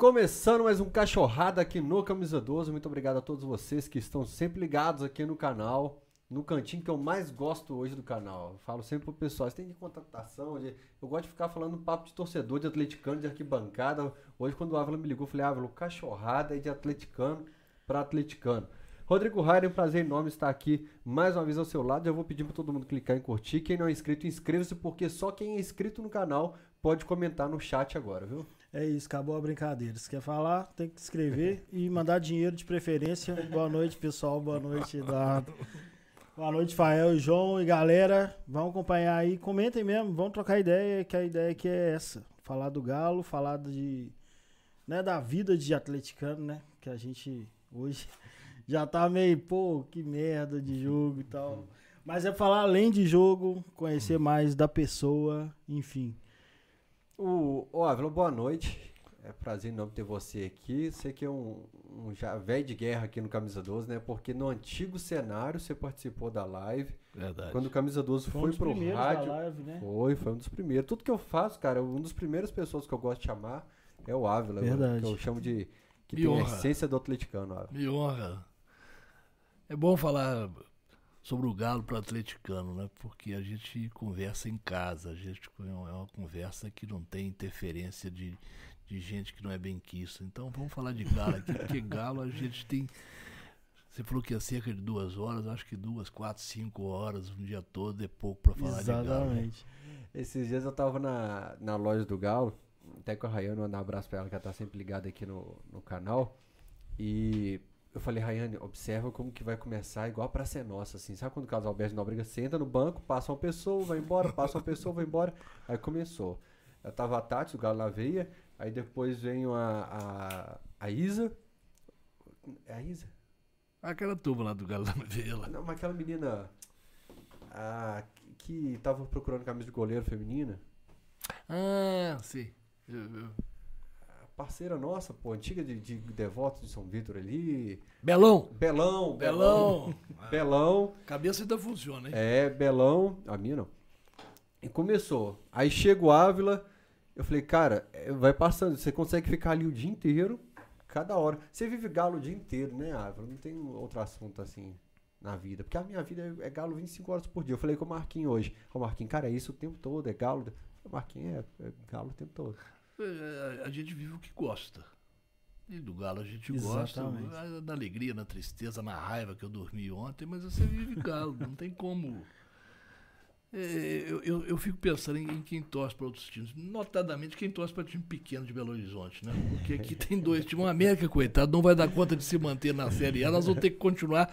Começando mais um Cachorrada aqui no Camisa 12. Muito obrigado a todos vocês que estão sempre ligados aqui no canal. No cantinho que eu mais gosto hoje do canal. Eu falo sempre pro pessoal, você tem de contratação. Eu gosto de ficar falando papo de torcedor, de atleticano, de arquibancada. Hoje, quando o Ávila me ligou, eu falei, Ávila, cachorrada é de atleticano para atleticano. Rodrigo Raiden, um prazer enorme estar aqui mais uma vez ao seu lado. Já vou pedir para todo mundo clicar em curtir. Quem não é inscrito, inscreva-se, porque só quem é inscrito no canal pode comentar no chat agora, viu? É isso, acabou a brincadeira. Se quer falar, tem que escrever e mandar dinheiro de preferência. Boa noite, pessoal. Boa noite, Eduardo. Boa noite, Fael e João e galera. Vão acompanhar aí. Comentem mesmo, vão trocar ideia, que a ideia aqui é essa. Falar do Galo, falar de. Né, da vida de atleticano, né? Que a gente hoje já tá meio, pô, que merda de jogo e tal. Mas é falar além de jogo, conhecer mais da pessoa, enfim. O, o Ávila, boa noite. É prazer enorme ter você aqui. Você que é um, um já velho de guerra aqui no Camisa 12, né? Porque no antigo cenário você participou da live. Verdade. Quando o Camisa 12 Foi um foi pro primeiros rádio. live, né? Foi, foi um dos primeiros. Tudo que eu faço, cara, um dos primeiras pessoas que eu gosto de chamar é o Ávila. Verdade. Que eu chamo de. Que Me tem a honra. essência do atleticano, Ávila. Me honra. É bom falar sobre o Galo para o atleticano, né? Porque a gente conversa em casa, a gente é uma conversa que não tem interferência de, de gente que não é benquista. Então vamos falar de Galo aqui, porque Galo a gente tem. Você falou que é cerca de duas horas, acho que duas, quatro, cinco horas, um dia todo é pouco para falar de Galo. né? Exatamente. Esses dias eu tava na, na loja do Galo, até com a Rayane, mandar um abraço pra ela, que ela tá sempre ligada aqui no, no canal. E eu falei, Rayane, observa como que vai começar igual pra ser nossa, assim. Sabe quando o Carlos Alberto Nóbrega senta no banco, passa uma pessoa, vai embora, passa uma pessoa, vai embora. Aí começou. Eu tava a Tati, o Galo na veia, aí depois veio a, a, a Isa. É a Isa? Aquela turma lá do Galo da Vila. Não, mas aquela menina ah, que tava procurando camisa de goleiro feminina. Ah, sim. Eu- eu- Parceira nossa, pô, antiga de, de Devoto de São Vitor ali. Belão! Belão, Belão! Belão, Cabeça ainda funciona, hein? é, Belão. A minha não. E começou. Aí chega o Ávila. Eu falei, cara, é, vai passando. Você consegue ficar ali o dia inteiro, cada hora. Você vive galo o dia inteiro, né, Ávila? Não tem outro assunto assim na vida. Porque a minha vida é, é galo 25 horas por dia. Eu falei com o Marquinhos hoje. O Marquinhos, cara, é isso o tempo todo, é galo. O Marquinhos é, é galo o tempo todo. É, A gente vive o que gosta. E do Galo a gente Exatamente. gosta. Na alegria, na tristeza, na raiva que eu dormi ontem, mas você vive Galo, não tem como. É, eu, eu, eu fico pensando em, em quem torce para outros times, notadamente quem torce para time pequeno de Belo Horizonte, né? Porque aqui tem dois times. O América, coitado, não vai dar conta de se manter na Série A, nós vamos ter que continuar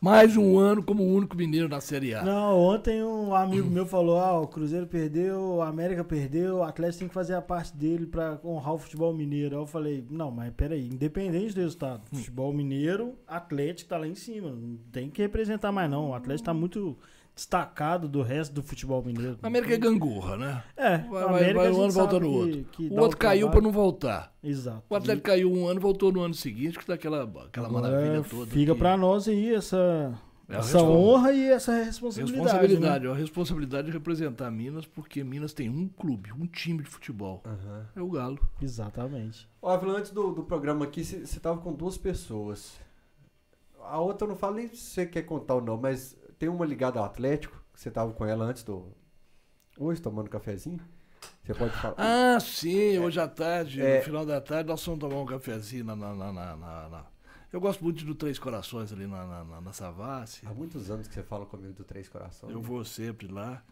mais um ano como o único mineiro na Série A. Não, ontem um amigo meu falou: ah, o Cruzeiro perdeu, o América perdeu, o Atlético tem que fazer a parte dele pra honrar o futebol mineiro. Aí eu falei: não, mas peraí, independente do resultado, futebol mineiro, Atlético tá lá em cima, não tem que representar mais não. O Atlético tá muito destacado do resto do futebol mineiro. O América é gangorra, né? É, Vai, o vai, América vai a um ano, volta no que- outro. que O dá outro caiu para não voltar. Exato. O Atlético caiu um ano, voltou no ano seguinte, que tá aquela, aquela Agora maravilha toda. Fica que- pra nós aí essa, É a essa honra e essa responsabilidade. Responsabilidade, né? é a responsabilidade de representar Minas, porque Minas tem um clube, um time de futebol. É o Galo. Exatamente. Ó, Ávila, antes do, do programa aqui, você tava com duas pessoas. A outra eu não falo nem se você quer contar ou não, mas tem uma ligada ao Atlético, que você tava com ela antes do. Hoje, tomando cafezinho. Você pode falar. Ah, sim, hoje à tarde, É. no final da tarde, nós vamos tomar um cafezinho na. na, na, na- na- na- Eu gosto muito do Três Corações ali na, na, na, na Savassi. Há muitos anos que você fala comigo do Três Corações. Eu vou sempre lá.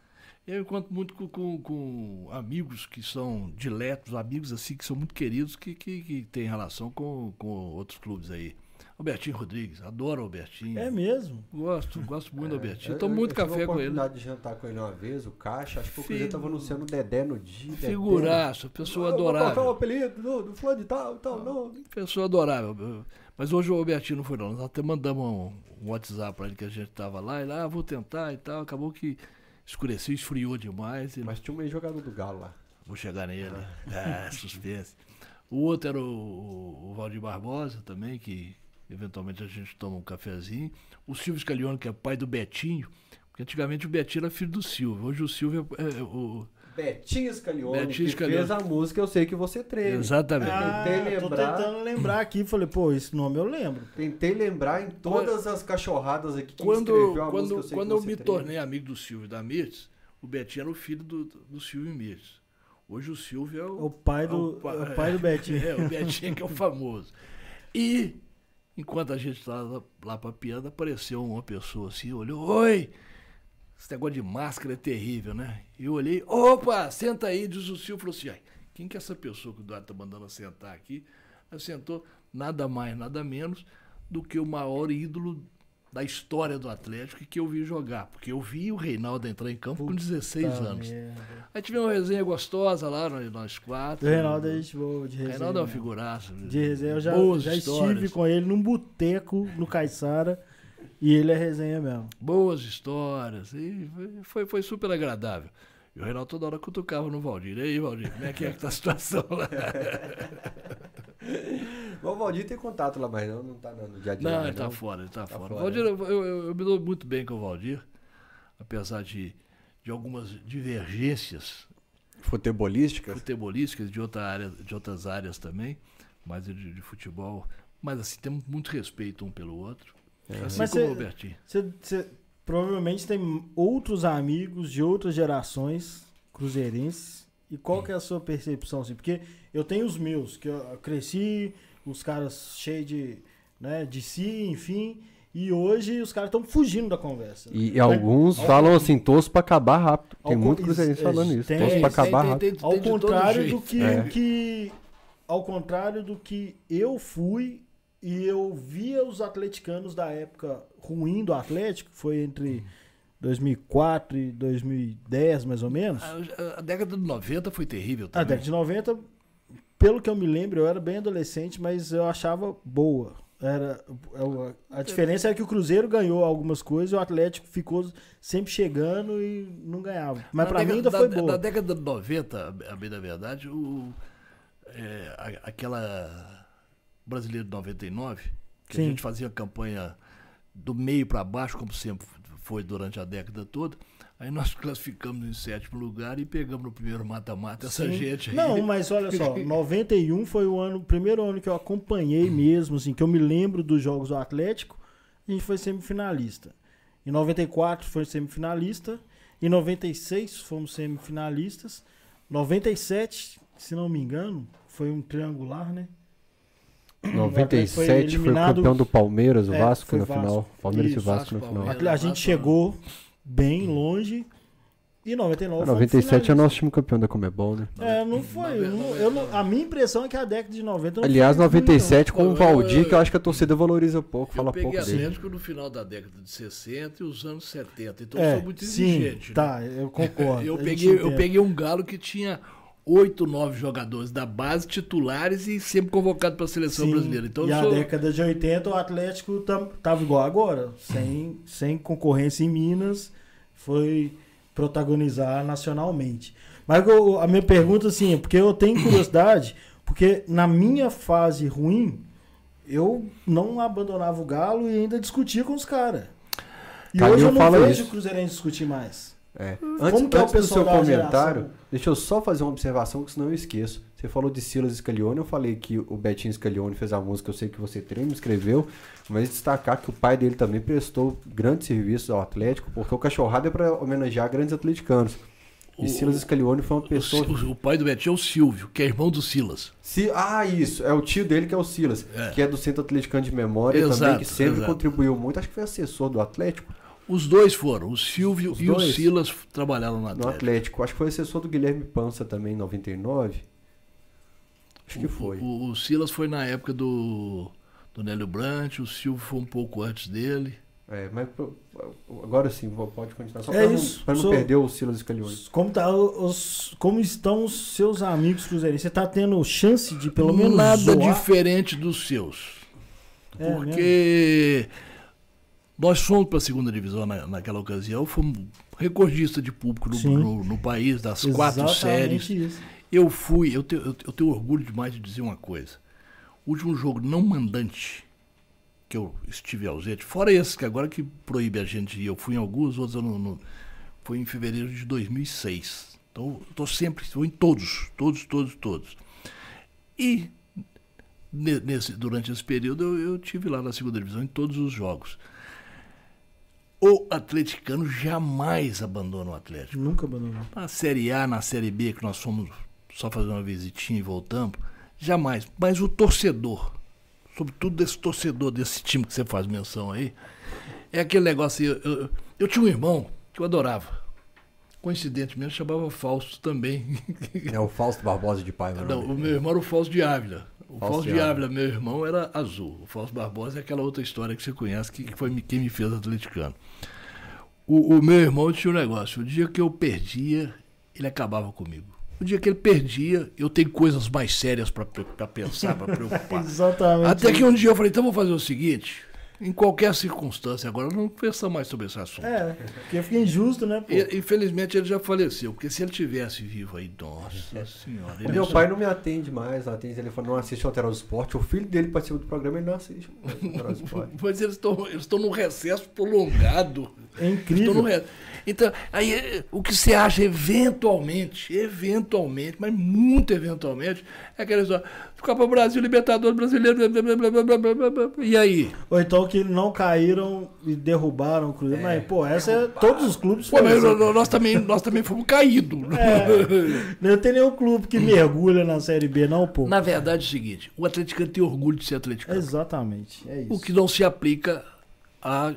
Eu encontro muito com, com- com amigos que são diletos, amigos assim que são muito queridos, que, que, que têm relação com, com outros clubes aí. Albertinho Rodrigues, adoro o Albertinho. É mesmo. Gosto, gosto muito do Albertinho. Eu- Tomo muito eu tive café a com ele. oportunidade de jantar com ele uma vez, o Caixa. Acho que o Cruzeiro Figu- tava anunciando o Dedé no dia. Figuraço, pessoa Eu vou colocar o adorável. apelido do, do fulano de tal, tal, não. Pessoa adorável. Mas hoje o Albertinho não foi não. Nós até mandamos um, um WhatsApp pra ele que a gente tava lá. Ele, ah, vou tentar e tal. Acabou que escureceu, esfriou demais. Ele, Mas tinha um ex-jogador do Galo lá. Vou chegar nele. Ah, suspense. O outro era o, o Valdir Barbosa também, que eventualmente a gente toma um cafezinho. O Silvio Scalione, que é pai do Betinho. Porque antigamente o Betinho era filho do Silvio. Hoje o Silvio é, é o, Betinho Scalione, Betinho que Scalione. fez a música Eu Sei Que Você Treme. Exatamente. Ah, Tentei tô lembrar. tentando lembrar aqui. Falei, pô, esse nome eu lembro. Tentei lembrar em todas as cachorradas aqui que quando escreveu a quando, música Eu Sei quando Que eu Você me Treme. tornei amigo do Silvio e da Mirtz, o Betinho era o filho do, do Silvio e Mirtz. Hoje o Silvio é o, O pai é do, pa- é o pai do Betinho. É, o Betinho que é o famoso. E, enquanto a gente estava lá pra piada, apareceu uma pessoa assim, olhou, oi, esse negócio de máscara é terrível, né? Eu olhei, opa, senta aí, diz o Silvio, falou assim, quem que é essa pessoa que o Eduardo tá mandando sentar aqui? Ela sentou nada mais, nada menos do que o maior ídolo da história do Atlético e que eu vi jogar. Porque eu vi o Reinaldo entrar em campo com 16 Tá anos. merda. Aí tivemos uma resenha gostosa lá, nós, quatro. Do Reinaldo a gente boa de resenha. Reinaldo é uma né? figuraça. De resenha, eu já, Boas já histórias. estive com ele num boteco no Caiçara e ele é resenha mesmo. Boas histórias. E foi, foi super agradável. E o Reinaldo toda hora cutucava no Valdir. E aí, Valdir, como é que é que tá a situação lá? O Valdir tem contato lá, mas não, não tá no dia a dia. Não, mais, ele tá não. fora, ele tá, Tá fora. fora, Valdir, eu, eu- eu me dou muito bem com o Valdir, apesar de, de algumas divergências Futebolísticas? futebolísticas de, outra área, de outras áreas também, mas de, de futebol. Mas assim, temos muito respeito um pelo outro. Assim Mas como cê- o Bertinho. Você você provavelmente tem outros amigos de outras gerações cruzeirenses. E qual que é a sua percepção? Assim? Porque eu tenho os meus, que eu cresci, os caras cheios de, né, de si, enfim. E hoje os caras estão fugindo da conversa. E, e alguns falam assim, torço pra acabar rápido. Tem Ao muito cruzeirense falando isso. tem- Torço pra tem- acabar rápido. tem- tem Ao contrário do que, É. que- ao contrário do que eu fui e eu via os atleticanos da época ruim do Atlético, que foi entre 2004 e 2010 mais ou menos. A, a década de 90 foi terrível A também. década de 90, pelo que eu me lembro, eu era bem adolescente, mas eu achava boa. Era, eu- a diferença é que o Cruzeiro ganhou algumas coisas e o Atlético ficou sempre chegando e não ganhava. Mas Na pra mim ainda década- foi boa. Na década de 90, a bem da verdade, o, é, a- aquela brasileira de 99, que Sim. a gente fazia campanha do meio para baixo, como sempre foi durante a década toda, aí nós classificamos em sétimo lugar e pegamos no primeiro mata-mata essa gente aí. Não, mas olha só, 91 foi o ano, o primeiro ano que eu acompanhei mesmo, assim, que eu me lembro dos jogos do Atlético, a gente foi semifinalista. Em 94 foi semifinalista, em 96 fomos semifinalistas, 97, se não me engano, foi um triangular, né? 97 foi, eliminado- campeão do Palmeiras, o É, Vasco foi na Vasco. final. Palmeiras Isso, e Vasco na Vasco, final. Palmeiras. A, a gente Vasco, chegou bem longe e 99 fomos 97 é finalistas. nosso time campeão da Comebol, né? É, não foi. eu não- eu não- a minha impressão é que a década de 90 não Aliás, foi muito ruim, não. 97 com o Eu- Valdir, eu- que eu acho que a torcida valoriza pouco, Eu fala peguei pouco dele. Atlético no final da década de 60 e os anos 70, então eu É, sou muito sim, exigente. né? tá, eu concordo. Eu peguei, eu peguei um galo que tinha oito, nove jogadores da base titulares e sempre convocado para a seleção Sim, brasileira. Então e eu a sou, década de 80 o Atlético tam- tava igual agora, sem, sem concorrência em Minas, foi protagonizar nacionalmente. Mas eu- a minha pergunta assim, é porque eu tenho curiosidade, porque na minha fase ruim, eu não abandonava o Galo e ainda discutia com os caras. E Calil hoje eu não vejo isso. o Cruzeirense discutir mais. É. Como Antes, que é o antes do pessoal seu comentário, geração? Deixa eu só fazer uma observação, que senão eu esqueço. Você falou de Silas Scalione, eu falei que o Betinho Scalione fez a música, eu sei que você treina, escreveu, mas destacar que o pai dele também prestou grandes serviços ao Atlético, porque o Cachorrada é para homenagear grandes atleticanos. E O- Silas Scalione foi uma pessoa... o- o pai do Betinho é o Silvio, que é irmão do Silas. Se, ah, isso. É o tio dele que é o Silas, É. que é do Centro Atleticano de Memória também, Exato, que sempre exato. contribuiu muito. Acho que foi assessor do Atlético. Os dois foram, o Silvio Os e dois? o Silas trabalharam no No Atlético. Atlético. Acho que foi assessor do Guilherme Pança também em 99. Acho que O- foi. O, o Silas foi na época do, do Nélio Brant, o Silvio foi um pouco antes dele. É, mas agora sim, pode continuar. Só É pra, isso, não, pra não sou- perder o Silas Scalione. Como, tá os, como estão os seus amigos cruzeirenses? Você tá tendo chance de pelo menos Nada zoar? diferente dos seus. É porque nós fomos para a segunda divisão na, naquela ocasião, fomos recordista de público no, no- no país, das quatro Exatamente séries. isso. Eu fui, eu tenho, eu, tenho orgulho demais de dizer uma coisa. O último jogo não mandante que eu estive ausente, fora esses que agora que proíbe a gente ir, eu fui em alguns, outros eu não, não- foi em fevereiro de 2006. Então, estou sempre, estou em todos, todos, todos, todos. E nesse, durante esse período eu, eu tive lá na segunda divisão em todos os jogos. O atleticano jamais abandona o Atlético. Nunca abandonou. Na Série A, na Série B, que nós fomos só fazer uma visitinha e voltamos, jamais. Mas o torcedor, sobretudo desse torcedor, desse time que você faz menção aí, é aquele negócio. Eu, eu, eu tinha um irmão que eu adorava. Coincidentemente chamava Fausto também. É o Fausto Barbosa de Paiva. Não, o meu irmão era o Fausto de Ávila. O Fausto, de Ávila, meu irmão, era azul. O Fausto Barbosa é aquela outra história que você conhece, que foi quem me fez atleticano. O, o meu irmão tinha um negócio. O dia que eu perdia, ele acabava comigo. O dia que ele perdia, eu tenho coisas mais sérias para pensar, para preocupar. Exatamente. Até que um dia eu falei, então vou fazer o seguinte, em qualquer circunstância. Agora não pensa mais sobre esse assunto. É, porque fica injusto, né? Pô? E, infelizmente ele já faleceu, porque se ele tivesse vivo aí, nossa senhora. O meu pai não me atende mais, atende, ele falou, não assiste o Alterado Esporte. O filho dele participa do programa e não assiste o Alterado Esporte. Mas eles estão eles num recesso prolongado. É incrível. Então, aí o que você acha eventualmente, eventualmente, mas muito eventualmente, é aquela história. Copa Brasil, Libertadores Brasileiro. Blá, blá, blá, e aí? Ou então que não caíram e derrubaram o Cruzeiro. É, mas, pô, essa é. Todos os clubes pô, mas nós, também, nós também fomos caídos. É, não tem nenhum clube que mergulha na Série B, não, pô. Na verdade é o seguinte: o Atlético tem orgulho de ser Atlético. Exatamente. É isso. O que não se aplica a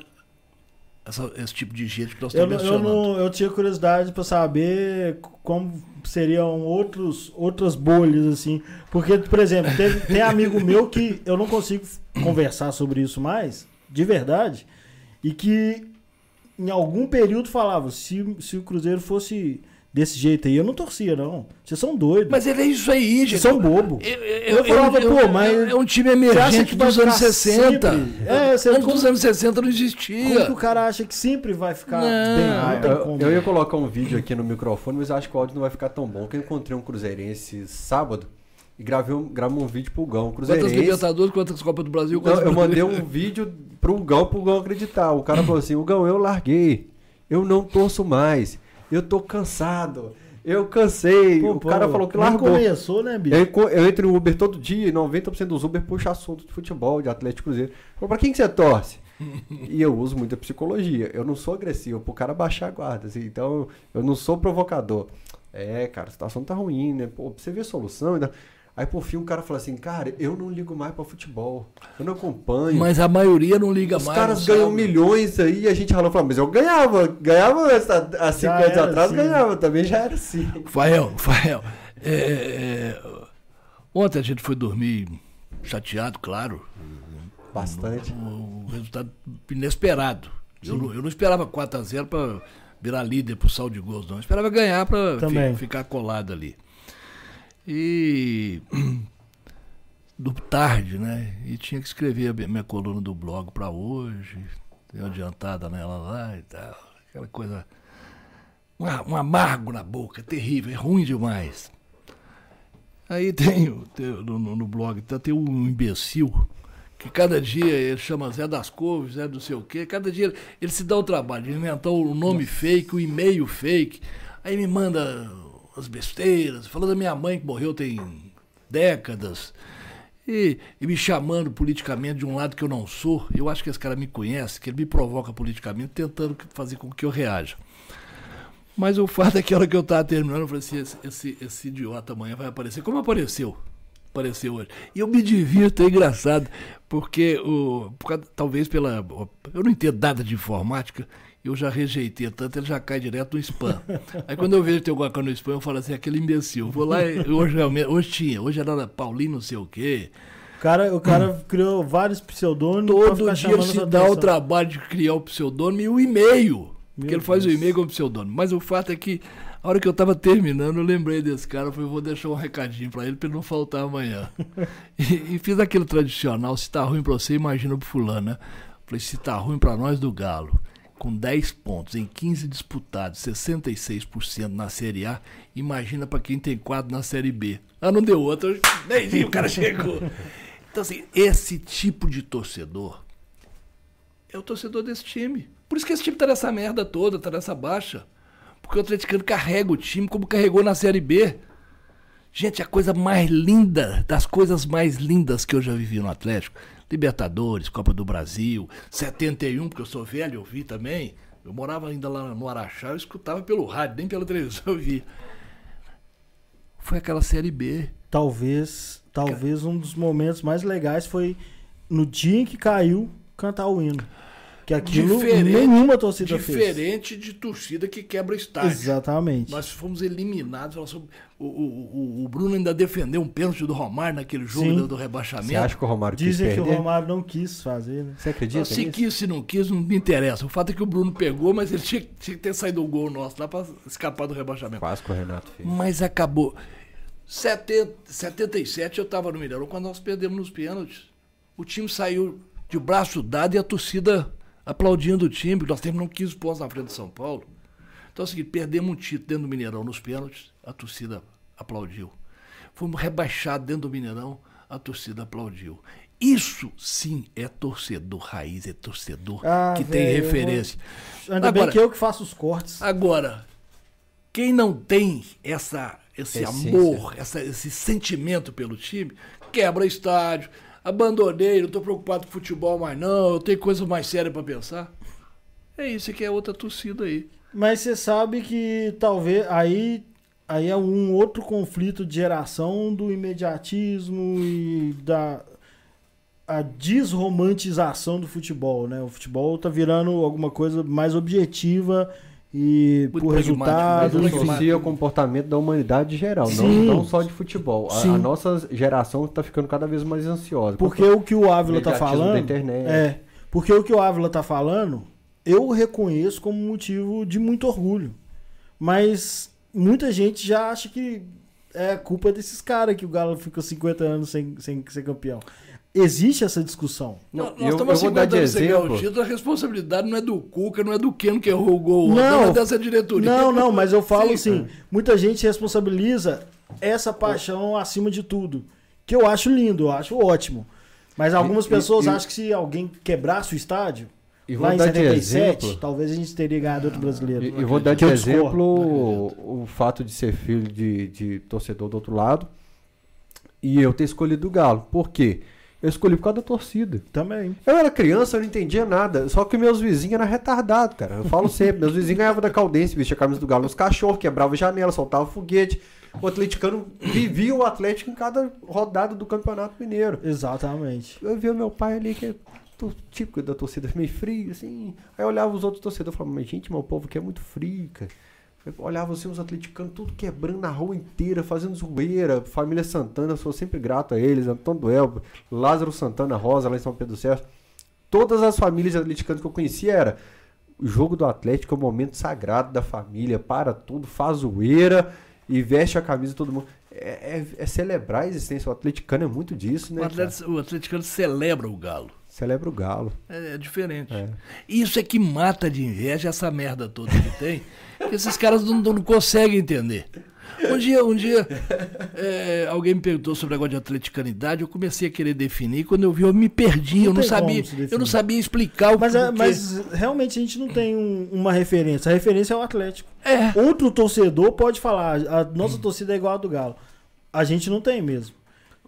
essa, esse tipo de gente que nós estamos eu, mencionando. Eu, não, eu tinha curiosidade para saber como seriam outros, outras bolhas, assim. Porque, por exemplo, tem, tem amigo meu que eu não consigo conversar sobre isso mais, de verdade, e que em algum período falava, se, se o Cruzeiro fosse desse jeito aí, eu não torcia, não. Vocês são doidos. Mas ele é isso aí, gente. Vocês são bobo. Eu, eu, eu falava, eu, pô, mas. É um time emergente dos anos 60. É, você, Antes como, dos anos 60 não existia. Como que o cara acha que sempre vai ficar não. bem? Ah, eu, eu, ia colocar um vídeo aqui no microfone, mas acho que o áudio não vai ficar tão bom. Porque eu encontrei um cruzeirense sábado e gravei um, gravei um vídeo pro Gão. Quantas Libertadores, quantas Copas do Brasil? Não, eu mandei um vídeo pro Gão, pro Gão acreditar. O cara falou assim: o Gão, eu larguei. Eu não torço mais. Eu tô cansado. Eu cansei. Pô, o pô, cara falou que largou. começou, né, bicho? Eu, eu entro no Uber todo dia e 90% dos Uber puxa assunto de futebol, de Atlético Cruzeiro. Falou, pra quem que você torce? e eu uso muita psicologia. Eu não sou agressivo pro cara baixar a guarda. Assim, então, eu não sou provocador. É, cara, a situação tá ruim, né? Pô, você ver a solução. Ainda... Aí por fim o cara fala assim, cara, eu não ligo mais para futebol. Eu não acompanho. Mas a maioria não liga Os mais. Os caras ganham sabe? milhões aí e a gente falou, mas eu ganhava. Ganhava há cinco anos atrás, assim. ganhava. Também já era assim. Fael, Fael. É, é, ontem a gente foi dormir chateado, claro. Bastante. Um, um resultado inesperado. Eu não, eu não, esperava 4x0 para virar líder pro sal de gols, não. Eu esperava ganhar para ficar colado ali. E do tarde, né? E tinha que escrever a minha coluna do blog para hoje, deu adiantada nela lá e tal, aquela coisa um, um amargo na boca, terrível, é ruim demais. Aí tem, tem no, no, blog tá, tem um imbecil que cada dia ele chama Zé das Couves, Zé do sei o quê, cada dia ele, ele se dá o trabalho de inventar o nome fake, o e-mail fake, aí me manda as besteiras, falando da minha mãe que morreu tem décadas. E, e, me chamando politicamente de um lado que eu não sou. Eu acho que esse cara me conhece, que ele me provoca politicamente, tentando fazer com que eu reaja. Mas o fato é que a hora que eu estava terminando, eu falei assim: esse, esse, esse, idiota amanhã vai aparecer. Como apareceu? Apareceu hoje. E eu me divirto, é engraçado, porque o, por talvez pela. Eu não entendo nada de informática eu já rejeitei tanto, ele já cai direto no spam. Aí quando eu vejo que tem alguma coisa no spam, eu falo assim, aquele imbecil. Vou lá, hoje, hoje tinha, hoje era Paulinho não sei o quê. O cara, o cara hum. criou vários pseudônimos. Todo dia ele se dá o trabalho de criar o pseudônimo e o e-mail. Porque ele faz Deus. o e-mail com o pseudônimo. Mas o fato é que, a hora que eu tava terminando, eu lembrei desse cara. Eu falei, vou deixar um recadinho pra ele pra ele não faltar amanhã. e, e, fiz aquilo tradicional: se tá ruim pra você, imagina pro fulano, né? Falei, se tá ruim pra nós do Galo com 10 pontos em 15 disputados, 66% na Série A, imagina para quem tem quadro na Série B. Ah, não deu outro, nem o cara chegou. Então, assim, esse tipo de torcedor é o torcedor desse time. Por isso que esse time tá nessa merda toda, tá nessa baixa. Porque o atleticano carrega o time como carregou na Série B. Gente, a coisa mais linda, das coisas mais lindas que eu já vivi no Atlético, Libertadores, Copa do Brasil, 71, porque eu sou velho, eu vi também. Eu morava ainda lá no Araxá, eu escutava pelo rádio, nem pela televisão eu vi. Foi aquela Série B. Talvez, talvez um dos momentos mais legais foi no dia em que caiu cantar o hino. Que aquilo Diferente- nenhuma torcida fez. Diferente de torcida que quebra estádio. Exatamente. Nós fomos eliminados. Nós fomos- O, o- o- o Bruno ainda defendeu um pênalti do Romário naquele jogo Sim. do, do Você rebaixamento. acha que o Romário quis Dizem que perder? o Romário não quis fazer, né? Você acredita se quis, se não quis, não me interessa. O fato é que o Bruno pegou, mas ele tinha, tinha que ter saído o gol nosso lá pra escapar do rebaixamento. Quase que o Renato fez. Mas acabou. 70, 77 eu tava no Mineirão quando nós perdemos nos pênaltis. O time saiu de braço dado e a torcida aplaudindo o time. Nós terminamos 15 pontos na frente de São Paulo. Então é o seguinte, perdemos um título dentro do Mineirão nos pênaltis, a torcida aplaudiu. Fomos rebaixados dentro do Mineirão, a torcida aplaudiu. Isso sim é torcedor raiz, é torcedor Ah, que tem velho, eu vou- referência. Ainda bem Agora- que eu que faço os cortes. Agora, quem não tem essa, esse Essência. amor, essa- esse sentimento pelo time, quebra estádio, abandonei, não estou preocupado com futebol mais não, eu tenho coisa mais séria para pensar. É isso que é outra torcida aí. Mas você sabe que talvez aí, aí é um outro conflito de geração do imediatismo e da a desromantização do futebol, né? O futebol tá virando alguma coisa mais objetiva e Muito por pragmático, resultado, mas associa o comportamento da humanidade em geral, não, Sim. não só de futebol. A, a nossa geração está ficando cada vez mais ansiosa. Porque o que o Ávila tá Imediatismo da falando. internet. É. Porque o que o Ávila tá falando, eu reconheço como motivo de muito orgulho. Mas muita gente já acha que é culpa desses caras que o Galo ficou 50 anos sem, sem ser campeão. Existe essa discussão. Não, nós eu, eu estamos vou dar de o exemplo. título, a responsabilidade não é do Cuca, não é do Keno que errou o gol, Não. não é dessa diretoria. Não, não, mas eu falo Sim, assim, muita gente responsabiliza essa paixão acima de tudo. Que eu acho lindo, eu acho ótimo. Mas algumas e- pessoas e- acham que se alguém quebrasse o estádio, E vou lá em dar de 77, exemplo. talvez a gente teria ganhado outro brasileiro. E, vou dar de eu exemplo o, o fato de ser filho de, de torcedor do outro lado e eu ter escolhido o Galo. Por quê? Eu escolhi por causa da torcida. Também. Eu era criança, eu não entendia nada. Só que meus vizinhos eram retardados, cara. Eu falo sempre. meus vizinhos ganhavam da Caldense, vestia a camisa do Galo nos cachorros, quebrava janela, soltava foguete. O atleticano vivia o Atlético em cada rodada do Campeonato Mineiro. Exatamente. Eu via meu pai ali, que é típico da torcida, meio frio, assim. Aí eu olhava os outros torcedores e falava, mas gente, meu povo aqui é muito frio, cara. Eu olhava assim, os atleticanos tudo quebrando na rua inteira, fazendo zoeira. Família Santana, sou sempre grato a eles. Antônio Duel, Lázaro Santana Rosa, lá em São Pedro do Certo. Todas as famílias atleticanas que eu conhecia era o jogo do Atlético é o momento sagrado da família, para tudo, faz zoeira e veste a camisa todo mundo. É, é- é celebrar a existência. O atleticano é muito disso, né? O, cara? atleta, o atleticano celebra o Galo. Celebra o Galo. É, é diferente. É. Isso é que mata de inveja essa merda toda que tem. que esses caras não, não conseguem entender. Um dia, um dia é, alguém me perguntou sobre o negócio de atleticanidade, eu comecei a querer definir, quando eu vi, eu me perdi, Não eu não sabia, eu não sabia explicar o Mas, é- mas realmente a gente não tem um- uma referência. A referência é o Atlético. É, Outro torcedor pode falar, a nossa torcida é igual a do Galo. A gente não tem mesmo.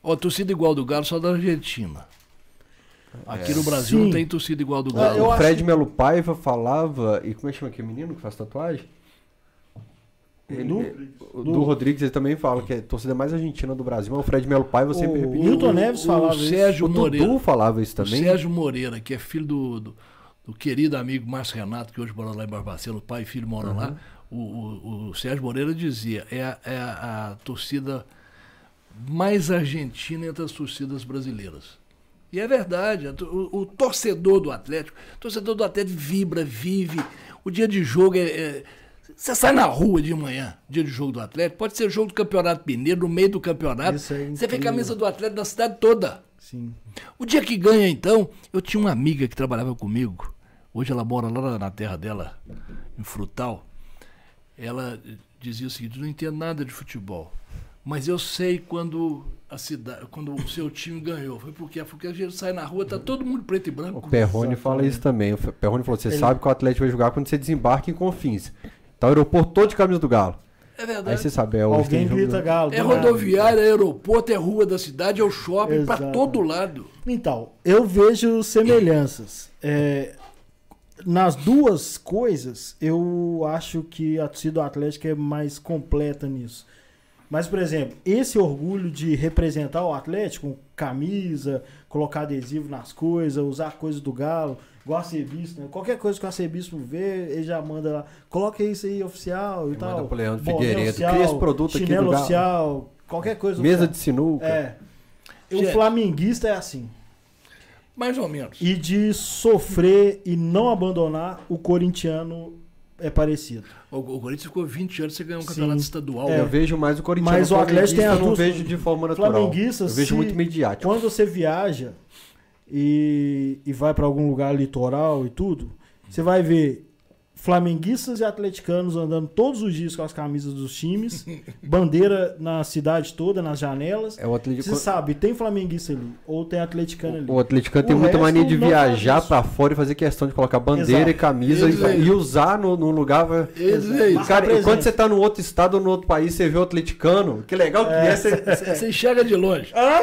ó, torcida igual do Galo só da Argentina. Aqui no Brasil Sim. não tem torcida igual do Ah, Galo. eu o acho Fred que- Melo Paiva falava. E como é que chama aqui o menino que faz tatuagem? Ele- Du? o Du Rodrigues ele também fala que é a torcida mais argentina do Brasil, mas o Fred Melo Paiva sempre O repetiu. Milton Neves o falava isso. Sérgio O Moreira. Dudu falava isso O também. Sérgio Moreira, que é filho do, do, do querido amigo Márcio Renato, que hoje mora lá em Barbacena, o pai e filho moram lá. O, o- o Sérgio Moreira dizia: é, a, é a- a torcida mais argentina entre as torcidas brasileiras. E é verdade, o, o torcedor do Atlético, o torcedor do Atlético vibra, vive. O dia de jogo é. é- você sai na rua de manhã, dia de jogo do Atlético, pode ser jogo do Campeonato Mineiro, no meio do campeonato. Isso é você vê incrível. camisa do Atlético na cidade toda. Sim. O dia que ganha, então, eu tinha uma amiga que trabalhava comigo. Hoje ela mora lá na terra dela, em Frutal. Ela dizia o seguinte: não entendo nada de futebol. Mas eu sei quando a cidade, quando o seu time ganhou. Foi porque, porque a gente sai na rua, tá todo mundo preto e O branco. Perrone fala isso também. O Perrone falou: você Ele- sabe que o Atlético vai jogar quando você desembarca em Confins. Tá o aeroporto todo de camisa do Galo. É Aí verdade. você sabe, é hoje Alguém grita galo. É do nada. rodoviária, é aeroporto, é rua da cidade, é o shopping, pra Exato. todo lado. Então, eu vejo semelhanças. É, nas duas coisas, eu acho que a torcida do Atlético é mais completa nisso. Mas, por exemplo, esse orgulho de representar o Atlético com camisa, colocar adesivo nas coisas, usar coisas do Galo, igual arcebispo, né? Qualquer coisa que o arcebispo vê, ele já manda lá, coloca isso aí oficial e Ele tal. manda pro Leandro boné Figueiredo. oficial, Cria esse produto aqui chinelo do Galo. oficial, qualquer coisa Mesa oficial. de sinuca. É. O Gente. flamenguista é assim. Mais ou menos. E de sofrer e não abandonar, o corintiano é parecido. O, o Corinthians ficou 20 anos sem ganhar um Sim. campeonato estadual. É. Eu vejo mais o Corinthians. Mas o Atlético tem eu as não vejo de forma natural. Flamenguista, eu vejo se- muito midiático. Quando você viaja e, e vai pra algum lugar litoral e tudo, você vai ver flamenguistas e atleticanos andando todos os dias com as camisas dos times, bandeira na cidade toda, nas janelas. É o. Você sabe, tem flamenguista ali, ou tem atleticano ali. O atleticano O tem muita resto mania de viajar pra fora e fazer questão de colocar bandeira Exato. e camisa e, e usar no, no lugar. é. Marcar Cara, quando você tá num outro estado ou num outro país, você vê o atleticano, que legal que é. você- Você enxerga de longe. Ah.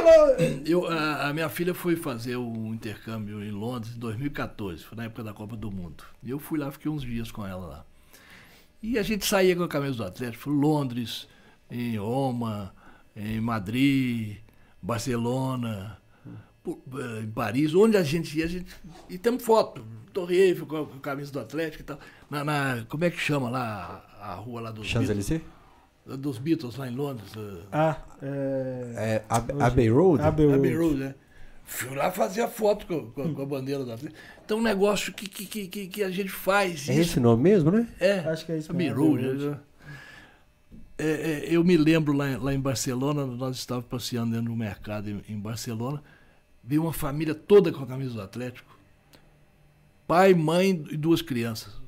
Eu, a, a minha filha foi fazer o intercâmbio em Londres em 2014, foi na época da Copa do Mundo. E eu fui lá, fiquei uns dias com ela lá. E a gente saía com a camisa do Atlético, foi Londres, em Roma, em Madrid, Barcelona, eh, em Paris, onde a gente ia, a gente. E temos foto. Torre Eiffel com a, camisa do Atlético e tal. Na, na- como é que chama lá a, rua lá dos Beatles? Champs-Élysées? Dos Beatles lá em Londres. eh, Ah, é. É, Ab- Abbey Road? Abbey Road. Abbey Road, né? Fui lá fazer a foto com, com- com a bandeira do Atlético. Então, um negócio que, que, que- que, que a gente faz. É isso esse nome mesmo, né? é, Acho que é isso mesmo, Road. né? É, é, eu me lembro lá, em- lá em Barcelona, nós estávamos passeando dentro do mercado em, em Barcelona, vi uma família toda com a camisa do Atlético. Pai, mãe e duas crianças.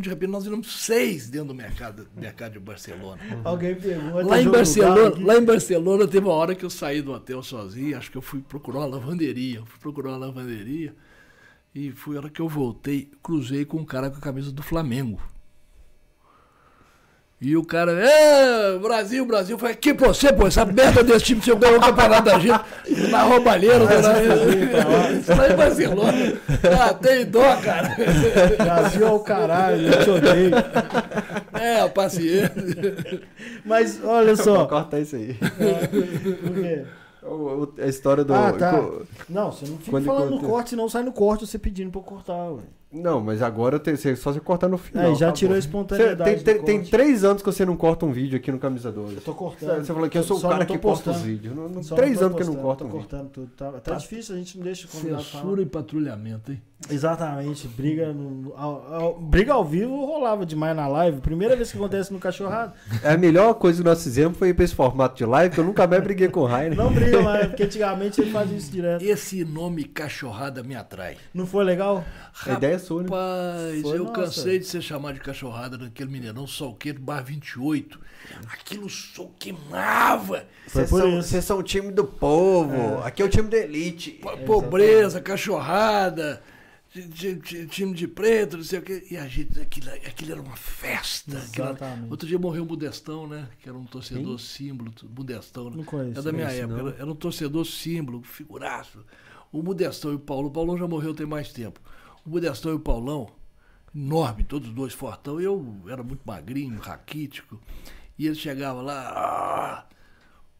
De repente, nós viramos seis dentro do mercado, mercado de Barcelona. Alguém pegou. Lá em, Barcelona, lá em Barcelona teve uma hora que eu saí do hotel sozinho, acho que eu fui procurar uma lavanderia. Fui procurar uma lavanderia e foi a hora que eu voltei, cruzei com um cara com a camisa do Flamengo. E o cara, é, Brasil, Brasil, eu falei, que pra você, pô, essa merda desse time, você ganhou o campeonato da gente na roubalheira, lá, lá em Barcelona. Ah, tem dó, cara. Brasil ao caralho, eu te odeio. É, paciência. Mas olha só. Corta isso aí. por quê? O- o- a história do. Ah, tá. co- Não, você não fica Quando falando no corte, não sai no corte você pedindo pra eu cortar, ué. Não, mas agora tem, você- só você cortar no final. Aí já tá tirou a espontaneidade. Você- tem, tem três anos que você não corta um vídeo aqui no Camisa 12. Eu tô Você cortando. você falou que eu sou o cara que corta os postando. vídeos. Não- não- Só três anos que eu não postando, corto Tô um vídeo. cortando tudo. Tá, tá difícil, a gente não deixa falar. Censura e patrulhamento, hein? Exatamente, briga no, ao, ao- briga ao vivo rolava demais na live. Primeira vez que acontece no cachorrado. É a melhor coisa que nós fizemos foi ir pra esse formato de live, que eu nunca mais briguei com o Rainer. Não briga mais, porque antigamente ele fazia isso direto. Esse nome cachorrada me atrai. Não foi legal? A ideia é sua, né? Rapaz, eu nossa. cansei de ser chamado de cachorrada naquele Mineirão Solqueiro, bar 28. Aquilo só queimava. Vocês são, o time do povo. Aqui é o time da elite. Po- Pobreza, cachorrada, ti- ti- time de preto, não sei o quê. E a gente, aquilo, aquilo era uma festa. aquilo era- Exatamente. Outro dia morreu o Modestão, né? Que era um torcedor símbolo. tu- Modestão, né? Não conheço. É da minha conheço, época. Era, era um torcedor símbolo, figuraço. O Modestão e o Paulo. O Paulão já morreu tem mais tempo. O Modestão e o Paulão, enorme, todos os dois fortão. Eu era muito magrinho, raquítico. E ele chegava lá. "Ah,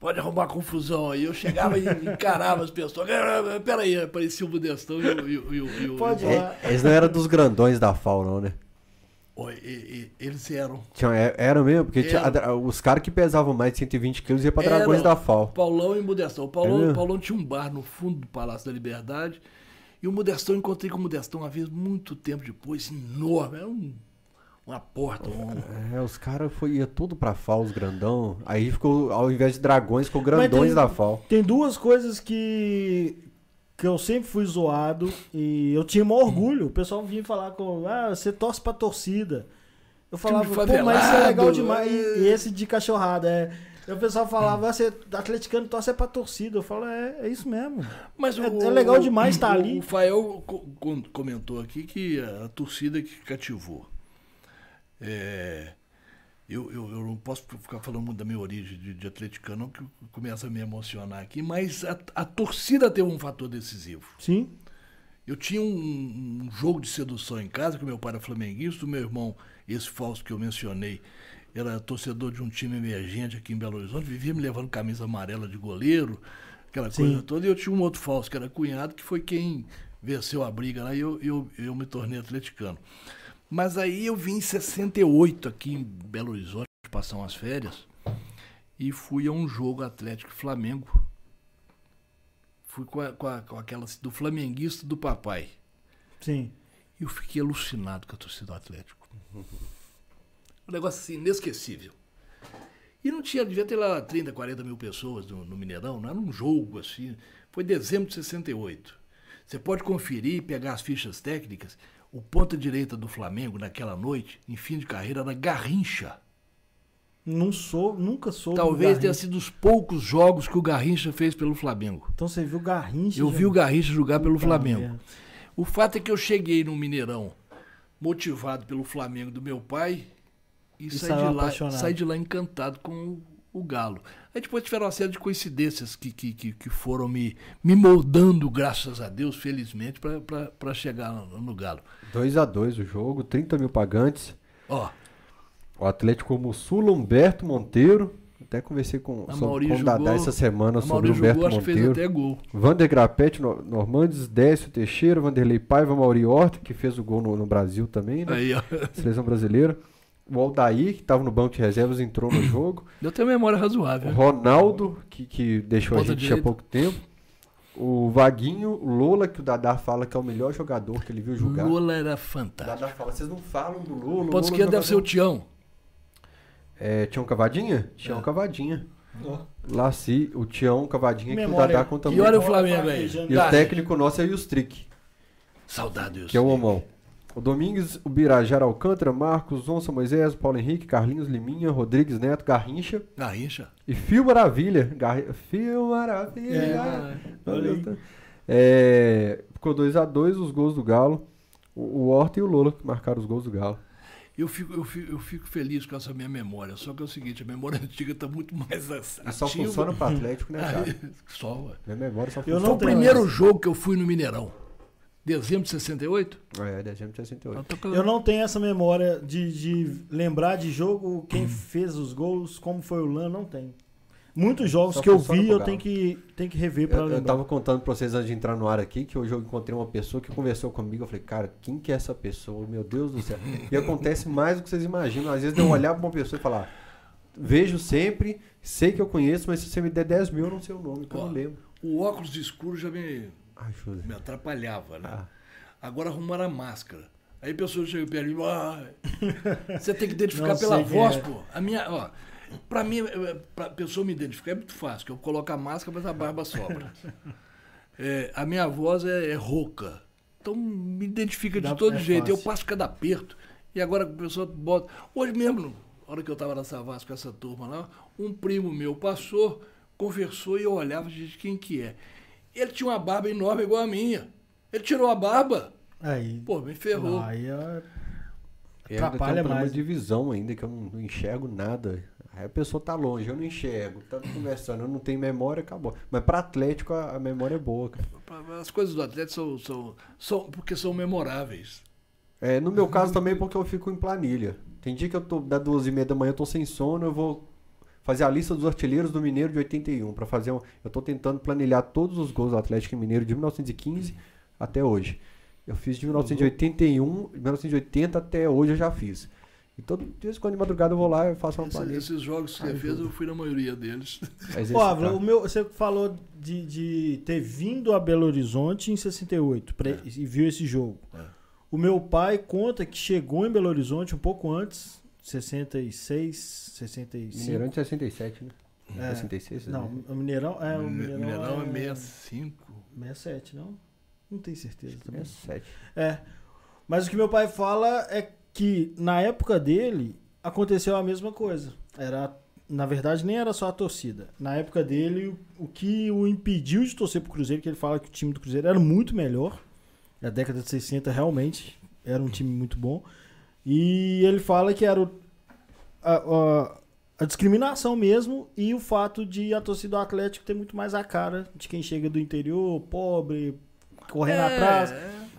Pode arrumar confusão aí. Eu chegava e encarava as pessoas. "Ah, Peraí, aparecia o Modestão e o. E, e e Pode e eles não eram dos grandões da FAO, não, né? Eles eram. Tinha, é- era mesmo, porque tinha- os caras que pesavam mais de 120 quilos iam pra. Dragões da FAO. Paulão e Modestão. O Paulão, É Paulão tinha um bar no fundo do Palácio da Liberdade. E o Modestão, encontrei com o Modestão uma vez, muito tempo depois, enorme. Era um, uma porta. um- É, os caras foi- ia tudo pra FAO, os grandão. Aí ficou, ao invés de dragões, ficou grandões tem- da FAO. Tem duas coisas que que eu sempre fui zoado e eu tinha maior orgulho. O pessoal vinha falar com, ah, você torce pra torcida. Eu falava, pô, mas isso é legal demais. E, é. e esse de cachorrada, é. O pessoal falava, ah, você atleticano torce é pra torcida. Eu falo, é, é isso mesmo. Mas É- o- é legal demais estar o- ali. O Fael co- co- comentou aqui que a torcida que cativou. É, eu, eu, eu não posso ficar falando muito da minha origem de, de atleticano, que começa a me emocionar aqui, mas a, a torcida teve um fator decisivo. Sim. Eu tinha um, um jogo de sedução em casa, que meu pai era flamenguista, o meu irmão, esse falso que eu mencionei, era torcedor de um time emergente aqui em Belo Horizonte, vivia me levando camisa amarela de goleiro, aquela Sim. coisa toda. E eu tinha um outro falso, que era cunhado, que foi quem venceu a briga lá e eu, eu, eu me tornei atleticano. Mas aí eu vim em 68 aqui em Belo Horizonte, passar umas férias, e fui a um jogo Atlético Flamengo. Fui com, a, com, a, com aquela do flamenguista do papai. Sim. E eu fiquei alucinado com a torcida do Atlético. Um negócio assim, inesquecível. E não tinha, devia ter lá 30, 40 mil pessoas no, no Mineirão, não era um jogo assim. Foi dezembro de 68. Você pode conferir, pegar as fichas técnicas. O ponta direita do Flamengo naquela noite, em fim de carreira, era Garrincha. Não sou, nunca sou. Talvez tenha sido os poucos jogos que o Garrincha fez pelo Flamengo. Então você viu o Garrincha? Eu vi o Garrincha jogar pelo Puta Flamengo. merda. O fato é que eu cheguei no Mineirão motivado pelo Flamengo do meu pai e, saí, saiu de lá, saí de lá encantado com o, Galo. Aí depois tiveram uma série de coincidências que, que, que, que foram me, me moldando, graças a Deus, felizmente, para chegar no, no Galo. 2x2 o jogo, 30 mil pagantes. Ó, O Atlético Mussula, Humberto Monteiro. Até conversei com, A sobre, com o Dadá jogou- essa semana a sobre o Humberto jogou, acho que fez Monteiro. até gol. Vander Grapete, No- Normandes, Décio Teixeira, Vanderlei Paiva, Mauri Horta, que fez o gol no, no Brasil também, né? Aí, ó. Seleção brasileira. O Aldair, que estava no banco de reservas, entrou no jogo. Eu tenho memória O razoável. Ronaldo, que, que deixou a gente há pouco tempo. O Vaguinho, o Lola, que o Dadá fala que é o melhor jogador que ele viu jogar. Lula era O fantástico. Dadá fala, vocês não falam do Lula. o Ponto esquerdo deve ser o jogador." Tião. É, Tião Cavadinha? Tião É. Cavadinha. Laci, o Tião Cavadinha, que Memória. o Dadá conta E muito. olha o Flamengo aí. E o técnico nosso é o Yustrick, Saudade disso. que é o Omão. O Domingues, o Birajara Alcântara, Marcos, Onça Moisés, Paulo Henrique, Carlinhos Liminha, Rodrigues Neto, Garrincha Garrincha. e Fio Maravilha. Gar... Fio Maravilha. É. É, ficou 2x2 os gols do Galo. O, o Horta e o Lola que marcaram os gols do Galo. Eu fico, eu, fico, eu fico feliz com essa minha memória. Só que é o seguinte, a memória antiga está muito mais ativa. E só funciona pro Atlético, né, cara? Só, ué. Minha memória só Eu funciona. Foi não o primeiro essa. jogo que eu fui no Mineirão. Dezembro de 68? É, dezembro de 68. Eu não tenho essa memória de, de lembrar de jogo, quem fez os gols, como foi o LAN, não tem. Muitos jogos Só que eu vi, eu tenho que, tenho que rever pra Eu, eu lembrar. tava contando pra vocês antes de entrar no ar aqui que hoje eu encontrei uma pessoa que conversou comigo. Eu falei, cara, quem que é essa pessoa? Meu Deus do céu. E acontece mais do que vocês imaginam. Às vezes eu olhar pra uma pessoa e falar, vejo sempre, sei que eu conheço, mas se você me der 10 mil, eu não sei o nome, que eu não lembro. O óculos escuro já me, José. me atrapalhava, né? Ah. Agora arrumaram a máscara. Aí a pessoa chega perto de mim, ah, você tem que identificar Não pela voz, é. pô. A minha, ó, pra mim, eh, pra pessoa me identificar é muito fácil, que eu coloco a máscara, mas a barba sobra. É, a minha voz é, é rouca. Então me identifica de Dá- todo é jeito. Eu fácil. passo cada aperto. E agora a pessoa bota. Hoje mesmo, na hora que eu tava na Savassi com essa turma lá, um primo meu passou, conversou e eu olhava, gente, quem que é? Ele tinha uma barba enorme igual a minha. Ele tirou a barba. Aí, Pô, me ferrou. aí é- E ainda tem Atrapalha um mais. de visão ainda, que eu não, não enxergo nada. Aí a pessoa tá longe, eu não enxergo. Tá conversando, eu não tenho memória, acabou. Mas pra Atlético a, a memória é boa, cara. As coisas do atleta são, são, são porque são memoráveis. É, no meu caso também porque eu fico em planilha. Tem dia que eu tô da duas e meia da manhã, eu tô sem sono, eu vou fazer a lista dos artilheiros do Mineiro de 81 para fazer um, eu tô tentando planilhar todos os gols do Atlético Mineiro de 1915 até hoje. Eu fiz de 1981, 1980 até hoje eu já fiz. E todo dia quando de madrugada eu vou lá e faço uma Esse- planilha. esses jogos que você fez, eu fui na maioria deles. Ó, o meu, você falou de, de ter vindo a Belo Horizonte em 68 pra- e viu esse jogo. É. O meu pai conta que chegou em Belo Horizonte um pouco antes, 66, 65. Mineirão de 67, né? É. 66, Não, né? o Mineirão é o Mineirão, Mineirão, é 65. 67, não? Não tenho certeza também. 67. É. Mas o que meu pai fala é que na época dele aconteceu a mesma coisa. Era, na verdade, nem era só a torcida. Na época dele, o, o que o impediu de torcer pro Cruzeiro, que ele fala que o time do Cruzeiro era muito melhor. Na década de 60 realmente era um time muito bom. E ele fala que era o- a, a- a discriminação mesmo e o fato de a torcida do Atlético ter muito mais a cara de quem chega do interior, pobre, correndo É, atrás.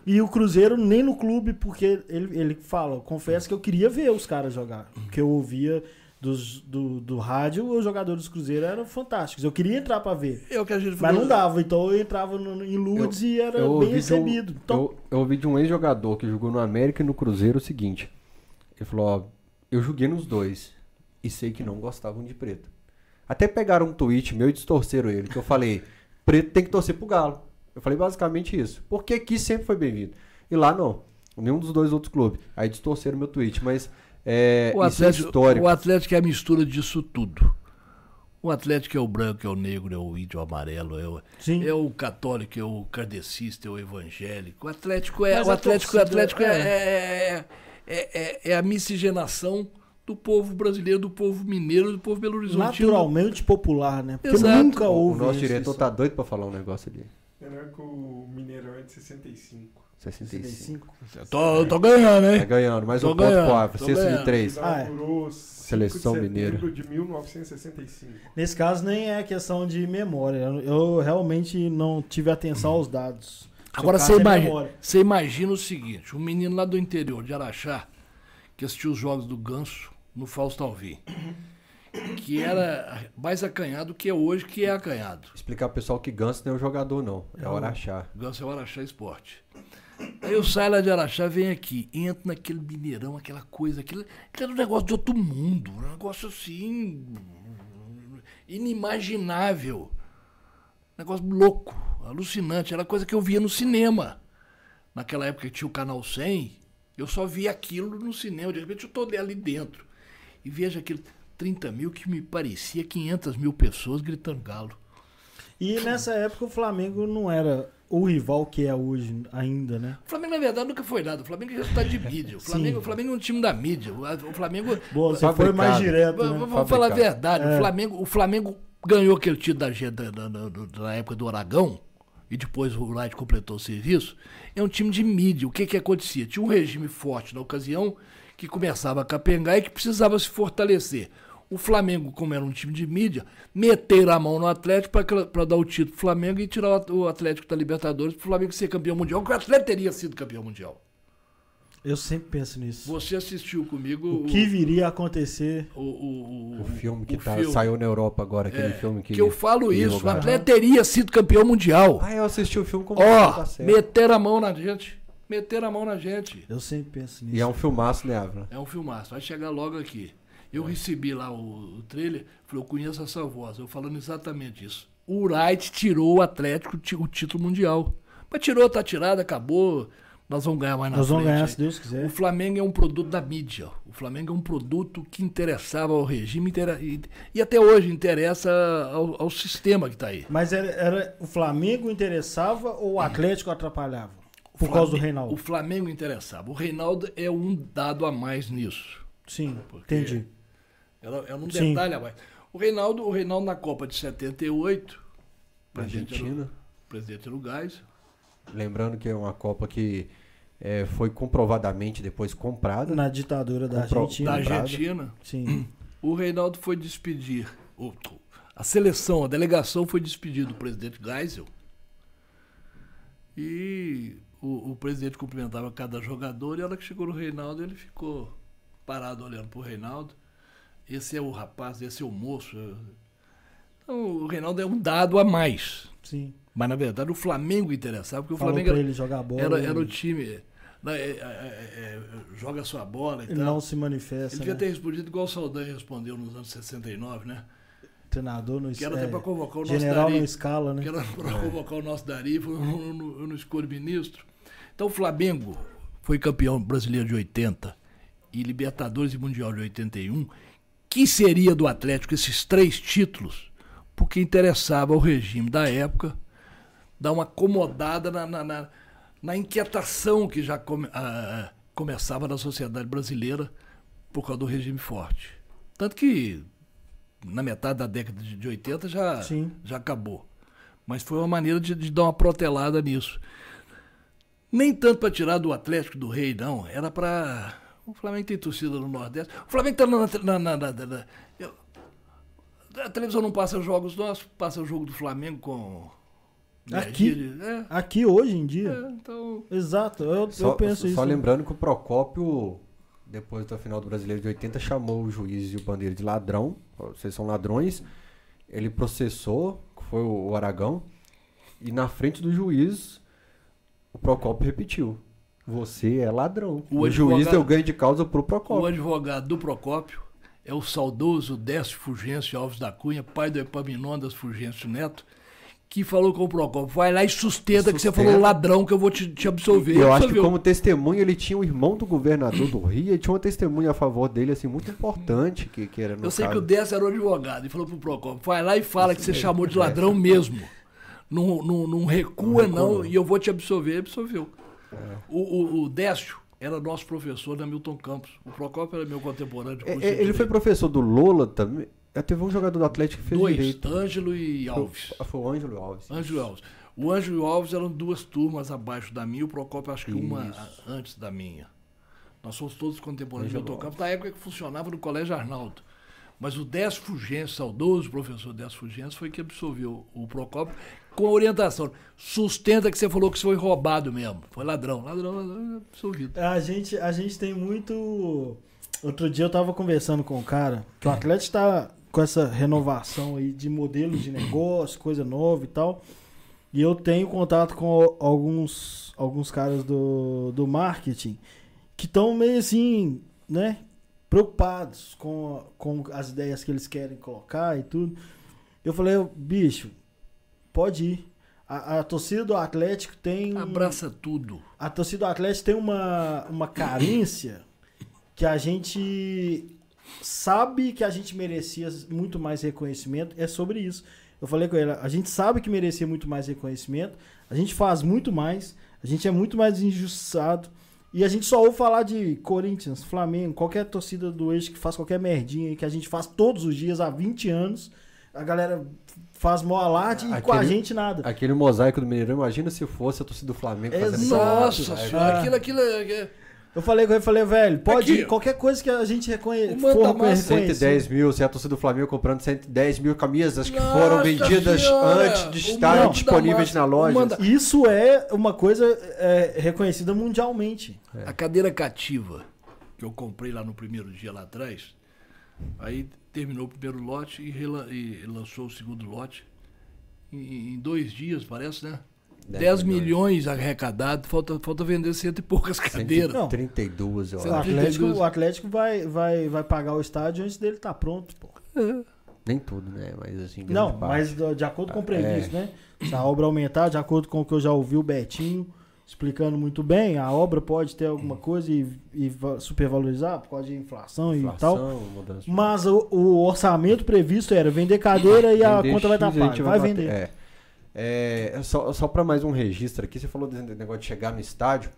E o Cruzeiro nem no clube, porque ele, ele fala, confesso que eu queria ver os caras jogar. Porque eu ouvia dos, do, do rádio, os jogadores do Cruzeiro eram fantásticos. Eu queria entrar pra ver. É o que a gente Mas não dava, então eu entrava no- em Lourdes e era eu bem de um- recebido. Então, Eu, eu ouvi de um ex-jogador que jogou no América e no Cruzeiro o seguinte. Ele falou, ó, eu joguei nos dois e sei que não gostavam de preto. Até pegaram um tweet meu e distorceram ele, que eu falei, preto tem que torcer pro Galo. Eu falei basicamente isso. Porque aqui sempre foi bem-vindo. E lá não. Nenhum dos dois outros clubes. Aí distorceram meu tweet, mas é, O isso é Atlético, histórico. o Atlético é a mistura disso tudo. O Atlético é o branco, é o negro, é o índio, é o amarelo, é o, sim. é o católico, é o kardecista, é o evangélico. O Atlético é, Mas o Atlético, o Atlético é, é- é, é, é- é a miscigenação do povo brasileiro, do povo mineiro, do povo belo horizonte. naturalmente popular, né? Porque Exato. nunca O, o houve. nosso diretor tá doido pra falar um negócio ali. Melhor que o Mineirão é de 65. 65. 65. Tô, tô ganhando, Tá hein? ganhando. Mais Tô um ponto pro Afro. tô Sexto de três. Ah, é. Seleção 5 de mineira. de 1965. Nesse caso, nem é questão de memória. Eu realmente não tive atenção aos dados. Agora você é imagina, você imagina o seguinte: um menino lá do interior de Araxá, que assistiu os jogos do Ganso no Fausto Alvim, que era mais acanhado do que é hoje, que é acanhado. Explicar pro pessoal que Ganso não é o jogador, não. É o Araxá. Ganso é o Araxá Esporte. Aí eu saio lá de Araxá, venho aqui, entro naquele Mineirão, aquela coisa, aquilo, aquilo era um negócio de outro mundo, um negócio assim. inimaginável. Negócio louco, alucinante. Era coisa que eu via no cinema. Naquela época que tinha o Canal 100, eu só via aquilo no cinema. De repente eu tô ali dentro e vejo aquilo. 30 mil que me parecia 500 mil pessoas gritando galo. E nessa época o Flamengo não era o rival que é hoje ainda, né? O Flamengo, na verdade, nunca foi nada. O Flamengo é resultado de mídia. O Flamengo, o Flamengo é um time da mídia. O Flamengo. Boa, você foi mais direto, Vamos né? vamos falar a verdade. É. O, Flamengo, o Flamengo ganhou aquele título da, da época do Aragão. E depois o Light completou o serviço. É um time de mídia. O que que acontecia? Tinha um regime forte na ocasião que começava a capengar e que precisava se fortalecer. O Flamengo, como era um time de mídia, meteram a mão no Atlético para dar o título pro Flamengo e tirar o o Atlético da Libertadores para o Flamengo ser campeão mundial, porque o Atlético teria sido campeão mundial. Eu sempre penso nisso. Você assistiu comigo O que viria a acontecer? o, o, O filme que o tá, filme. saiu na Europa agora, aquele filme que. que eu falo que isso, o. Atlético teria sido campeão mundial. Ah, eu assisti o filme como Ó, tá meteram a mão na gente. Meteram a mão na gente. Eu sempre penso nisso. E é um filmaço, né, Avra? É um filmaço, vai chegar logo aqui. Eu recebi lá o, o trailer, falei, eu conheço essa voz, eu falando exatamente isso. O Wright tirou o Atlético ti- o título mundial. Mas tirou, tá tirado, acabou. Nós vamos ganhar mais na Nós vamos frente ganhar, aí. se Deus quiser. O Flamengo é um produto da mídia. O Flamengo é um produto que interessava ao regime intera- e, e até hoje interessa ao, ao sistema que está aí. Mas era, era- o Flamengo interessava ou o Atlético atrapalhava? Por O causa do Flamengo- Reinaldo? O Flamengo interessava. O Reinaldo é um dado a mais nisso. Sim, entendi. Era, era um Sim. detalhe a mais. O Reinaldo, o Reinaldo na Copa de 78, o presidente Argentina. presidente era o. Lembrando que é uma Copa que é, foi comprovadamente depois comprada. Na ditadura da Compro- Argentina. da. Argentina. Sim. O Reinaldo foi despedir. o- a seleção, a delegação foi despedir do presidente Geisel. E o, o presidente cumprimentava cada jogador. E a hora que chegou no Reinaldo, ele ficou parado olhando pro Reinaldo. Esse é o rapaz, esse é o moço. Então, o Reinaldo é um dado a mais. Sim. Mas na verdade o Flamengo interessava, porque o Falou Flamengo pra era, ele jogar bola. era, era o time. né, é, é, é, é, joga a sua bola e Ele tal. não se manifesta. Ele devia né? ter respondido igual o Saldanha respondeu nos anos 69, né? Treinador no Que era é, até para convocar o nosso General Dari. não escala, né? Que era para convocar o nosso Dari, eu não, eu não escolho ministro. Então o Flamengo foi campeão brasileiro de 80 e Libertadores e Mundial de 81. Que seria do Atlético esses três títulos? Porque interessava ao regime da época dar uma acomodada na, na, na- na inquietação que já come- ah, começava na sociedade brasileira por causa do regime forte. Tanto que na metade da década de de 80 já, Sim. já acabou. Mas foi uma maneira de, de dar uma protelada nisso. Nem tanto para tirar do Atlético do Rei, não. Era para O Flamengo tem torcida no Nordeste. O Flamengo tá na. na, na, na, a televisão não passa jogos nossos, passa o jogo do Flamengo com. Aqui? É, Aqui hoje em dia. é, então. Exato, eu, Só, eu penso isso. só lembrando que o Procópio, depois da final do Brasileiro de 80, chamou o juiz e o bandeira de ladrão. Vocês são ladrões. Ele processou, que foi o o Aragão. E na frente do juiz, o Procópio repetiu. Você é ladrão. O O, juiz advogado- deu ganho de causa pro O Procópio. advogado do Procópio é o saudoso Décio Fulgêncio Alves da Cunha, pai do Epaminondas Fulgêncio Neto, que falou com o Procópio, vai lá e sustenta, que você Sustenta. falou ladrão que eu vou te, te absolver. Eu acho que como testemunha, ele tinha o irmão do governador do Rio e tinha uma testemunha a favor dele, assim, muito importante, que, que era no Eu sei que caso. o Décio era o advogado e falou pro Procópio, vai lá e fala que você chamou de ladrão mesmo. Não, não, não recua, Não não, recua. e eu vou te absolver. Absolveu. É. O, o, o Décio era nosso professor da Milton Campos. O Procópio era meu contemporâneo de É, curso é, de ele foi professor do Lola também. É, Teve um jogador do Atlético que fez Dois, direito. Ângelo e Alves. Foi, foi o Ângelo Alves. Ângelo Alves. O Ângelo e o Alves eram duas turmas abaixo da minha, o Procópio acho que uma Isso. a- antes da minha. Nós somos todos contemporâneos de Milton Campos, da época que funcionava no Colégio Arnaldo. Mas o Décio Fulgêncio, saudoso professor Décio Fulgêncio, foi que absolveu o Procópio com a orientação. Sustenta que você falou que foi roubado mesmo. Foi ladrão. Ladrão, ladrão absolvido. A gente, a gente tem muito. Outro dia eu tava conversando com um cara que o Atlético tá com essa renovação aí de modelos de negócio, coisa nova e tal. E eu tenho contato com alguns, alguns caras do, do marketing que estão meio assim, né? Preocupados com, com as ideias que eles querem colocar e tudo. Eu falei, bicho, pode ir. A, a torcida do Atlético tem. Abraça tudo. A torcida do Atlético tem uma, uma carência que a gente sabe que a gente merecia muito mais reconhecimento. É sobre isso. Eu falei com ele, a gente sabe que merecia muito mais reconhecimento, a gente faz muito mais, a gente é muito mais injustiçado. E a gente só ouve falar de Corinthians, Flamengo, qualquer torcida do eixo que faz qualquer merdinha aí, que a gente faz todos os dias há 20 anos. A galera faz mó alarde e com a Aquele- gente nada. Aquele mosaico do Mineirão, imagina se fosse a torcida do Flamengo fazendo Exato. Nossa mosaico. senhora, aquilo, aquilo. é- Eu falei com ele, falei, velho, pode Aqui, ir, qualquer coisa que a gente reconhe... o for reconhecer. 110 mil, se a torcida do Flamengo comprando 110 mil camisas que Nossa foram vendidas Senhora! antes de estarem disponíveis na loja. manda- Isso é uma coisa é, reconhecida mundialmente. A cadeira cativa que eu comprei lá no primeiro dia lá atrás, aí terminou o primeiro lote e, rela- e lançou o segundo lote. Em, em dois dias, parece, né? 10 milhões arrecadados, falta, falta vender cento e poucas cadeiras. Não. 32, eu O acho. Atlético, 32. o Atlético vai, vai, vai pagar o estádio antes dele estar pronto. Pô. Nem tudo, né? Mas assim, Não, parte. mas de acordo com o previsto, É. né? Se a obra aumentar, de acordo com o que eu já ouvi o Betinho explicando muito bem, a obra pode ter alguma coisa e, e va- supervalorizar por causa de inflação, e tal. Inflação, mudança de- Mas o, o orçamento previsto era vender cadeira e a Vender conta vai estar X, a gente paga. Vai bater- vender. É. É, só só para mais um registro aqui, você falou desse negócio de chegar no estádio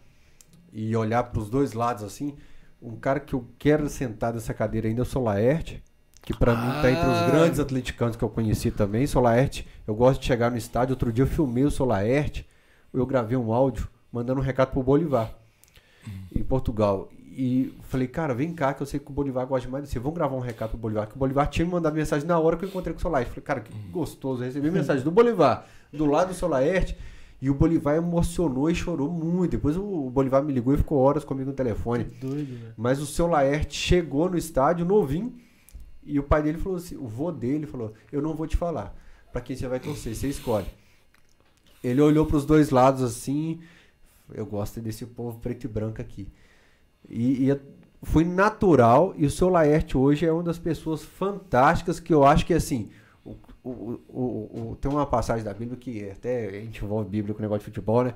e olhar para os dois lados assim. Um cara que eu quero sentar nessa cadeira ainda é o Solaerte, que para mim tá entre os Ah. grandes atleticanos que eu conheci também. Solaerte, eu gosto de chegar no estádio. Outro dia eu filmei o Solaerte, eu gravei um áudio mandando um recado pro Bolivar em Portugal. E falei, cara, vem cá, que eu sei que o Bolivar gosta demais de você. Vamos gravar um recado pro Bolivar. Que o Bolivar tinha me mandado mensagem na hora que eu encontrei com o Solaerte. Falei, cara, que gostoso. Eu recebi mensagem do Bolivar, do lado do Solaerte. E o Bolivar emocionou e chorou muito. Depois o Bolivar me ligou e ficou horas comigo no telefone. Doido, velho. Mas o seu Laerte chegou no estádio novinho e o pai dele falou assim, o vô dele falou, eu não vou te falar pra quem você vai torcer, você escolhe. Ele olhou pros dois lados assim, eu gosto desse povo preto e branco aqui. E, e foi natural e o seu Laerte hoje é uma das pessoas fantásticas que eu acho que assim, o, o, o, tem uma passagem da Bíblia que até a gente envolve Bíblia com o negócio de futebol, né?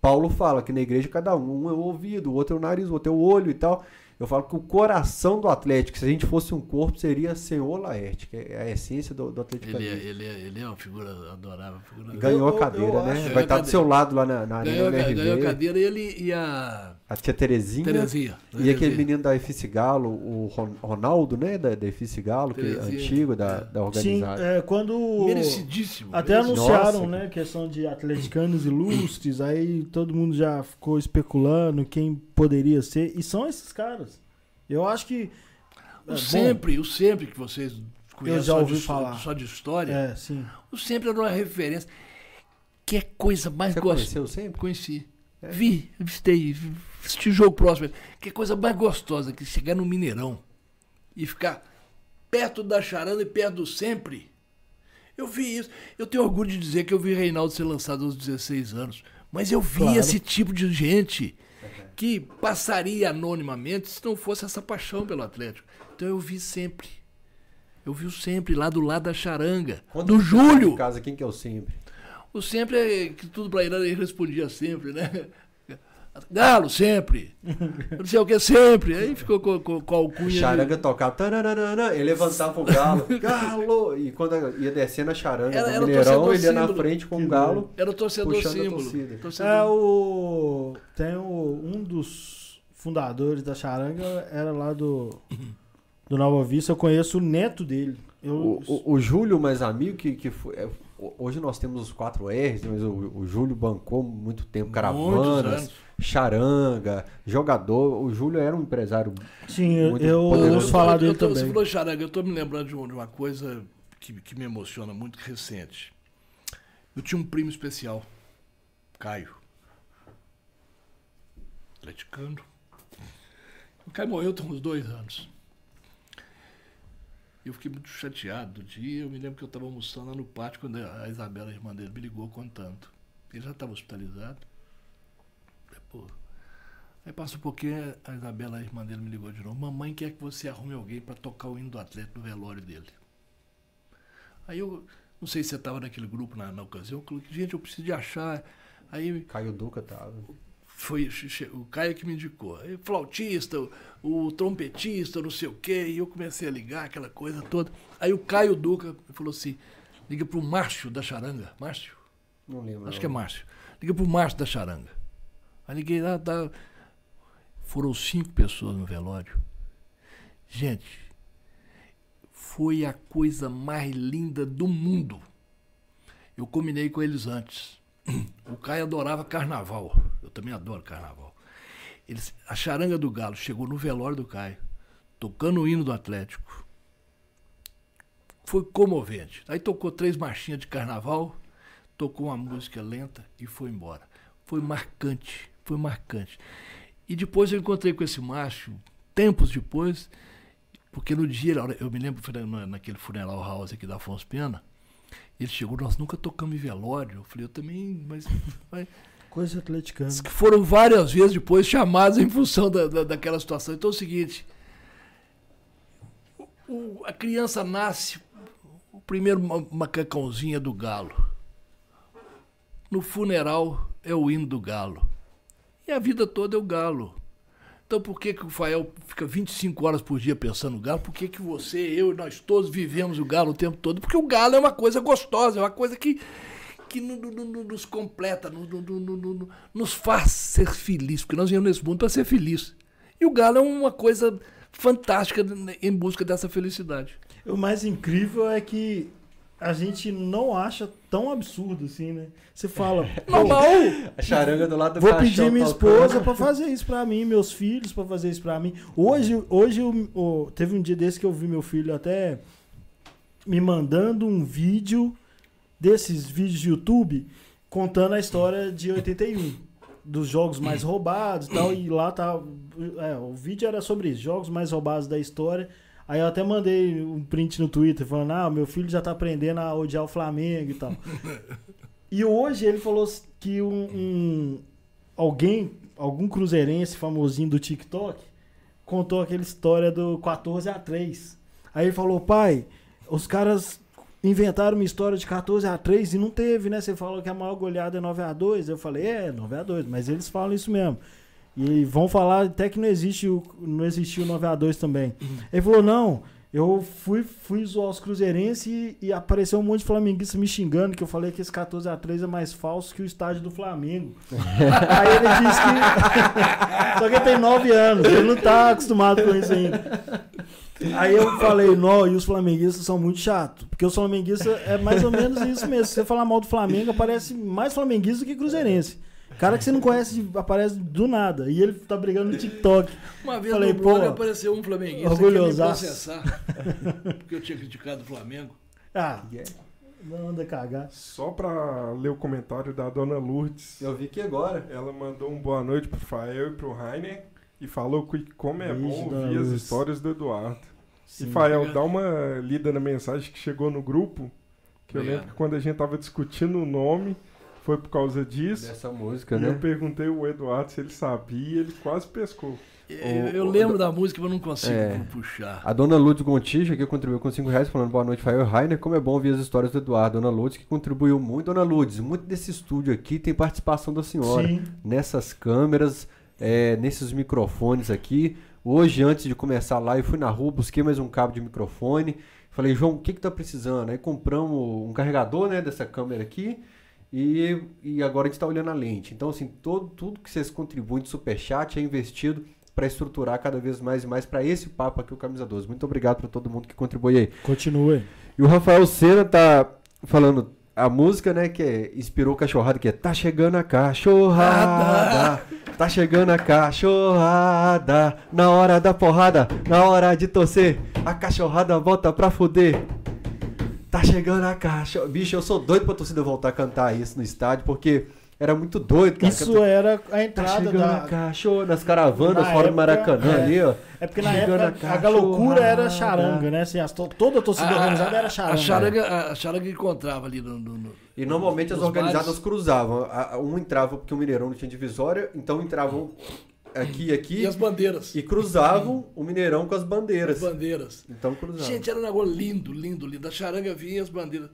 Paulo fala que na igreja cada um é o ouvido, o outro é o nariz, o outro é o olho e tal. Eu falo que o coração do Atlético, se a gente fosse um corpo, seria Senhor Laerte, que é a essência do, do Atlético. Ele é, ele, é, ele é uma figura adorável. Figura Ganhou Eu- a cadeira, eu né? acho- Vai estar do seu lado lá na, na Ganhou, Arena ganhou a cadeira e ele e a. A tia Terezinha. Terezinha. E aquele Terezinha. menino da Efice Galo, o Ron- Ronaldo, né? Da, da Efice Galo, que é antigo, da, É. da Sim, organizada. é, quando. Merecidíssimo. Até merecidíssimo. anunciaram, Nossa. né, questão de atleticanos ilustres, aí todo mundo já ficou especulando quem poderia ser, e são esses caras. Eu acho que. é, O bom, sempre, o sempre que vocês conhecem já só, ouvi de, falar. só de história, É, sim. o sempre era uma referência. Que é coisa mais Você gostosa. conheceu sempre? Conheci. É? Vi, visitei, vi- assisti jogo próximo. Que coisa mais gostosa que chegar no Mineirão e ficar perto da charanda e perto do sempre. Eu vi isso. Eu tenho orgulho de dizer que eu vi Reinaldo ser lançado aos 16 anos. Mas eu vi Claro. esse tipo de gente que passaria anonimamente se não fosse essa paixão pelo Atlético. Então eu vi sempre. Eu vi o sempre lá do lado da charanga. Conta do Júlio. Casa, quem que é o sempre? O sempre é que tudo pra ele ele respondia sempre, né? Galo, sempre. Eu não sei o que, sempre. Aí ficou com, com, com a alcunha. de- Charanga tocava, ele levantava o galo, galo, e quando ia descendo a charanga Era- do era o Mineirão, ele ia na frente com o galo. Era o torcedor símbolo. Torcedor- É o. Tem o, um dos fundadores da Charanga, era lá do. Do Nova Vista, eu conheço o neto dele. Eu, O, o, o Júlio, mais amigo, que, que foi. Hoje nós temos os 4 R's, mas o, o Júlio bancou muito tempo caravanas, charanga, jogador. O Júlio era um empresário. sim, eu, muito eu ouço falar dele eu tô, Você também. falou charanga, eu tô me lembrando de, um- de uma coisa que, que me emociona muito recente. Eu tinha um primo especial, Caio. Atleticano. O Caio morreu tem uns dois anos. Eu fiquei muito chateado do dia. Eu me lembro que eu estava almoçando lá no pátio quando a Isabela, a irmã dele, me ligou contando. Ele já estava hospitalizado. Falei, Pô. Aí passa um pouquinho, a Isabela, a irmã dele, me ligou de novo. Mamãe quer que você arrume alguém para tocar o hino do atleta no velório dele. Aí eu, não sei se você estava naquele grupo na, na ocasião, eu coloquei, gente, eu preciso de achar. Aí Caio Duca tava. Foi o Caio que me indicou. Flautista, o, o trompetista, não sei o quê. E eu comecei a ligar aquela coisa toda. Aí o Caio Duca falou assim: liga pro Márcio da Charanga. Márcio? Não lembro. Acho que é. Márcio. Liga pro Márcio da Charanga. Aí liguei lá, tá. Foram cinco pessoas no velório. Gente, foi a coisa mais linda do mundo. Eu combinei com eles antes. O Caio adorava carnaval. Eu também adoro carnaval. Eles, a charanga do Galo chegou no velório do Caio, tocando o hino do Atlético. Foi comovente. Aí tocou três marchinhas de carnaval, tocou uma música lenta e foi embora. Foi marcante, foi marcante. E depois eu encontrei com esse macho, tempos depois, porque no dia, eu me lembro, naquele funeral house aqui da Afonso Pena, ele chegou, nós nunca tocamos em velório. Eu falei, eu também, mas. Coisa atleticana. Diz que foram várias vezes depois chamados em função da, da- daquela situação. Então é o seguinte: o- a criança nasce, o primeiro ma- macacãozinho é do galo. No funeral é o hino do galo. E a vida toda é o galo. Então por que, que o Fael fica 25 horas por dia pensando no galo? Por que, que você, eu e nós todos vivemos o galo o tempo todo? Porque o galo é uma coisa gostosa, é uma coisa que, que no- no- no- nos completa, no- no- no- no- no- nos faz ser feliz. Porque nós viemos nesse mundo para ser feliz. E o galo é uma coisa fantástica em busca dessa felicidade. O mais incrível é que a gente não acha tão absurdo assim, né? Você fala, Normal! A charanga do lado do Vou caixão pedir minha tocando. esposa pra fazer isso pra mim, meus filhos pra fazer isso pra mim. Hoje, hoje eu- o- teve um dia desse que eu vi meu filho até me mandando um vídeo desses vídeos de YouTube contando a história de 81, dos jogos mais roubados e tal, e lá tá é, o vídeo era sobre isso, jogos mais roubados da história. Aí eu até mandei um print no Twitter falando: "Ah, meu filho já tá aprendendo a odiar o Flamengo e tal". E hoje ele falou que um, um- alguém, algum cruzeirense famosinho do TikTok, contou aquela história do 14 a 3. Aí ele falou, pai, os caras inventaram uma história de 14 a 3 e não teve, né? Você falou que a maior goleada é 9 a 2 Eu falei, é, 9 a 2 mas eles falam isso mesmo. E vão falar até que não existe o, não existiu o 9 a 2 também. Ele falou, não, Eu fui, fui zoar os cruzeirenses e, e apareceu um monte de flamenguista me xingando, que eu falei que esse 14x3 é mais falso que o estádio do Flamengo. Aí ele disse que. Só que ele tem 9 anos, ele não tá acostumado com isso ainda. Aí eu falei, não, e os flamenguistas são muito chatos. Porque os flamenguistas é mais ou menos isso mesmo. Se você falar mal do Flamengo, aparece mais flamenguista do que cruzeirense. Cara que você não conhece aparece do nada. E ele tá brigando no TikTok. Uma vez Falei, no blog pô, apareceu um flamenguista orgulhosaço. que ia me processar. porque eu tinha criticado o Flamengo. Ah, não anda cagar. Só pra ler o comentário da dona Lourdes. Eu vi aqui agora. Ela mandou um boa noite pro Fael e pro Rainer. E falou que como é Beijo, bom ouvir as histórias do Eduardo. Sim. E Fael, dá uma lida na mensagem que chegou no grupo. Que eu lembro que quando a gente tava discutindo o nome, foi por causa disso. Dessa música, E eu né? perguntei ao Eduardo se ele sabia, ele quase pescou. Eu, O- eu o- lembro da música, mas não consigo É. puxar. A dona Lourdes Gontijo aqui contribuiu com 5 reais, falando boa noite, Fael Rainer. Como é bom ouvir as histórias do Eduardo. Dona Lourdes que contribuiu muito. Dona Lourdes, muito desse estúdio aqui tem participação da senhora. Sim. Nessas câmeras, é, nesses microfones aqui. Hoje, antes de começar a live, fui na rua, busquei mais um cabo de microfone. Falei, João, o que que tá precisando? Aí compramos um carregador, né, dessa câmera aqui. E, e agora a gente tá olhando a lente. Então, assim, todo, tudo que vocês contribuem de superchat é investido para estruturar cada vez mais e mais para esse papo aqui, o Camisa 12. Muito obrigado para todo mundo que contribui aí. Continue. E o Rafael Senna tá falando a música, né, que é- inspirou o cachorrada, que é Tá chegando a cachorrada, tá chegando a cachorrada, na hora da porrada, na hora de torcer, a cachorrada volta pra fuder. Tá chegando a cachorrada. Bicho, eu sou doido pra torcida voltar a cantar isso no estádio, porque era muito doido, cara. Isso era a Tá entrada chegando a da. cachorra nas caravanas Na fora do Maracanã é. ali, ó. É porque na Chegando época a a loucura era charanga, né? Assim, as to- toda a torcida organizada era charanga. A charanga, a charanga encontrava ali no. no- no- E normalmente as organizadas bares. cruzavam. A- a- Um entrava porque o Mineirão não tinha divisória, então entravam aqui e aqui E as bandeiras. e cruzavam o Mineirão com as bandeiras. As bandeiras. Então cruzavam. Gente, era um negócio lindo, lindo, lindo. A charanga vinha e as bandeiras.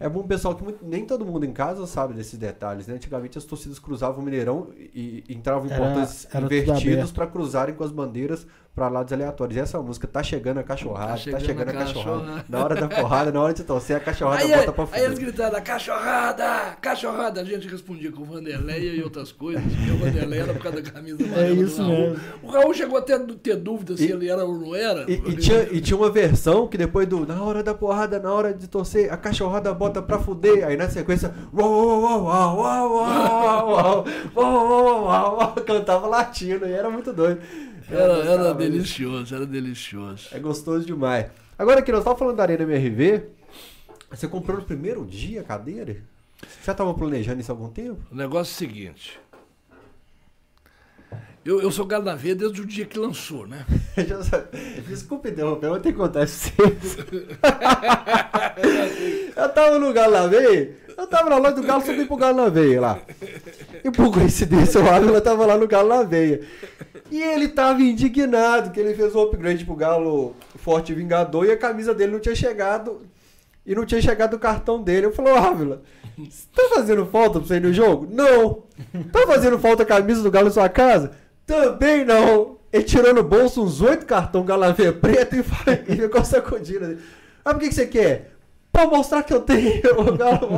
É bom pessoal que muito- nem todo mundo em casa sabe desses detalhes, né? Antigamente as torcidas cruzavam o Mineirão e, e entravam em Era- portões era aberto. para cruzarem com as bandeiras para lados aleatórios. E essa música tá chegando a cachorrada, tá chegando, chegando a a cachorrada. cachorrada. Na hora da porrada, na hora de torcer, a cachorrada Aí, bota pra aí eles fuder. gritaram, cachorrada, cachorrada. A gente respondia com Vanderleia e outras coisas. E o Vanderleia era por causa da camisa É amarela do isso Raul. mesmo. O Raul chegou até a ter dúvida se E- ele era ou não era. E, e tinha, e tinha uma versão que depois do na hora da porrada, na hora de torcer, a cachorrada bota pra fuder. Aí na sequência, uau, uau, uau, uau, uau, uau, uau, uau, uau, uau, uau, uau, cantava latino e era muito doido. Era, era delicioso, era delicioso. É gostoso demais. Agora que nós estávamos falando da Arena MRV, você comprou no primeiro dia a cadeira? Você já estava planejando isso há algum tempo? O negócio é o seguinte. Eu, eu sou galo na veia desde o dia que lançou, né? Desculpa interromper, vou ter que contar isso eu tava no Galo na Veia, eu tava na loja do Galo, subi pro Galo na Veia lá. E por coincidência, o Ávila tava lá no Galo na Veia. E ele tava indignado que ele fez um upgrade pro Galo Forte Vingador e a camisa dele não tinha chegado. E não tinha chegado o cartão dele. Eu falei, Ávila, tá fazendo falta pra você ir no jogo? Não. Tá fazendo falta a camisa do Galo na sua casa? Também não. Ele tirou no bolso uns oito cartões Galaveia preto e, fa- e ficou sacudindo. Ah, por que, que você quer? Pra mostrar que eu tenho o Galo.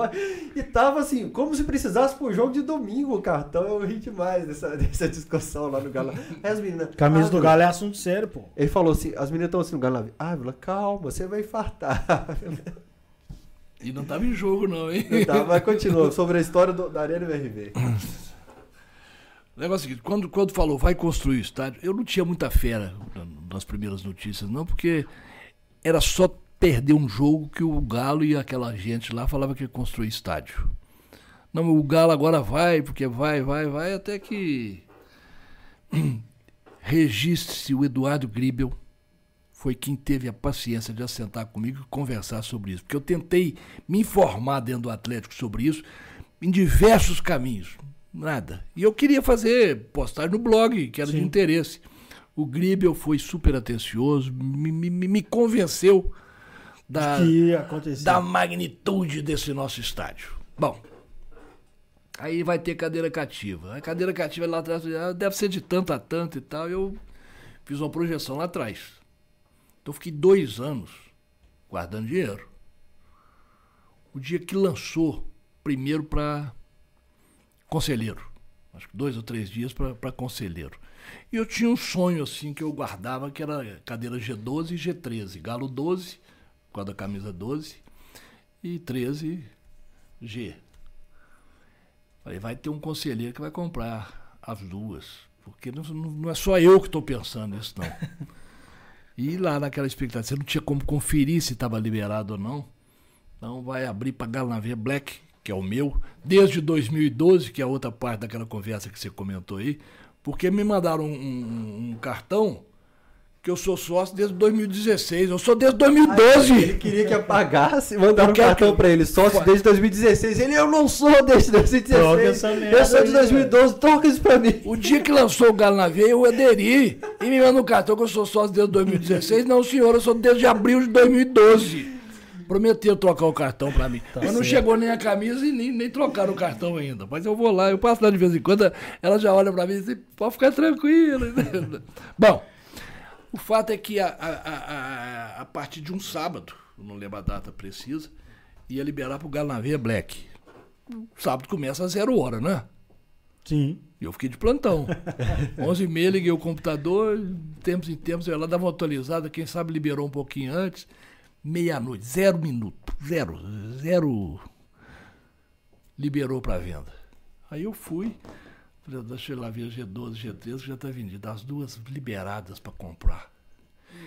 E tava assim, como se precisasse pro jogo de domingo o cartão. Eu ri demais dessa, dessa discussão lá no Galo. Aí as meninas. Camisa "Ah, do Galo é assunto sério, pô. Ele falou assim, as meninas estão assim no Galo. Ah, Vila, calma, você vai infartar. E não tava em jogo, não, hein? Tá, mas continua sobre a história do, da Arena MRV. O negócio é o seguinte, quando, quando falou vai construir o estádio, eu não tinha muita fera na- nas primeiras notícias, não, porque era só perder um jogo que o Galo e aquela gente lá falava que ia construir estádio. Não, o Galo agora vai, porque vai, vai, vai, até que registre-se o Eduardo Gribel, foi quem teve a paciência de assentar comigo e conversar sobre isso. Porque eu tentei me informar dentro do Atlético sobre isso em diversos caminhos. Nada. E eu queria fazer postagem no blog, que era de Sim. interesse. O Gribel foi super atencioso, me, me, me convenceu da, da magnitude desse nosso estádio. Bom, aí vai ter cadeira cativa. A cadeira cativa lá atrás deve ser de tanto a tanto e tal. Eu fiz uma projeção lá atrás. Então eu fiquei dois anos guardando dinheiro. O dia que lançou, primeiro para conselheiro. Acho que dois ou três dias para conselheiro. E eu tinha um sonho assim que eu guardava, que era cadeira G12 e G13. Galo 12, por causa da camisa 12, e 13 G. Falei, vai ter um conselheiro que vai comprar as duas. Porque não, não é só eu que estou pensando isso, não. E lá naquela expectativa, você não tinha como conferir se estava liberado ou não. Então vai abrir para Galanavia Black, que é o meu, desde 2012, que é a outra parte daquela conversa que você comentou aí, porque me mandaram um, um, um cartão que eu sou sócio desde 2016. Eu sou desde 2012. ele queria que apagasse, mandaram um cartão que... pra ele, sócio desde 2016. Ele, eu não sou desde 2016. Eu sou de 2012, troca isso pra mim. O dia que lançou o Galo na Veia, eu aderi. E me mandou um cartão que eu sou sócio desde 2016. Não, senhor, eu sou desde abril de 2012. Prometeu trocar o cartão pra mim. Tá mas não chegou nem a camisa e nem, nem trocaram o cartão ainda. Mas eu vou lá, eu passo lá de vez em quando, ela já olha pra mim e diz, pode ficar tranquilo. Bom, o fato é que a, a, a, a, partir de um sábado, não lembro a data precisa, ia liberar pro Galo Black. O sábado começa a zero hora, né? Sim. E eu fiquei de plantão. 11h30 liguei o computador, tempos em tempos, ela dava uma atualizada, quem sabe liberou um pouquinho antes meia-noite, zero minuto, zero, zero liberou para venda. Aí eu fui, eu lá ver G12, G13, já está vendido, as duas liberadas para comprar.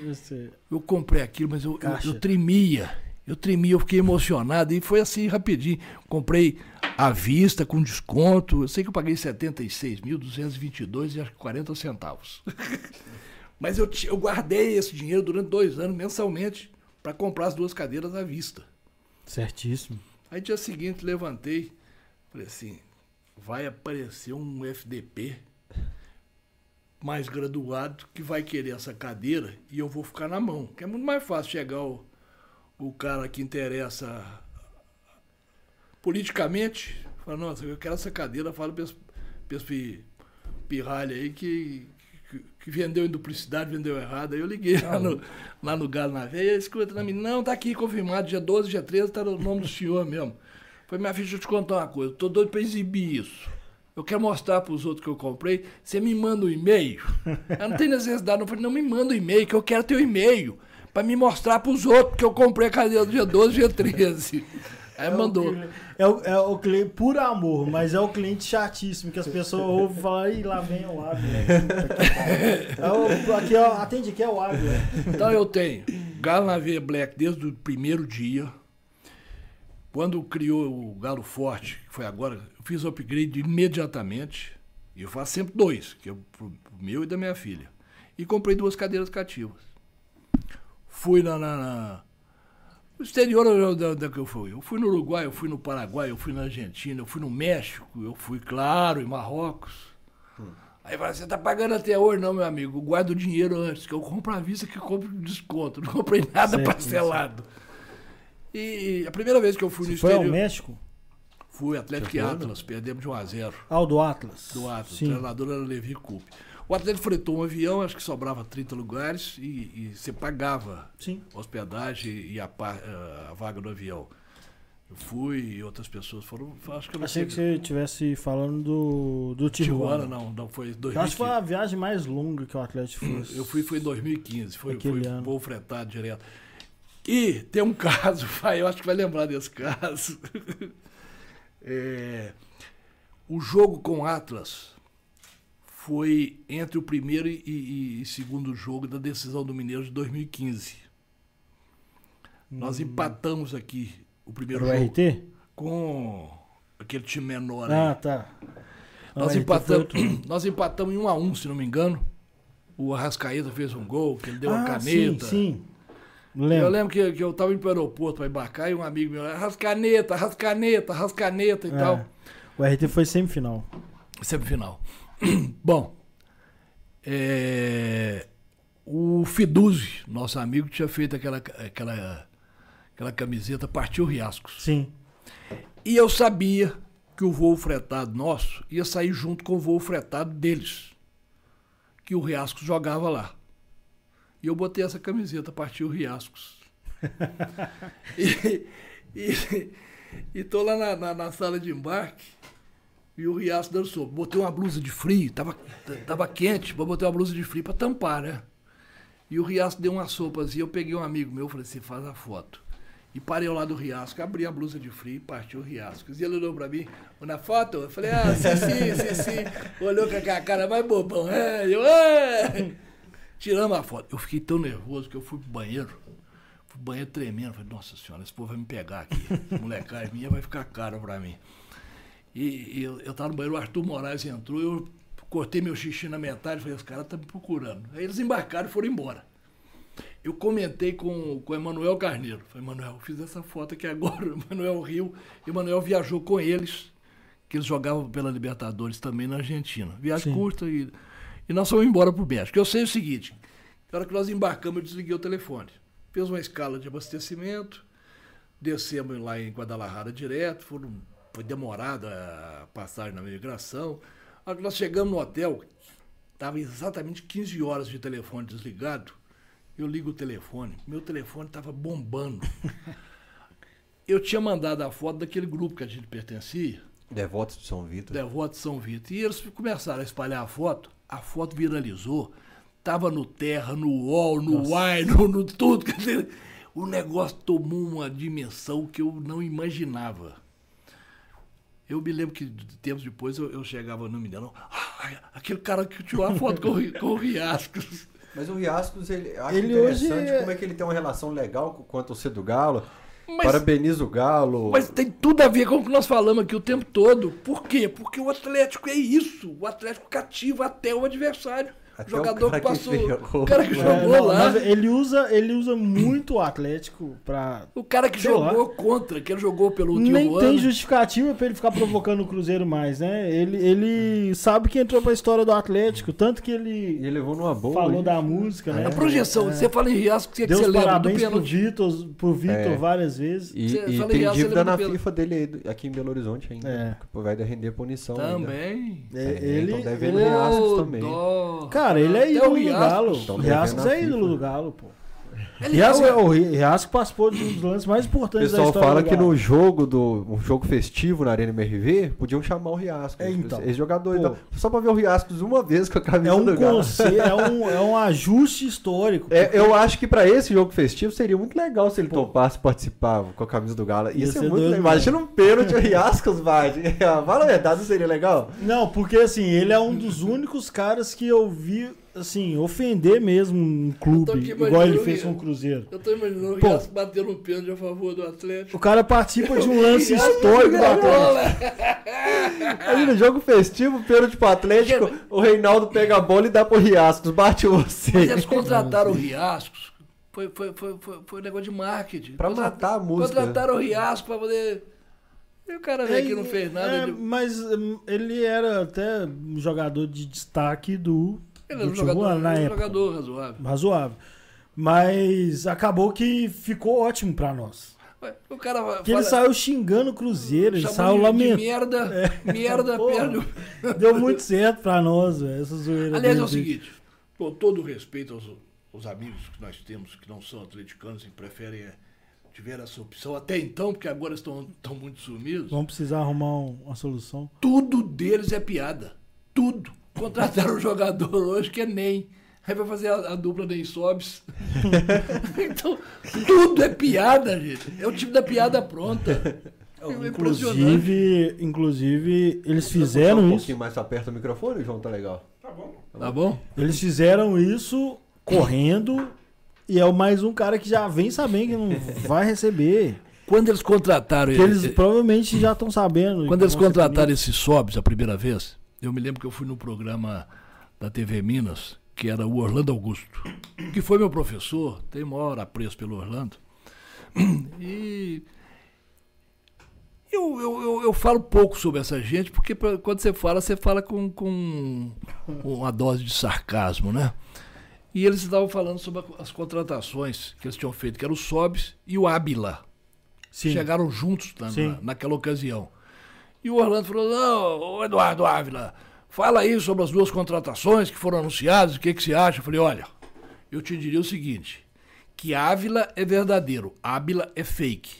Você... Eu comprei aquilo, mas eu, eu, eu, tremia, eu tremia, eu fiquei emocionado e foi assim rapidinho. Comprei à vista, com desconto, eu sei que eu paguei 76.222 e acho que 40 centavos. mas eu, eu guardei esse dinheiro durante dois anos, mensalmente, para comprar as duas cadeiras à vista. Certíssimo. Aí dia seguinte levantei, falei assim, vai aparecer um FDP mais graduado que vai querer essa cadeira e eu vou ficar na mão. Que é muito mais fácil chegar o, o cara que interessa politicamente, falar, nossa, eu quero essa cadeira, fala para esse pirralha aí que, que vendeu em duplicidade, vendeu errado. Aí eu liguei lá no, lá no Galo na veia, escuta na mim, não, tá aqui confirmado, dia 12, dia 13, tá no nome do senhor mesmo. Foi minha filha, deixa eu te contar uma coisa, tô doido para exibir isso. Eu quero mostrar para os outros que eu comprei. Você me manda um e-mail? Eu não tenho necessidade, não. falei, não me manda um e-mail, que eu quero um e-mail para me mostrar para os outros que eu comprei a cadeira do dia 12, dia 13. Aí é mandou. O, é, o, é o cliente por amor, mas é o cliente chatíssimo, que as pessoas ouvem e falam, e lá vem o água. é aqui, ó, atende aqui é o água. Então eu tenho Galo na Veia Black desde o primeiro dia. Quando criou o Galo Forte, que foi agora, eu fiz o upgrade imediatamente. E eu faço sempre dois, que é o meu e da minha filha. E comprei duas cadeiras cativas. Fui na, na, na no exterior da, que eu fui. Eu fui no Uruguai, eu fui no Paraguai, eu fui na Argentina, eu fui no México, eu fui, claro, em Marrocos. Hum. Aí fala, você tá pagando até hoje? Não, meu amigo, guarda o dinheiro antes, que eu compro à vista que eu compro desconto. Não comprei nada certo, parcelado. E a primeira vez que eu fui você no foi exterior. Foi ao México? Fui, Atlético e Atlas, perdemos de 1 a 0 Ah, o do Atlas. Do Atlas, Sim. o treinador era Levi Coupe. O Atlético fretou um avião, acho que sobrava 30 lugares e, e você pagava Sim. hospedagem e a, a, vaga do avião. Eu fui e outras pessoas foram. Acho que eu Achei que você estivesse falando do, do Tijuana. Tijuana. não, não foi 2015. Acho que foi a viagem mais longa que o Atlético fez. Eu fui foi em 2015, foi, foi ano. voo fretado direto. E tem um caso, vai, eu acho que vai lembrar desse caso. é, o jogo com Atlas foi entre o primeiro e, e, e segundo jogo da decisão do Mineiro de 2015. Hum. Nós empatamos aqui o primeiro Pro jogo. RT? Com aquele time menor ah, aí. tá. Nós empatamos, nós empatamos em 1 um a 1 um, se não me engano. O Arrascaeta fez um gol, que ele deu ah, uma caneta. Sim, sim. Lembro. Eu lembro que, que eu estava indo para o aeroporto para embarcar e um amigo meu, Arrascaneta, Arrascaneta, Arrascaneta e é. tal. O RT foi semifinal. Semifinal. Bom, é, o Fiduzzi, nosso amigo, tinha feito aquela, aquela, aquela camiseta Partiu Riascos. Sim. E eu sabia que o voo fretado nosso ia sair junto com o voo fretado deles, que o Riascos jogava lá. E eu botei essa camiseta, partiu Riascos. e, e, e tô lá na, na, na sala de embarque e o Riasco dando sopa. Botei uma blusa de frio, tava, tava quente, mas botei uma blusa de frio para tampar, né? E o Riasco deu uma sopa assim, eu peguei um amigo meu, falei assim, faz a foto. E parei lado do Riasco, abri a blusa de frio e partiu o Riasco. E ele olhou pra mim, na foto, eu falei, ah, sim, sim, sim, sim. Olhou com a cara mais bobão, é, eu, é. Tiramos a foto. Eu fiquei tão nervoso que eu fui pro banheiro, fui pro banheiro tremendo, falei, nossa senhora, esse povo vai me pegar aqui. Molecagem minha vai ficar caro pra mim. E, e eu, eu tava no banheiro, o Arthur Moraes entrou, eu cortei meu xixi na metade, falei, os caras estão me procurando. Aí eles embarcaram e foram embora eu comentei com, com o Emanuel Carneiro. Falei, Emanuel, fiz essa foto aqui agora. O Emanuel o Emanuel viajou com eles, que eles jogavam pela Libertadores também na Argentina. Viagem Sim. curta e, e nós fomos embora para o México. Eu sei o seguinte: na hora que nós embarcamos, eu desliguei o telefone. Fez uma escala de abastecimento, descemos lá em Guadalajara direto, foram, foi demorada a passagem na migração. Na hora que nós chegamos no hotel, estava exatamente 15 horas de telefone desligado eu ligo o telefone, meu telefone estava bombando. eu tinha mandado a foto daquele grupo que a gente pertencia. Devotos de São Vitor. Devotos de São Vitor. E eles começaram a espalhar a foto, a foto viralizou. Tava no Terra, no UOL, no UAI, no, no tudo. Quer dizer, o negócio tomou uma dimensão que eu não imaginava. Eu me lembro que tempos depois eu, eu chegava no Mineirão, ah, aquele cara que tirou a foto com, com o Riascos. Mas o Riascos, ele, acho ele interessante hoje... É como é que ele tem uma relação legal com o torcedor do Galo. Mas, Parabeniza o Galo. Mas tem tudo a ver com o que nós falamos aqui o tempo todo. Por quê? Porque o Atlético é isso. O Atlético cativa até o adversário. Até jogador o que passou. Que o cara que jogou é, não, lá. ele usa, ele usa muito o Atlético pra. O cara que jogou lá. contra, que ele jogou pelo último Nem ano. tem justificativa pra ele ficar provocando o Cruzeiro mais, né? Ele, ele sabe que entrou pra história do Atlético, tanto que ele. Ele levou numa boa. Falou da música, né? A projeção, é. você fala em Riasco, que Deus você parabéns lembra do pro Vitor, pro Vitor é. várias vezes. E, e tem Riasco, dívida na FIFA dele aqui em Belo Horizonte ainda. É. Vai render punição. Também. É, ele, então deve ele, Riascos também. Cara, ele é ídolo do Galo. O Riascos é ídolo do Galo, pô. Riasco, é, o Riasco participou de um dos lances mais importantes da história. O pessoal fala que no jogo do um jogo festivo na Arena MRV, podiam chamar o Riasco. É, então. Esse jogador. Então, só pra ver o Riasco uma vez com a camisa é um do Galo. é, um, é um ajuste histórico. É, eu acho que pra esse jogo festivo seria muito legal se ele Pô. topasse participar com a camisa do. Ia, Ia ser, ser muito legal. Imagina um pênalti o Riasco vai. Fala a verdade, não seria legal? Não, porque assim, ele é um dos únicos caras que eu vi assim, ofender mesmo um clube, igual ele fez com o Cruzeiro. Eu tô imaginando o Rias batendo um pênalti a favor do Atlético. O cara participa de um lance histórico do Atlético. Imagina, jogo festivo, pênalti pro Atlético, o Reinaldo pega a bola e dá pro Riascos, bate você. Mas eles contrataram o Riascos, foi, foi, foi, foi, um negócio de marketing. Pra matar a música. Contrataram o Riascos pra poder... E o cara veio é, aqui não fez nada. É, ele... Mas hum, ele era até um jogador de destaque do ele era um jogador, na época. jogador razoável. Razoável. Mas acabou que ficou ótimo pra nós. O cara que fala, ele saiu xingando o Cruzeiro, ele saiu lamentando. Merda, é. merda, perde. Deu muito certo pra nós, véio, essa zoeira. Aliás, é o seguinte, com todo respeito aos, aos, amigos que nós temos que não são atleticanos e preferem é, tiver essa opção, até então, porque agora estão, estão muito sumidos. Vamos precisar arrumar um, uma solução. Tudo deles é piada. Tudo. Contrataram um jogador hoje que é nem. Aí vai fazer a, a dupla nem Sobs. então, tudo é piada, gente. É o tipo da piada pronta. É inclusive, inclusive, eles fizeram um isso. Um pouquinho mais aperta o microfone, João, tá legal. Tá bom. Tá bom? Eles fizeram isso correndo e é o mais um cara que já vem sabendo que não vai receber. Quando eles contrataram que eles provavelmente já estão sabendo. Quando eles contrataram esse Sobs a primeira vez, eu me lembro que eu fui no programa da TV Minas, que era o Orlando Augusto, que foi meu professor, tenho maior apreço pelo Orlando. E eu, eu, eu, eu, falo pouco sobre essa gente, porque pra, quando você fala, você fala com, com uma dose de sarcasmo, né? E eles estavam falando sobre as contratações que eles tinham feito, que era o Sobs e o Ábila. Chegaram juntos na, na, naquela ocasião. E o Orlando falou: Não, Eduardo Ávila, fala aí sobre as duas contratações que foram anunciadas, o que, que você acha? Eu falei: Olha, eu te diria o seguinte: que Ávila é verdadeiro, Ábila é fake.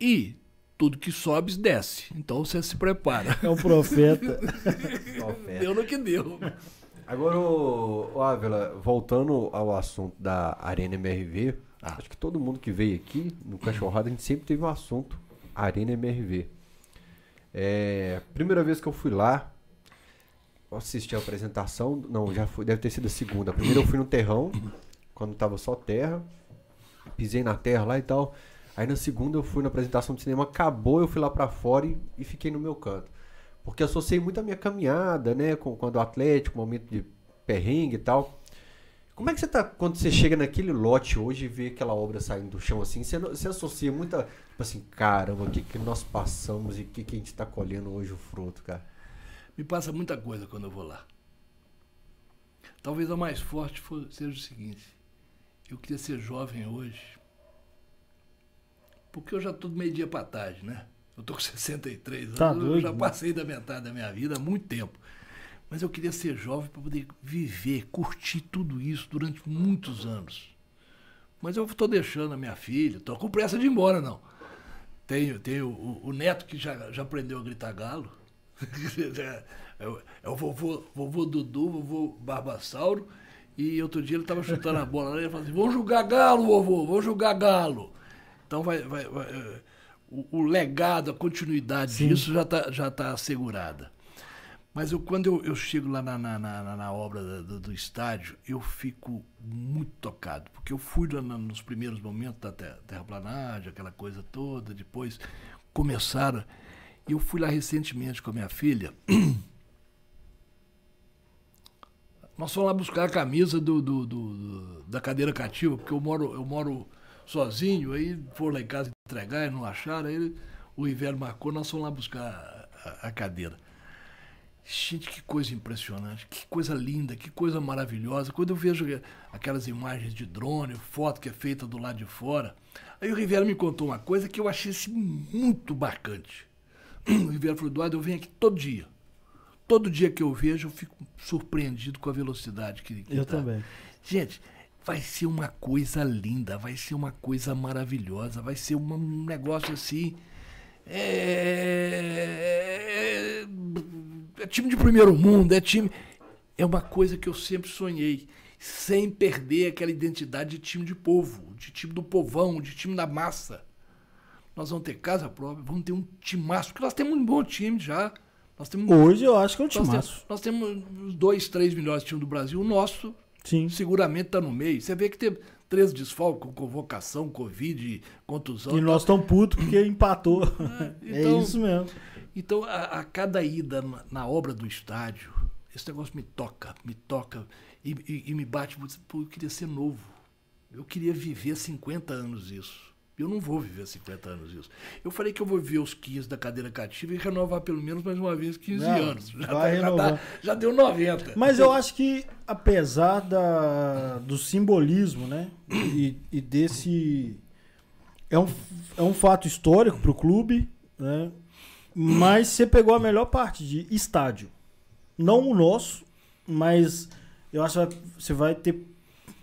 e tudo que sobe desce. Então você se prepara. É um profeta. deu no que deu. Agora, ô Ávila, voltando ao assunto da Arena MRV, Ah. acho que todo mundo que veio aqui no Cachorrada, a gente sempre teve um assunto Arena MRV. É, primeira vez que eu fui lá, assisti a apresentação, não, já foi, deve ter sido a segunda. A primeira eu fui no terrão, quando tava só terra, pisei na terra lá e tal. Aí na segunda eu fui na apresentação de cinema, acabou, eu fui lá pra fora e, e fiquei no meu canto. Porque associei muito a minha caminhada, né, com quando o Atlético, momento de perrengue e tal. Como é que você tá quando você chega naquele lote hoje e vê aquela obra saindo do chão assim? Você, você associa muita, tipo assim, caramba, o que, que nós passamos e o que, que a gente tá colhendo hoje o fruto, cara? Me passa muita coisa quando eu vou lá. Talvez a mais forte fo- seja o seguinte: eu queria ser jovem hoje, porque eu já tô meio dia para tarde, né? Eu tô com 63 anos, Tá eu doido, já né? passei da metade da minha vida há muito tempo. Mas eu queria ser jovem para poder viver, curtir tudo isso durante muitos anos. Mas eu estou deixando a minha filha, estou com pressa de ir embora, não. Tenho, tenho o, o neto que já, já aprendeu a gritar galo. é, o- é o vovô, vovô Dudu, vovô Barbassauro. E outro dia ele estava chutando a bola lá e ele falou assim: vamos jogar galo, vovô, vamos jogar galo. Então vai, vai, vai, é, o, o legado, a continuidade Sim. disso já está já tá assegurada. Mas eu, quando eu, eu chego lá na, na, na, na- obra do, do estádio, eu fico muito tocado. Porque eu fui lá nos primeiros momentos da ter- terraplanagem, aquela coisa toda, depois começaram. E eu fui lá recentemente com a minha filha. Nós fomos lá buscar a camisa do, do- do- da cadeira cativa, porque eu moro, eu moro sozinho, aí foram lá em casa entregar e não acharam, aí o Rivelli marcou, nós fomos lá buscar a- a cadeira. Gente, que coisa impressionante, que coisa linda, que coisa maravilhosa. Quando eu vejo aquelas imagens de drone, foto que é feita do lado de fora, aí o Ribeiro me contou uma coisa que eu achei assim, muito bacante. O Ribeiro falou, Eduardo, eu venho aqui todo dia. Todo dia que eu vejo, eu fico surpreendido com a velocidade que, que Eu tá. também. Gente, vai ser uma coisa linda, vai ser uma coisa maravilhosa, vai ser um negócio assim. É, é, é time de primeiro mundo, é time. É uma coisa que eu sempre sonhei, sem perder aquela identidade de time de povo, de time do povão, de time da massa. Nós vamos ter casa própria, vamos ter um timaço, porque nós temos um bom time já. Nós temos, Hoje eu acho que é um nós timaço. temos, nós temos dois, três melhores times do Brasil. O nosso Sim. seguramente está no meio. Você vê que teve três desfalques, convocação, Covid, contusão. E nós estamos putos porque empatou. É então- isso mesmo. Então, a, a cada ida na, na obra do estádio, esse negócio me toca, me toca e, e- e me bate. Pô, eu queria ser novo. Eu queria viver 50 anos isso. Eu não vou viver 50 anos isso. Eu falei que eu vou viver os 15 da cadeira cativa e renovar pelo menos mais uma vez 15 Não, anos. Já, tá- já, dá- já deu 90. Mas eu acho que, apesar da, do simbolismo, né? E, e desse. É um, é um fato histórico pro clube, né? Mas você pegou a melhor parte de estádio. Não o nosso, mas eu acho que você vai ter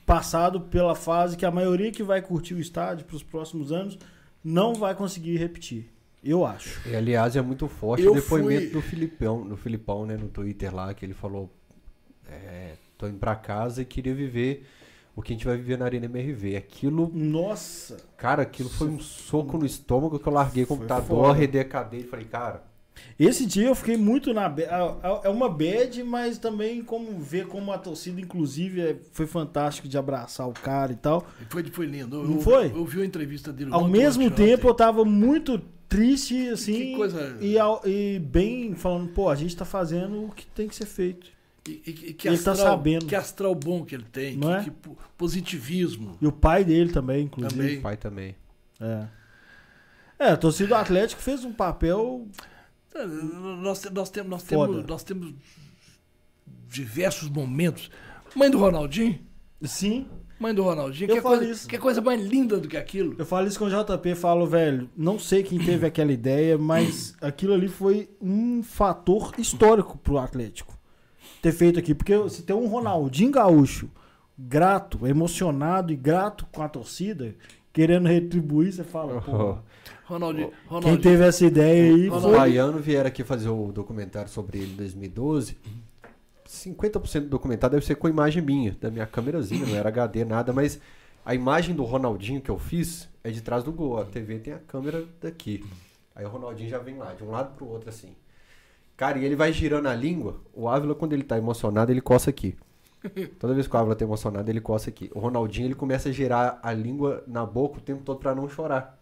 passado pela fase que a maioria que vai curtir o estádio para os próximos anos não vai conseguir repetir. Eu acho. E, aliás, é muito forte Eu o depoimento fui- do Filipão, do Filipão, né, no Twitter lá, que ele falou: é, tô indo pra casa e queria viver o que a gente vai viver na Arena MRV. Aquilo, Nossa! cara, aquilo foi um soco no estômago que eu larguei o computador, arredei a cadeira e falei, cara, Esse dia eu fiquei muito na É uma bad, mas também como ver como a torcida, inclusive, é- foi fantástico de abraçar o cara e tal. E Foi, foi lindo. Eu, Não eu- foi? Eu, vi a entrevista dele Ao mesmo ontem, tempo eu tava muito triste, assim. Que coisa- E, e bem falando, pô, a gente tá fazendo o que tem que ser feito. E, e- e que Ele tá astral, sabendo. Que astral bom que ele tem. Não que, é? que po- positivismo. E o pai dele também, inclusive. Também. o pai também. É. É, a torcida do Atlético fez um papel. É, Nós, nós, temos, nós, temos, nós temos diversos momentos. Mãe do Ronaldinho? Sim. Mãe do Ronaldinho? Eu que, falo coisa, isso. que coisa mais linda do que aquilo. Eu falo isso com o JP, falo, velho, não sei quem teve aquela ideia, mas aquilo ali foi um fator histórico pro Atlético ter feito aqui. Porque você tem um Ronaldinho Gaúcho grato, emocionado e grato com a torcida, querendo retribuir, você fala, pô, Ronaldinho, quem Ronaldinho, teve essa ideia aí Os foi... baianos vieram aqui fazer o documentário sobre ele em 2012. 50% do documentário deve ser com imagem minha, da minha câmerazinha, não era HD, nada, mas a imagem do Ronaldinho que eu fiz é de trás do gol. A TV tem a câmera daqui. Aí o Ronaldinho já vem lá, de um lado pro outro assim. Cara, e ele vai girando a língua. O Ávila, quando ele tá emocionado, ele coça aqui. Toda vez que o Ávila tá emocionado, ele coça aqui. O Ronaldinho, ele começa a girar a língua na boca o tempo todo pra não chorar.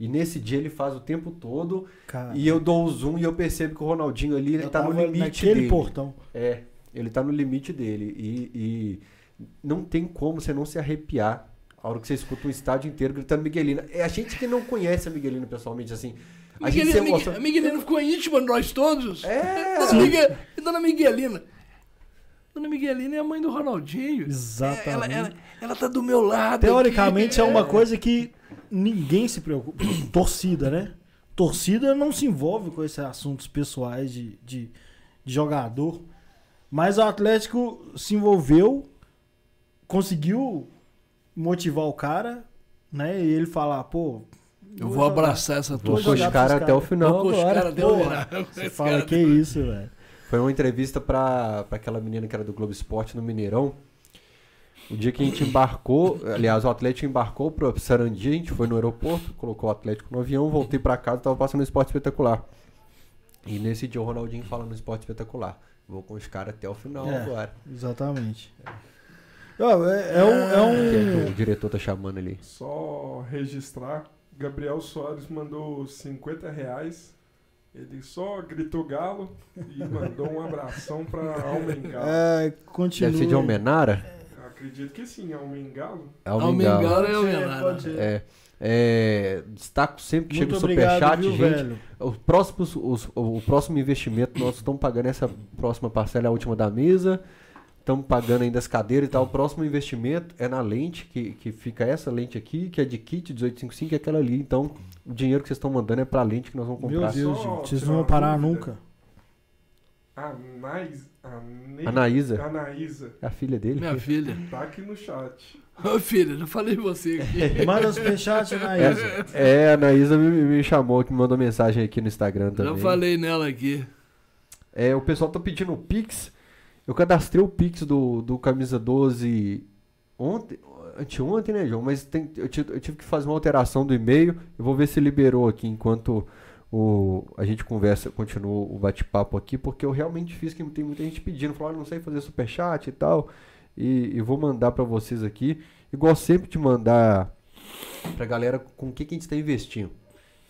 E nesse dia ele faz o tempo todo. Cara, E eu dou o zoom e eu percebo que o Ronaldinho ali, ele eu tá no limite naquele dele. portão. É, ele tá no limite dele. E, e não tem como você não se arrepiar a hora que você escuta um estádio inteiro gritando Miguelina. É a gente que não conhece a Miguelina pessoalmente, assim. A gente Miguelina, emociona. a Miguelina ficou íntima de nós todos. É, Dona, Migue- Dona Miguelina. Dona Miguelina é a mãe do Ronaldinho. Exatamente. Ela, ela, ela tá do meu lado. Teoricamente aqui. é uma coisa que ninguém se preocupa. Torcida, né? Torcida não se envolve com esses assuntos pessoais de, de, de jogador. Mas o Atlético se envolveu, conseguiu motivar o cara, né? E ele falar, pô. Eu vou abraçar essa Vou Vou os caras até o final Vou com os agora. caras até o final. Você fala, que isso, velho. Foi uma entrevista pra, pra aquela menina que era do Globo Esporte no Mineirão. O dia que a gente embarcou, aliás, o Atlético embarcou pro Sarandi, a gente foi no aeroporto, colocou o Atlético no avião, voltei pra casa, tava passando no esporte espetacular. E nesse dia o Ronaldinho fala no esporte espetacular. Vou com os caras até o final É. agora. Exatamente. Ó, É, é um. é um- Que é o diretor tá chamando ali. Só registrar, Gabriel Soares mandou 50 reais. Ele só gritou galo e mandou um abração pra Almengalo. É, continua. Deve ser de Almenara? Eu acredito que sim, Almengalo. É Almengalo Almengalo. é o Pode ser, Menara. pode ser. É, é, destaco sempre que Muito chega o superchat, viu, gente. velho? Os próximos, os- o próximo investimento, nós estamos pagando essa próxima parcela, é a última da mesa. Estamos pagando ainda as cadeiras e tal. O próximo investimento é na lente, que, que fica essa lente aqui, que é de kit 1855, e aquela ali. Então, o dinheiro que vocês estão mandando é pra lente que nós vamos Meu comprar. Deus, Só gente. Vocês não vão parar dúvida. nunca. Ane- Anaísa, Anaísa. é a filha dele. Minha filha. Tá aqui no chat. Ô filha, já falei você aqui. Manda superchat na Isa. É, a Anaísa me, me chamou, que me mandou mensagem aqui no Instagram também. Já falei nela aqui. É, o pessoal tá pedindo o Pix. Eu cadastrei o Pix do, do Camisa 12 ontem, anteontem, né, João? Mas tem- eu, tive, eu tive que fazer uma alteração do e-mail. Eu vou ver se liberou aqui enquanto o, a gente conversa, continua o bate-papo aqui, porque eu realmente fiz que tem muita gente pedindo, falando, "Ah, não sei fazer superchat e tal. E, e vou mandar pra vocês aqui. Gosto sempre de mandar pra galera com o que, que a gente está investindo.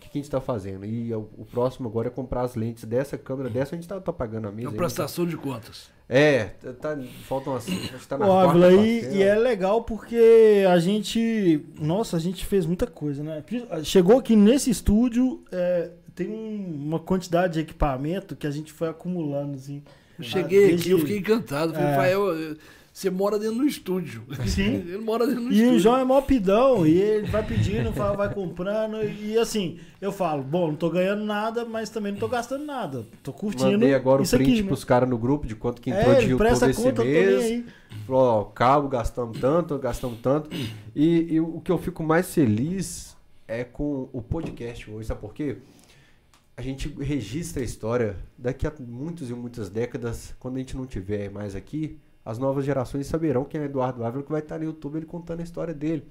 Que, que a gente está fazendo. E o, o próximo agora é comprar as lentes dessa câmera. Dessa a gente tá, tá pagando a É mesa. uma aí, prestação de contas. é, tá, tá- faltam as. Acho que tá na Ávila, e, e é legal porque a gente. Nossa, a gente fez muita coisa, né? Chegou aqui nesse estúdio, é, tem um- uma quantidade de equipamento que a gente foi acumulando, assim. Eu cheguei desde- aqui, eu fiquei encantado. Falei, É. Rafael, eh, você mora dentro do estúdio. Sim. Ele mora dentro do E estúdio. o João é mó pidão, e ele vai pedindo, fala, vai comprando, e assim, eu falo, bom, não tô ganhando nada, mas também não tô gastando nada. Tô curtindo. Mandei agora o print aqui, né? pros caras no grupo de quanto que entrou É, de YouTube presta esse conta, eu tô nem mês. aí. Falou, ó, cabo gastamos tanto, gastamos tanto. E, e o que eu fico mais feliz é com o podcast hoje, sabe por quê? A gente registra a história daqui a muitas e muitas décadas, quando a gente não tiver mais aqui, as novas gerações saberão quem é Eduardo Ávila, que vai estar no YouTube ele contando a história dele.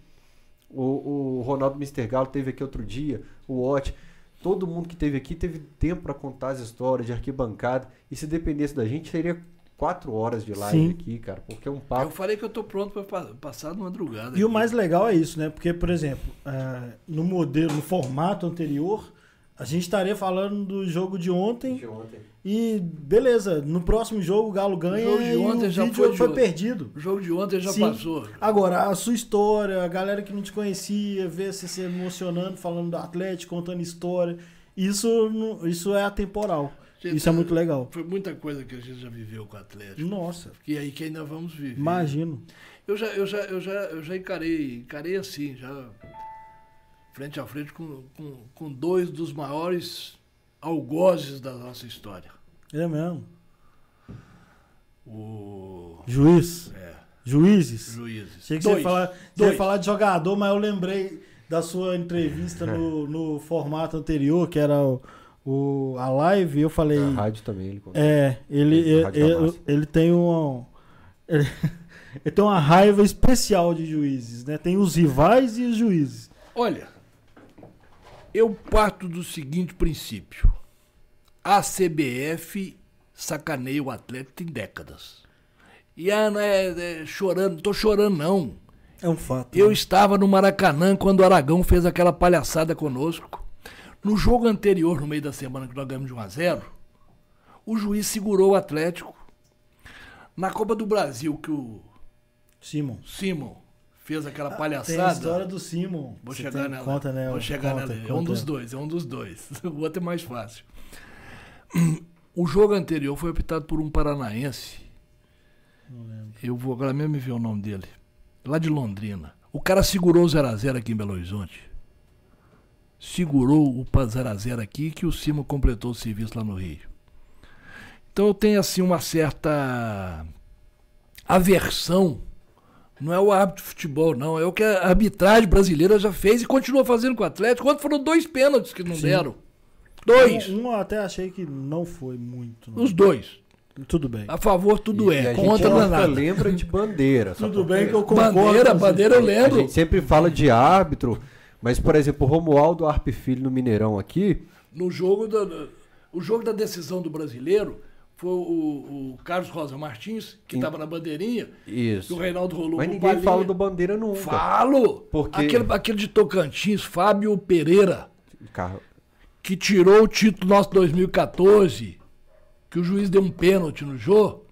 O, o Ronaldo Mr. Galo teve aqui outro dia, o Ott. Todo mundo que teve aqui teve tempo para contar as histórias de arquibancada. E se dependesse da gente, seria quatro horas de live Sim. aqui, cara. Porque é um Eu papo. falei que eu tô pronto pra pa- passar de madrugada. E o aqui. mais legal é isso, né? Porque, por exemplo, é, no modelo, no formato anterior, a gente estaria falando do jogo de ontem de ontem. e beleza, no próximo jogo o Galo ganha jogo de e ontem o já vídeo foi foi, perdido. O jogo de ontem já Sim. passou. Agora, a sua história, a galera que não te conhecia, ver você se emocionando, falando do Atlético, contando história, isso, isso é atemporal. Gente, Isso é muito legal. Foi muita coisa que a gente já viveu com o Atlético. Nossa, E aí que ainda vamos viver. imagino. Eu já, eu já, eu já, eu já encarei, encarei assim, já frente a frente com, com, com dois dos maiores algozes da nossa história. É mesmo. O Juiz. é, Juízes? juízes. Achei que você ia, Dois. falar, você ia Dois. falar de jogador, mas eu lembrei da sua entrevista no, no formato anterior, que era o, o- a live, e eu falei. Na rádio também ele contou. É, ele, Ele- ele, ele tem um. Ele, ele tem uma raiva especial de juízes, né? Tem os rivais e os juízes. Olha, eu parto do seguinte princípio. A CBF sacaneia o Atlético tem décadas. E ah, não é, é chorando, não tô chorando não. É um fato. Eu né? estava no Maracanã quando o Aragão fez aquela palhaçada conosco. No jogo anterior, no meio da semana que nós ganhamos de 1 a 0, o juiz segurou o Atlético. Na Copa do Brasil, que o Simon. Simon fez aquela Tem a palhaçada. história do Simon. Vou Você chegar nela. Conta, né? Vou chegar conta, nela. É um conta. dos dois, é um dos dois. O outro é mais fácil. O jogo anterior foi optado por um paranaense. Não lembro. Eu vou agora mesmo me ver o nome dele. Lá de Londrina. O cara segurou o 0x0 aqui em Belo Horizonte. Segurou o 0x0 aqui que o Cima completou o serviço lá no Rio. Então eu tenho assim uma certa aversão. Não é o árbitro de futebol, não. É o que a arbitragem brasileira já fez e continua fazendo com o Atlético. Quando foram dois pênaltis que não Sim. deram. Dois. Um, um eu até achei que não foi muito. não. Os dois. Tudo bem. A favor, tudo E- e é. a gente Contra não é nunca nada. lembra de bandeira. Tudo bem que eu concordo. Bandeira, bandeira eu A lembro. gente sempre fala de árbitro, mas, por exemplo, o Romualdo Arp Filho no Mineirão aqui, No jogo da- o jogo da decisão do brasileiro foi o, o Carlos Rosa Martins, que estava na bandeirinha, e isso. o Reinaldo rolou Mas ninguém Balinha. fala do bandeira nunca. Falo! Porque- Aquele, aquele de Tocantins, Fábio Pereira, Carro- que tirou o título nosso 2014, que o juiz deu um pênalti no jogo,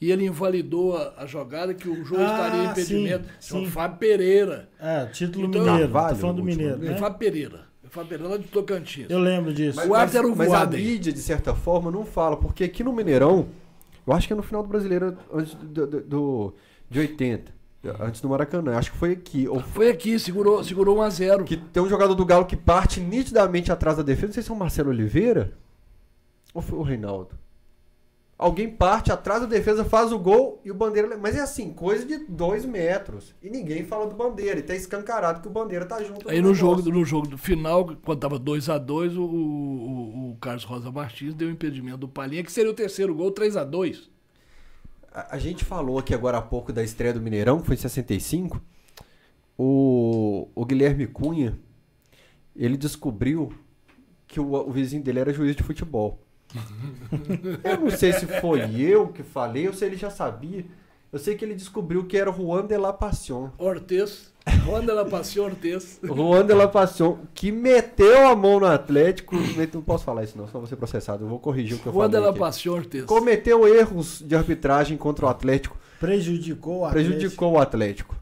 e ele invalidou a, a jogada que o jogo Ah, estaria em impedimento. sim, sim. Fábio Pereira. É, título Então- mineiro. Tá falando do mineiro, É né? Fábio Pereira. Lá de Tocantins. Eu lembro disso. O árbitro era o mas a mídia, de certa forma, não fala, porque aqui no Mineirão, eu acho que é no final do Brasileiro, antes do, do- do- de 80, antes do Maracanã, acho que foi aqui. Ou Foi aqui, segurou, segurou 1 a 0 que tem um jogador do Galo que parte nitidamente atrás da defesa, não sei se é o Marcelo Oliveira ou foi o Reinaldo. Alguém parte atrás da defesa, faz o gol e o Bandeira. Mas é assim, coisa de dois metros. E ninguém fala do Bandeira. E tá escancarado que o Bandeira tá junto. Aí no jogo, no jogo do final, quando tava 2 a 2 o, o, o Carlos Rosa Martins deu impedimento do Palinha, que seria o terceiro gol, 3 a 2 A, a gente falou aqui agora há pouco da estreia do Mineirão, que foi em 65. O, o Guilherme Cunha, ele descobriu que o, o vizinho dele era juiz de futebol. eu não sei se foi eu que falei ou se ele já sabia. Eu sei que ele descobriu que era o Juan de la Passion. Ortez, Ronda ela passou Ortez. Juan de la Passion, que meteu a mão no Atlético. Não posso falar isso não, senão vou ser processado. Eu vou corrigir o que eu Ronda falei. ela aqui. passou Ortez. Cometeu erros de arbitragem contra o Atlético. Prejudicou o Atlético. Prejudicou o Atlético.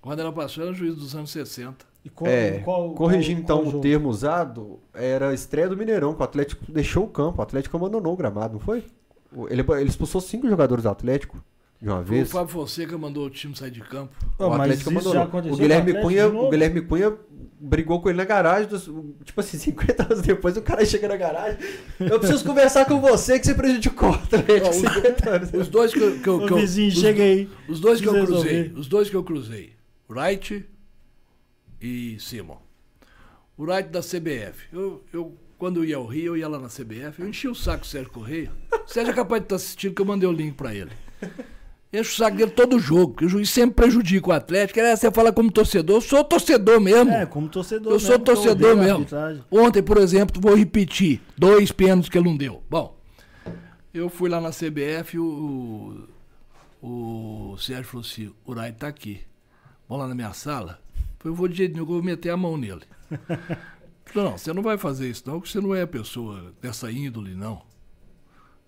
Ronda ela passou era juiz dos anos 60. E qual- É, qual- corrigindo qual- então qual o jogo? termo usado, era a estreia do Mineirão, que o Atlético deixou o campo, o Atlético abandonou o gramado, não foi? O- Ele, ele expulsou cinco jogadores do Atlético de uma O vez. Fábio Fonseca mandou o time sair de campo. Pô, o mas Atlético abandonou. O Guilherme, Atlético Cunha, o Guilherme Cunha brigou com ele na garagem, dos- tipo assim, 50 anos depois o cara chega na garagem. Eu preciso conversar com você que você prejudicou o Atlético Ó, os- 50 anos. Os dois que, eu- que, eu- que eu- vizinho, os-. Os dois que eu cruzei, resolver. os dois que eu cruzei, Wright e Simon. O Wright da CBF. Eu, eu, quando eu ia ao Rio, eu ia lá na CBF, eu enchia o saco do Sérgio Correia. O Sérgio é capaz de estar assistindo que eu mandei o link pra ele. Encho o saco dele todo jogo, que o juiz sempre prejudica o Atlético. É, você fala como torcedor, eu sou torcedor mesmo. É, como torcedor Eu mesmo, sou eu torcedor mesmo. Ontem, por exemplo, vou repetir: dois pênaltis que ele não deu. Bom, eu fui lá na CBF e o, o, o Sérgio falou assim: o Rai tá aqui. Vamos lá na minha sala? Eu falei, eu vou de jeito nenhum, eu vou meter a mão nele. Falei, não, você não vai fazer isso, não, porque você não é pessoa dessa índole, não.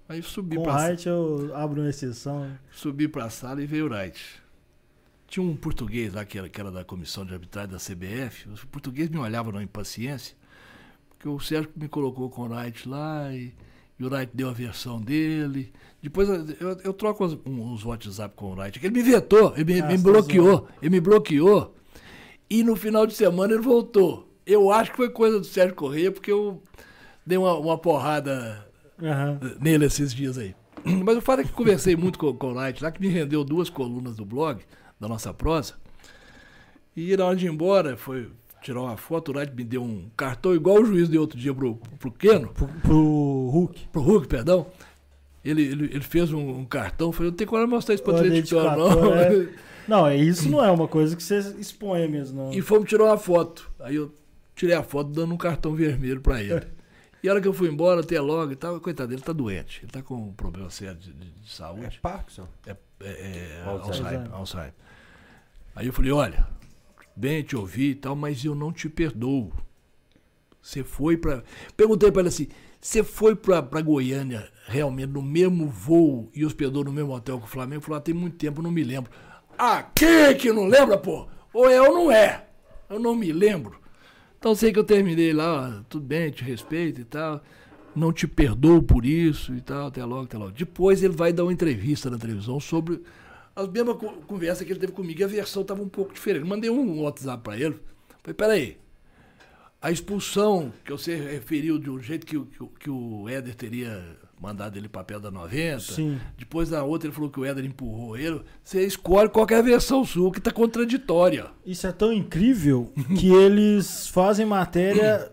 Aí subi Com o pra, Wright eu abro uma exceção. subi pra sala e veio o Wright. Tinha um português lá que era, que era da comissão de arbitragem da CBF. Os portugueses me olhavam na impaciência, porque o Sérgio me colocou com o Wright lá e, e o Wright deu a versão dele. Depois eu, eu- troco uns, uns WhatsApp com o Wright. Ele me vetou, ele me, Ah, me tá bloqueou, ele me bloqueou. E no final de semana ele voltou. Eu acho que foi coisa do Sérgio Corrêa, porque eu dei uma, uma porrada Aham. nele esses dias aí. Mas o fato é que conversei muito com, com o Light lá, que me rendeu duas colunas do blog, da nossa prosa. E na hora de ir embora, foi tirar uma foto, o Light me deu um cartão igual o juiz deu outro dia pro, pro Keno, Pro, pro Hulk. pro Hulk, perdão. Ele, ele, ele fez um, um cartão, falei, não tem como mostrar isso pra atleticano, não. dedicatória, Não, é isso não é uma coisa que você exponha mesmo, não. E fomos tirar uma foto. Aí eu tirei a foto dando um cartão vermelho pra ele. E a hora que eu fui embora, até logo e tal, coitado, ele tá doente. Ele tá com um problema sério de, de- de É saúde. Parkinson. É, é, é Alzheimer. Alzheimer, Alzheimer. Aí eu falei, olha, bem te ouvi e tal, mas eu não te perdoo. Você foi pra. Perguntei pra ele assim: você foi pra, pra Goiânia realmente no mesmo voo e hospedou no mesmo hotel que o Flamengo? Ele falou: ah, tem muito tempo, não me lembro. Ah, quem que não lembra, pô? Ou é ou não é? Eu não me lembro. Então sei que eu terminei lá, tudo bem, te respeito e tal. Não te perdoo por isso e tal, até logo, até logo. Depois ele vai dar uma entrevista na televisão sobre as mesmas co- conversas que ele teve comigo e a versão estava um pouco diferente. Mandei um WhatsApp para ele. Falei, peraí, a expulsão que você referiu de um jeito que, que, que o Éder teria mandado ele papel da 90. Sim. Depois na outra ele falou que o Éder empurrou ele. Você escolhe qualquer versão sua que está contraditória. Isso é tão incrível que eles fazem matéria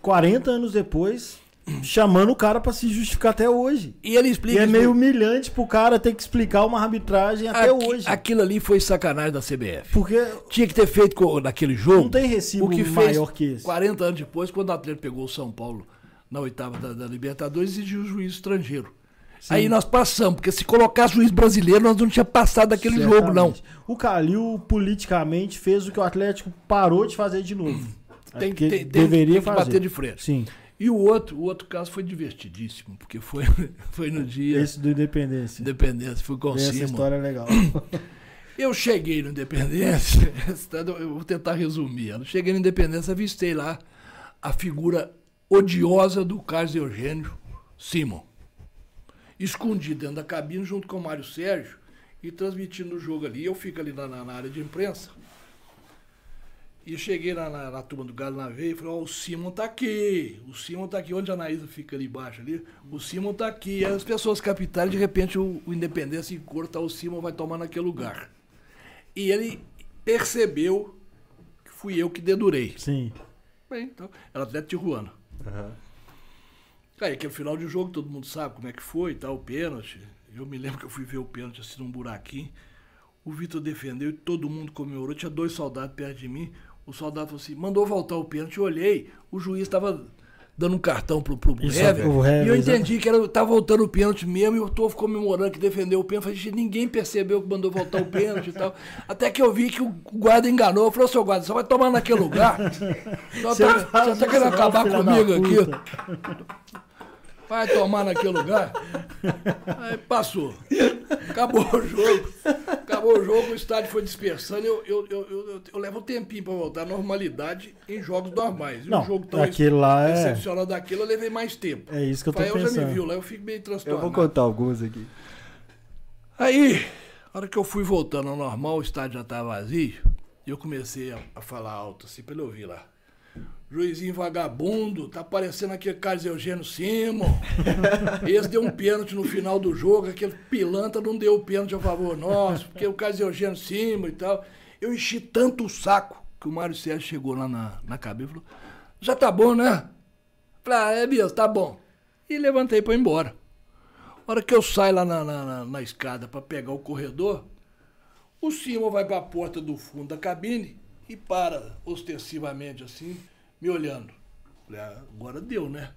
40 anos depois, chamando o cara pra se justificar até hoje. E ele E explica. é isso meio humilhante pro cara ter que explicar uma arbitragem até Aqui- hoje. Aquilo ali foi sacanagem da CBF. Porque Tinha que ter feito naquele jogo. não tem recibo o que fez maior que esse. 40 anos depois, quando o Atlético pegou o São Paulo na oitava da, da Libertadores, exigiu o juiz estrangeiro. Aí nós passamos, porque se colocasse juiz brasileiro, nós não tínhamos passado daquele jogo, não. Certamente. O Calil, politicamente, fez o que o Atlético parou de fazer de novo. É Tem, porque tem- tem- deveria tem que fazer. bater de frente. Sim, E o outro, o outro caso foi divertidíssimo, porque foi, foi no dia esse do Independência. Independência, fui com o Essa história é legal. Eu cheguei no Independência, eu vou tentar resumir. Eu cheguei no Independência, avistei lá a figura odiosa do Carlos Eugênio Simon. Escondido dentro da cabine junto com o Mário Sérgio e transmitindo o jogo ali. Eu fico ali na, na- área de imprensa. E cheguei na, na- na turma do Galo na veia e falei, ó, o Simon tá aqui. O Simon tá aqui. Onde a Anaísa fica ali embaixo ali? O Simon tá aqui. E as pessoas capitaram, de repente o, o Independência encurta, o Simon vai tomar naquele lugar. E ele percebeu que fui eu que dedurei. Sim. Bem, então, era atleta de Tijuana. Aí, aquele final de jogo, todo mundo sabe como é que foi e tal, o pênalti. Eu me lembro que eu fui ver o pênalti assim num buraquinho. O Vitor defendeu e todo mundo comemorou. Tinha dois soldados perto de mim. O soldado falou assim: mandou voltar o pênalti. Eu olhei, o juiz estava dando um cartão pro, pro Hever. o e eu entendi que era, tava voltando o pênalti mesmo. E eu tô comemorando que defendeu o pênalti. Falei, "Gente, ninguém percebeu que mandou voltar o pênalti e tal. Até que eu vi que o guarda enganou. Eu falei, seu guarda, você vai tomar naquele lugar? Só Você tá, tá querendo não, acabar comigo aqui. Vai tomar naquele lugar. Aí passou. Acabou o jogo. Acabou o jogo, o estádio foi dispersando. Eu, eu, eu, eu, eu- eu levo um tempinho pra voltar à normalidade em jogos normais. E Não, um jogo tão aquele lá é- excepcional daquele, eu levei mais tempo. É isso que eu tô Fael já me pensando. viu lá, eu fico meio Eu transtornado. vou contar alguns aqui. Aí, a hora que eu fui voltando ao normal, o estádio já estava vazio, e eu comecei a, a falar alto, assim, pra ele ouvir lá. Juizinho vagabundo, tá parecendo aquele Carlos Eugênio Simon. Esse deu um pênalti no final do jogo, aquele pilantra não deu o pênalti a favor nosso, porque o Carlos Eugênio Simon e tal. Eu enchi tanto o saco que o Mário Sérgio chegou lá na, na cabine e falou: já tá bom, né? Falei, ah, é mesmo, tá bom. E levantei pra ir embora. A hora que eu saio lá na, na, na- na escada para pegar o corredor, o Simon vai para a porta do fundo da cabine e para ostensivamente assim, me olhando. Falei, ah, agora deu, né?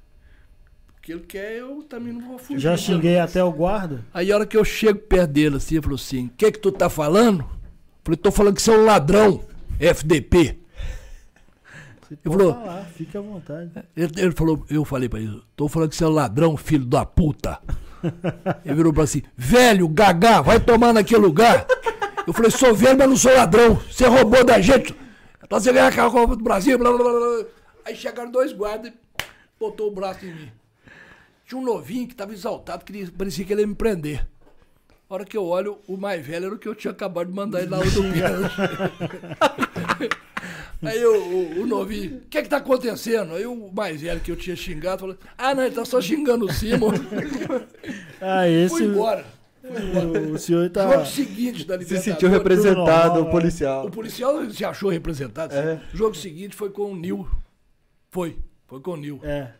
O que ele quer, eu também não vou fugir. Já dele. xinguei até o guarda. Aí a hora que eu chego perto dele assim, ele falou assim, o que que tu tá falando? Falei, tô falando que você é um ladrão, FDP. Você pode falou- falar, fica à vontade. Ele, ele falou, eu falei pra ele, tô falando que você é um ladrão, filho da puta. Ele virou pra assim, velho, gagá, vai tomar naquele lugar. Eu falei, sou velho, mas não sou ladrão. Você roubou da gente. Pra você ganhar a Copa do Brasil, blá, blá, blá, blá. Aí chegaram dois guardas e botou o braço em mim. Tinha um novinho que tava exaltado, que parecia que ele ia me prender. A hora que eu olho, o mais velho era o que eu tinha acabado de mandar ele outra pênalti. Aí o, o, o novinho, o que que tá acontecendo? Aí o mais velho que eu tinha xingado falou, ah, não, ele tá só xingando o Simon. Ah, esse. Fui embora. O, o senhor tá. Jogo seguinte da Se sentiu representado, normal, o é. policial. O policial se achou representado. É. O jogo seguinte foi com o Nil. Foi, foi com o Nil. É.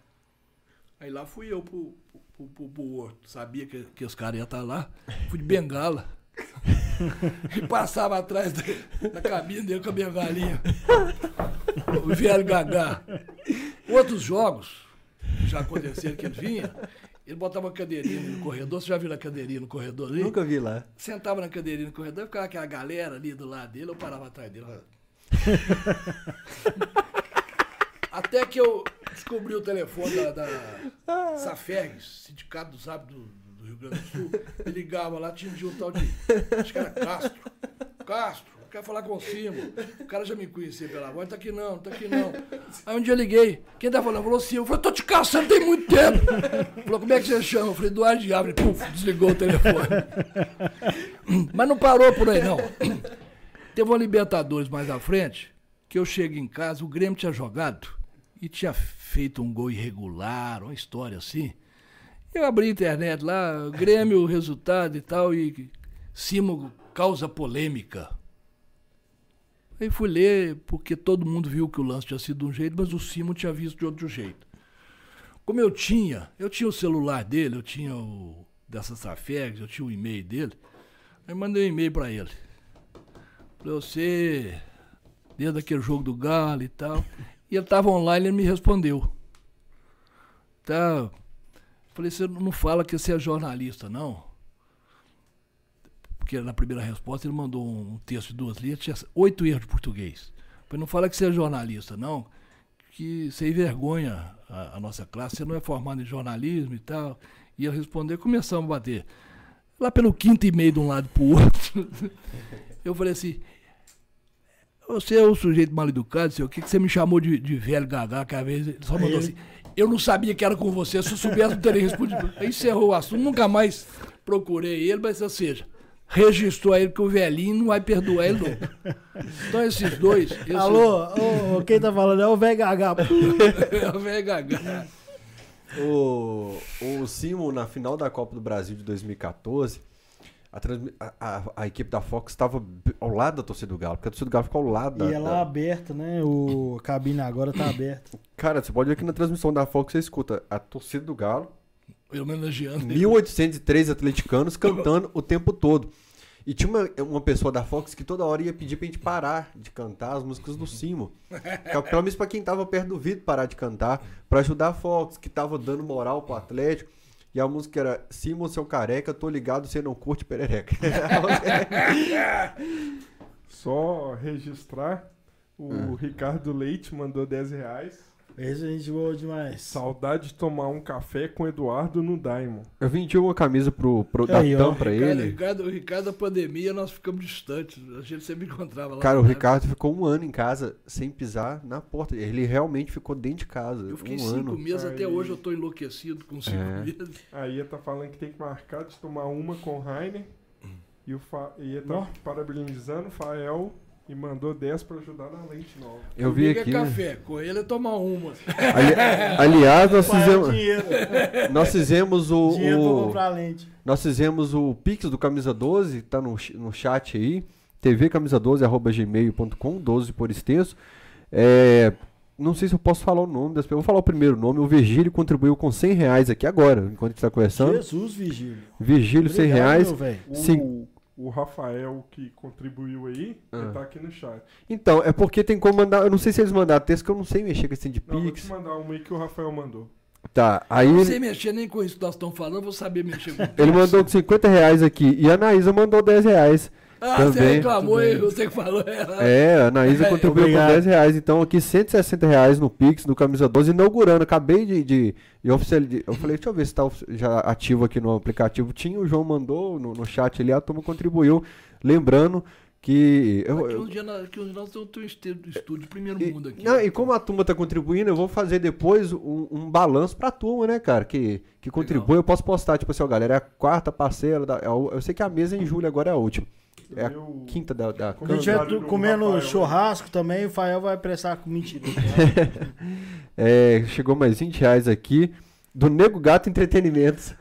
Aí lá fui eu pro, pro, pro, pro Horto. Sabia que, que os caras iam estar lá. Fui de bengala. e passava atrás da, da cabine dele com a bengalinha. O velho Gagá. Outros jogos já aconteceram que ele vinha. Ele botava uma cadeirinha no corredor. Você já viu a cadeirinha no corredor ali? Nunca vi lá. Sentava na cadeirinha no corredor, ficava aquela galera ali do lado dele, eu parava atrás dele. Até que eu descobri o telefone da, da Sindicato dos Hábitos do, do Rio Grande do Sul. Me ligava lá, tinha um tal de. Acho que era Castro. Castro, quero falar com o Simo. O cara já me conhecia pela voz, tá aqui não, tá aqui não. Aí um dia eu liguei, quem tá falando? Falou Simo. Eu falei, tô te caçando tem muito tempo. Falou, como é que você chama? Eu falei, Eduardo Diabo. Ele, puf, desligou o telefone. Mas não parou por aí, não. Teve uma Libertadores mais à frente, que eu chego em casa, o Grêmio tinha jogado e tinha feito um gol irregular, uma história assim. Eu abri a internet lá, Grêmio, resultado e tal, e Simo causa polêmica. Aí fui ler, porque todo mundo viu que o lance tinha sido de um jeito, mas o Simo tinha visto de outro jeito. Como eu tinha, eu tinha o celular dele, eu tinha o dessa Safegs, eu tinha o e-mail dele, aí mandei um e-mail pra ele. Falei, você, desde aquele jogo do Galo e tal. E ele tava online, ele me respondeu. Tá. Falei, você não fala que você é jornalista, não? Porque na primeira resposta ele mandou um texto de duas linhas, tinha oito erros de português. Falei, não fala que você é jornalista, não, que você envergonha a, a nossa classe, você não é formado em jornalismo e tal. E ele respondeu, começamos a bater. Lá pelo quinto e meio de um lado pro outro. Eu falei assim, você é o sujeito mal educado, sei o que, que você me chamou de, de velho gagá, que às vezes ele só mandou assim, eu não sabia que era com você, se eu soubesse não teria respondido. Aí encerrou o assunto, nunca mais procurei ele, mas ou seja, registrou ele que o velhinho não vai perdoar ele nunca. Então esses dois... Esse, Alô, ô, quem tá falando é o VHH. é o velho gagá. O, o Simo, na final da Copa do Brasil de 2014, a, a- a- equipe da Fox estava ao lado da torcida do Galo, porque a torcida do Galo ficou ao lado da. E ela da- aberta, né? O a cabine agora tá aberta. Cara, você pode ver que na transmissão da Fox você escuta a torcida do Galo, Homenageando ele. 1803 atleticanos cantando o tempo todo. E tinha uma, uma pessoa da Fox que toda hora ia pedir pra gente parar de cantar as músicas do Simo. Que, Pelo menos pra quem tava perto do vidro parar de cantar, pra ajudar a Fox, que tava dando moral pro Atlético. E a música era Simo, seu careca, tô ligado, você não curte perereca. Só registrar, o Ah. Ricardo Leite mandou 10 reais. Esse a gente boa demais. Saudade de tomar um café com o Eduardo no Daimon. Eu vendi uma camisa pro, pro Aí, ó. Datão pra Ricardo, ele. Ricardo, o Ricardo, da pandemia, nós ficamos distantes. A gente sempre encontrava lá. Cara, o Ricardo ficou um ano em casa sem pisar na porta. Ele realmente ficou dentro de casa. Eu fiquei um cinco ano. meses, até Aí. hoje eu tô enlouquecido com cinco É. meses. A Ia tá falando que tem que marcar de tomar uma com o Rainer. E o Fa... Ia tá parabenizando o Fael e mandou 10 pra ajudar na lente nova. Eu vi Comigo aqui. É né? café, com ele é tomar uma. Ali- aliás, nós Para fizemos, nós fizemos o, o- comprar lente. nós fizemos o Pix do Camisa 12, tá no, no chat aí, tvcamisa12@gmail.com, 12 por extenso. É, não sei se eu posso falar o nome das pessoas. Vou falar o primeiro nome. O Virgílio contribuiu com 100 reais aqui agora, enquanto a gente está conversando. Jesus, Vigílio. Virgílio, 100 Obrigado, reais. meu velho. O, Rafael que contribuiu aí, Ah. ele tá aqui no chat. Então, é porque tem como mandar. Eu não sei se eles mandaram texto, que eu não sei mexer com esse de Não, vou te mandar uma aí que o Rafael mandou. Tá, aí Não sei mexer nem com isso que nós estamos falando, vou saber mexer com ele mandou com 50 reais aqui. E a Anaísa mandou 10 reais. Ah, você Também. reclamou, hein? bem. Você que falou errado. É, a Anaísa É, contribuiu obrigado. com 10 reais. Então, aqui 160 reais no Pix, no Camisa 12, inaugurando. Acabei de, de, de oficializar. Eu falei, deixa eu ver se tá já ativo aqui no aplicativo. Tinha, o João mandou no, no chat ali, a turma contribuiu. Lembrando que. eu- Aqui eu- um dia nós, aqui um nós temos um estúdio, primeiro e, mundo aqui. não, e como a turma tá contribuindo, eu vou fazer depois um, um balanço pra turma, né, cara? Que, que contribui. Eu posso postar, tipo assim, ó, galera, é a quarta parcela. Da, é o- eu sei que a mesa em julho agora é a última. É a Meu- quinta da, da A gente vai do comendo Rafael. churrasco também, o Fael vai prestar com mentira. É, chegou mais 20 reais aqui. Do Nego Gato Entretenimentos.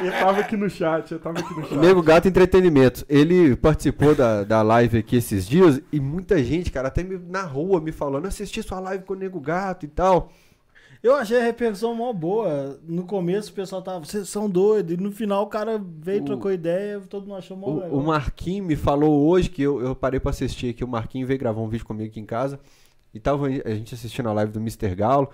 Ele tava aqui no chat, eu tava aqui no chat. Nego Gato Entretenimentos. Ele participou da, da live aqui esses dias e muita gente, cara, até me- na rua me falando, assisti sua live com o Nego Gato e tal. Eu achei a repercussão mó boa. No começo o pessoal tava, vocês são doidos. E no final o cara veio, O- trocou ideia, todo mundo achou mó legal. O, o Marquinhos me falou hoje que eu, eu parei pra assistir aqui. O Marquinhos veio gravar um vídeo comigo aqui em casa. E tava a gente assistindo a live do Mr. Galo.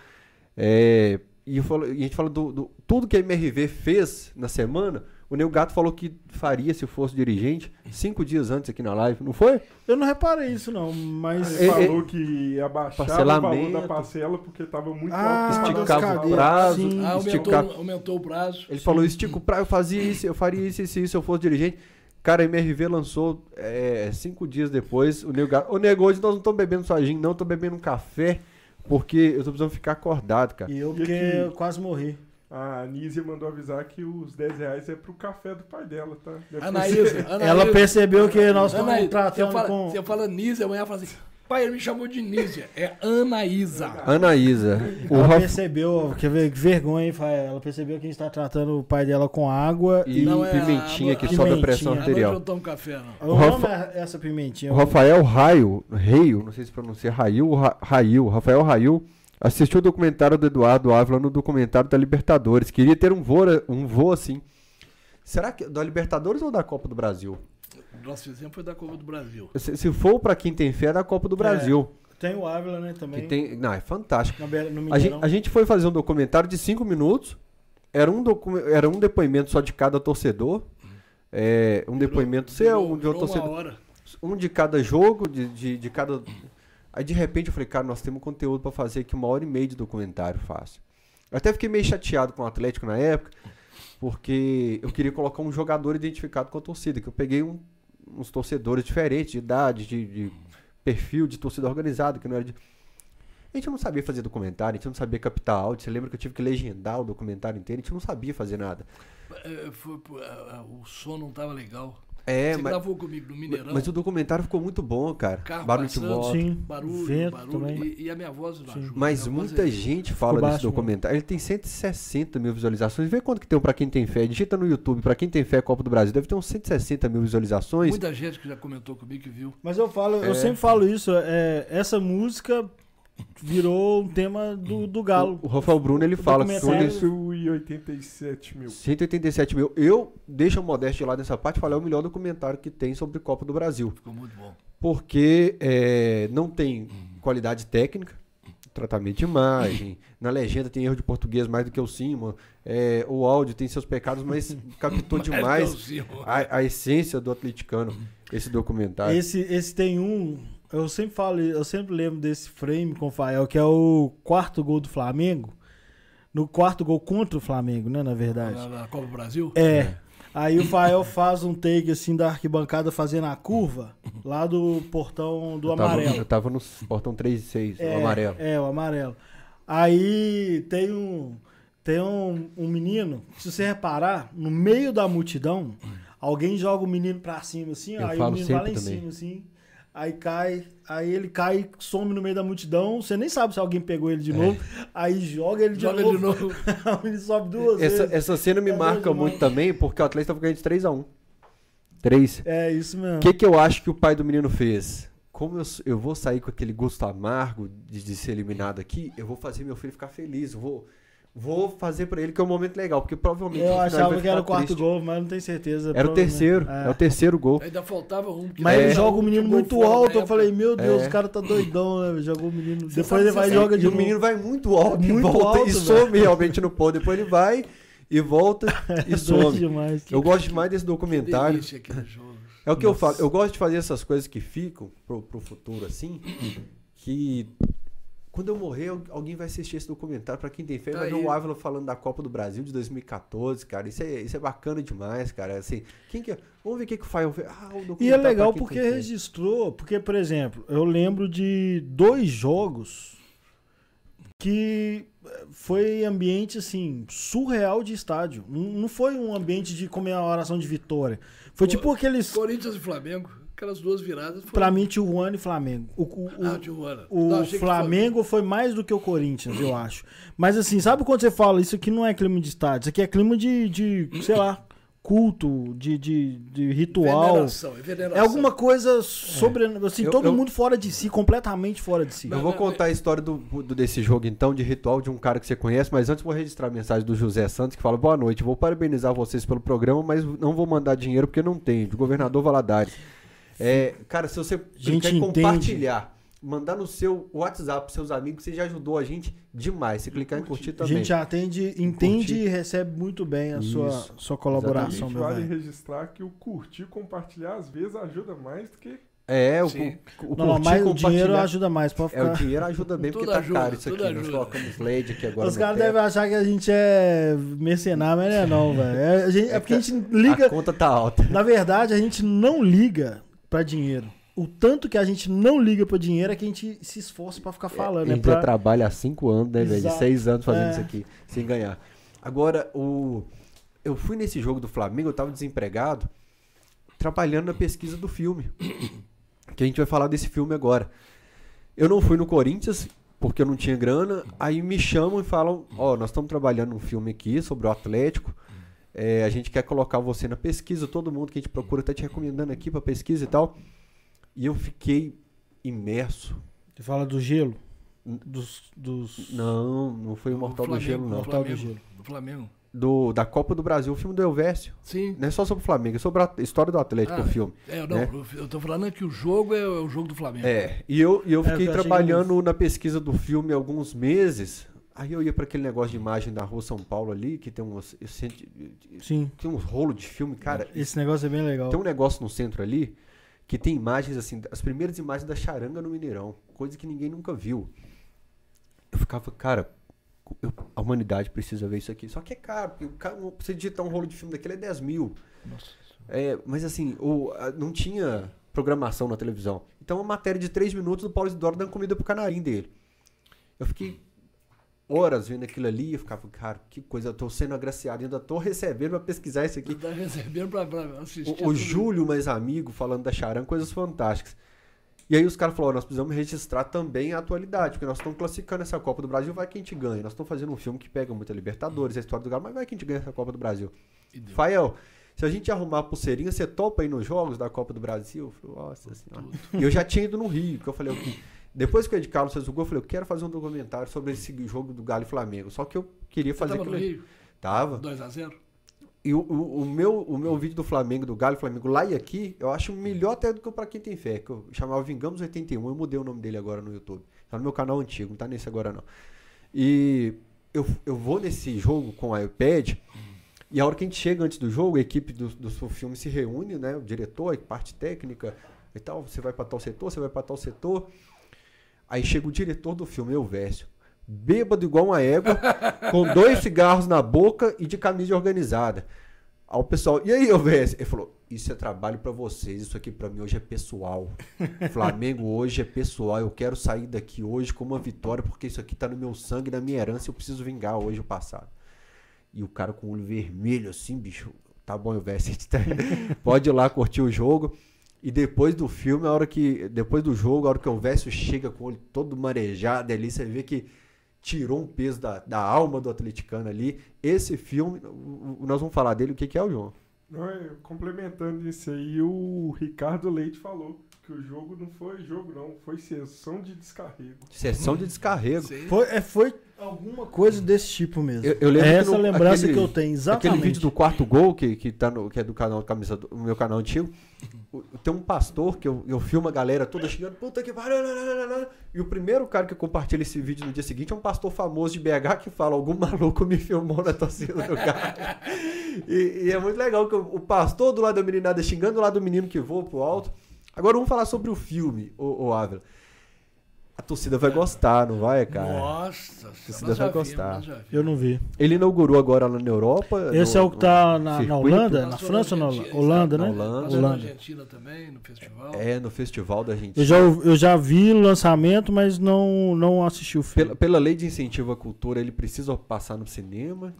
É, e, eu falo- e a gente falou do, do- tudo que a MRV fez na semana. O Neo Gato falou que faria se fosse dirigente cinco dias antes aqui na live, não foi? Eu não reparei isso não, mas... Ele É, falou que ia baixar o valor da parcela porque tava muito Ah, alto. Esticava o prazo, sim. Ah, aumentou, esticar. aumentou o prazo. Ele falou, estica o prazo, eu fazia isso, eu faria isso, isso, isso, se eu fosse dirigente. Cara, a MRV lançou é, cinco dias depois. O Nego Gato. Ô, Nego, hoje nós não estamos bebendo só gin, não, tô bebendo um café. Porque eu tô precisando ficar acordado, cara. E eu, E porque aqui? eu quase morri. A Anísia mandou avisar que os 10 reais é pro café do pai dela, tá? Deve Anaísa, sido- Anaísa. Ela percebeu que nós estamos tratando fala, com... você fala Nízia, amanhã fala assim, pai, ele me chamou de Nízia. É Anaísa. Anaísa. O Ela Rafa- percebeu, que ver- que vergonha, hein, Fael? Ela percebeu que a gente tá tratando o pai dela com água E e... Não é pimentinha a- que a- sobe a pimentinha. pressão arterial. eu não tomo café, não. O O nome Rafa- é essa pimentinha. O Rafael Raio, Reio, não sei se pronuncia Raio ou Ra- Rail, Rafael Rail, assistiu o documentário do Eduardo Ávila no documentário da Libertadores. Queria ter um voo, um voo assim. Será que da Libertadores ou da Copa do Brasil? Nosso exemplo foi da Copa do Brasil. Se, se for pra quem tem fé, é da Copa do Brasil. Tem o Ávila, né, também. Que tem, não, é fantástico. Na no A gente, a gente foi fazer um documentário de cinco minutos. Era um, docu- era um depoimento só de cada torcedor. É, um depoimento seu, um de outro torcedor. um de cada jogo, de, de, de cada. Aí de repente eu falei, cara, nós temos conteúdo pra fazer aqui uma hora e meia de documentário fácil. Eu até fiquei meio chateado com o Atlético na época, porque eu queria colocar um jogador identificado com a torcida, que eu peguei um- uns torcedores diferentes, de idade, de, de perfil, de torcida organizada, que não era de. A gente não sabia fazer documentário, a gente não sabia captar áudio. Você lembra que eu tive que legendar o documentário inteiro? A gente não sabia fazer nada. É, a- a- o som não tava legal. É, Você mas, gravou comigo no Mineirão. mas o documentário ficou muito bom, cara. Carro Barulho de passando. moto. Sim, barulho, vento barulho. também. E, e a minha voz não ajuda. Mas muita é- gente fala Ficou desse baixo, né? documentário. Ele tem 160 mil visualizações. Vê quanto que tem um pra quem tem fé. Digita no YouTube, pra quem tem fé Copa do Brasil. Deve ter uns 160 mil visualizações. Muita gente que já comentou comigo que viu. Mas eu falo, É. eu sempre falo isso, é, essa música virou um tema do, do Galo. O, o Rafael Bruno, ele fala que quando documentário- ele... 187 mil. 187 mil. Eu deixo a modéstia lá nessa parte e falo, é o melhor documentário que tem sobre Copa do Brasil. Ficou muito bom. Porque é, não tem qualidade técnica, tratamento de imagem, na legenda tem erro de português mais do que o cima, é, o áudio tem seus pecados, mas captou demais a, a essência do atleticano, esse documentário. Esse, esse tem um, eu sempre falo, eu sempre lembro desse frame com o Fael, que é o quarto gol do Flamengo. No quarto gol contra o Flamengo, né, na verdade. Na, na Copa do Brasil. É. Aí o Fael faz um take assim da arquibancada fazendo a curva lá do portão do eu tava, amarelo. eu tava no portão 3 e 6, É, o amarelo. É, o amarelo. Aí tem um tem um, um menino, se você reparar, no meio da multidão, alguém joga o menino pra cima assim, Eu aí o menino vai lá em também. cima assim, aí cai, aí ele cai, some no meio da multidão, você nem sabe se alguém pegou ele de novo, aí joga ele de Joga novo, de novo. ele sobe duas Essa, vezes. essa cena me É marca muito também, porque o Atlético tava ganhando de 3x1. 3. É isso mesmo. O que, que eu acho que o pai do menino fez? Como eu, eu vou sair com aquele gosto amargo de, de ser eliminado aqui, eu vou fazer meu filho ficar feliz. eu Vou, vou fazer pra ele que é um momento legal, porque provavelmente. Eu achava que era o quarto triste. gol, mas não tenho certeza. Era o terceiro. É. É o terceiro gol. Ainda faltava um. que Mas era ele É. joga o menino gol muito alto. Eu época. falei, meu Deus, É. o cara tá doidão, né? Jogou o menino. Você Depois ele vai e joga de o novo. menino vai muito alto e Muito volta alto, e velho. some realmente no pô. Depois ele vai e volta e some. demais. Eu gosto demais desse Que documentário. É o que eu Nossa. falo. Eu gosto de fazer essas coisas que ficam pro, pro futuro, assim. Que quando eu morrer, al- alguém vai assistir esse documentário. Pra quem tem fé, Tá vai ver o Ávila falando da Copa do Brasil de 2014, cara. Isso é, isso é bacana demais, cara. Assim, quem que é? Vamos ver o que, que o Fael fez. Ah, o E é legal porque registrou. Porque, por exemplo, eu lembro de dois jogos que foi ambiente, assim, surreal de estádio. Não, foi um ambiente de comemoração de vitória. Foi tipo aqueles. Corinthians e Flamengo, aquelas duas viradas. Foi... Pra mim, Tijuana e Flamengo. O, o, o- Ah, Tijuana. O Não, Flamengo foi mais do que o Corinthians, eu acho. Mas assim, sabe quando você fala, isso aqui não é clima de estádio, isso aqui é clima de, de sei lá, culto, de, de, de foi ritual. Veneração, é veneração. É alguma coisa sobre. Assim, Eu- todo eu- mundo fora de si, completamente fora de si. Eu vou contar a história do, do- desse jogo, então, de ritual de um cara que você conhece, mas antes vou registrar a mensagem do José Santos, que fala, boa noite, vou parabenizar vocês pelo programa, mas não vou mandar dinheiro porque não tem, do governador Valadares. É, cara, se você Gente quer entende. compartilhar, mandar no seu WhatsApp pros seus amigos, você já ajudou a gente demais. Se clicar em curtir A também. gente atende, entende Curtir. e recebe muito bem a sua, Isso, sua A colaboração, gente meu vale velho. registrar que o curtir, compartilhar, às vezes ajuda mais do que. É, o, Sim. o, o Não, mas o dinheiro compartilhar- ajuda mais, pode É, o ficar. dinheiro ajuda bem, porque tá ajuda, caro isso aqui. tudo Nós ajuda. colocamos LED aqui agora. Os caras devem achar que a gente é mercenário, mas não é não, velho. É, a gente- é porque a gente liga. A conta tá alta. Na verdade, a gente não liga pra dinheiro. O tanto que a gente não liga pra dinheiro é que a gente se esforça pra ficar falando. A É, gente pra... já trabalha há cinco anos, né, velho? Seis anos fazendo É. isso aqui, sem ganhar. Agora, o... eu fui nesse jogo do Flamengo, eu tava desempregado, trabalhando na pesquisa do filme. Que a gente vai falar desse filme agora. Eu não fui no Corinthians, porque eu não tinha grana. Aí me chamam e falam: Ó, nós estamos trabalhando um filme aqui sobre o Atlético. É, a gente quer colocar você na pesquisa. Todo mundo que a gente procura tá te recomendando aqui pra pesquisa e tal. E eu fiquei imerso Você fala do gelo? Dos. dos... não, não foi o Mortal do Flamengo, Gelo, não. Mortal do Flamengo, Gelo. Do Flamengo. Do, da Copa do Brasil, o filme do Elvésio. Sim. Não é só sobre o Flamengo, é sobre a história do Atlético, Ah, o filme. É, não, né? eu- eu tô falando que o jogo é o jogo do Flamengo. É, e eu, e eu É, fiquei eu achei trabalhando na pesquisa do filme alguns meses. Aí eu ia para aquele negócio de imagem da rua São Paulo ali, que tem uns, senti- Sim. tem uns rolos de filme, cara. Esse negócio é bem legal. Tem um negócio no centro ali que tem imagens assim, as primeiras imagens da charanga no Mineirão, coisa que ninguém nunca viu. Eu ficava, cara, eu- a humanidade precisa ver isso aqui. Só que é caro, porque o cara, pra você digitar um rolo de filme daquele é 10 mil. Nossa. É, mas assim, o, não tinha programação na televisão. Então, uma matéria de 3 minutos do Paulo Isidoro dando comida pro canarim dele. Eu fiquei horas vendo aquilo ali e eu ficava, cara, que coisa, eu tô sendo agraciado, ainda tô recebendo pra pesquisar isso aqui. Tá recebendo pra, pra assistir. O, o. Júlio, mais amigo, falando da Charan, coisas fantásticas. E aí os caras falaram, nós precisamos registrar também a atualidade, porque nós estamos classificando essa Copa do Brasil, vai que a gente ganha. Nós estamos fazendo um filme que pega muita Libertadores, a história do Galo, mas vai que a gente ganha essa Copa do Brasil. Fael, se a gente arrumar a pulseirinha, você topa aí nos jogos da Copa do Brasil? Eu falei, nossa senhora. E eu já tinha ido no Rio, que eu falei, eu- depois que o Ed Carlos gol, eu falei, eu quero fazer um documentário sobre esse jogo do Galo e Flamengo. Só que eu queria Você fazer tava no aquilo. Rio? Tava. 2x0? E o, o, o meu, o meu vídeo do Flamengo, do Galo e Flamengo lá e aqui, eu acho melhor até do que o Pra Quem Tem Fé, que eu chamava Vingamos 81, eu mudei o nome dele agora no YouTube. Tá no meu canal antigo, não tá nesse agora não. E eu, eu vou nesse jogo com o iPad, e a hora que a gente chega antes do jogo, a equipe do, do seu filme se reúne, né? O diretor, a parte técnica e tal, você vai pra tal setor, você vai pra tal setor. Aí chega o diretor do filme, eu Vécio, bêbado igual uma égua, com dois cigarros na boca e de camisa organizada. Aí o pessoal, e aí, eu Vécio? Ele falou, isso é trabalho pra vocês, isso aqui pra mim hoje é pessoal. Flamengo hoje é pessoal, eu quero sair daqui hoje com uma vitória, porque isso aqui tá no meu sangue, na minha herança, eu preciso vingar hoje o passado. E o cara com o olho vermelho assim, bicho, tá bom, eu tá- pode ir lá curtir o jogo. E depois do filme, a hora que. Depois do jogo, a hora que o Vécio chega com o olho todo marejado ali, você vê que tirou um peso da, da alma do atleticano ali. Esse filme, nós vamos falar dele, o que, que é o João? Não, é, complementando isso aí, o Ricardo Leite falou que o jogo não foi jogo, não, foi sessão de descarrego. Sessão de descarrego. Sim. Foi, é, foi alguma coisa desse tipo mesmo. Eu, eu lembro é que essa no- lembrança aquele- que eu tenho, exatamente. Aquele vídeo do quarto gol, que, que, tá no, que é do canal Camisa do, meu canal antigo, tem um pastor que eu, eu filmo a galera toda xingando, puta que pariu, nananana", e o primeiro cara que compartilha esse vídeo no dia seguinte é um pastor famoso de BH que fala, algum maluco me filmou na torcida do cara. e, e é muito legal que o, o pastor do lado da meninada xingando do lado do menino que voa pro alto. Agora vamos falar sobre o filme, o, o Ávila. A torcida vai gostar, não vai, cara? Nossa, Você nós vai vimos, gostar. Eu não vi. Ele inaugurou agora lá na Europa. Esse no- é o que tá na, na. Holanda? Na fomos França ou na Holanda, né? na Holanda. Na Holanda. Argentina também, no festival. É, no Festival da Argentina. Eu já, eu já vi o lançamento, mas não, não assisti o filme. Pela, pela lei de incentivo à cultura, ele precisa passar no cinema.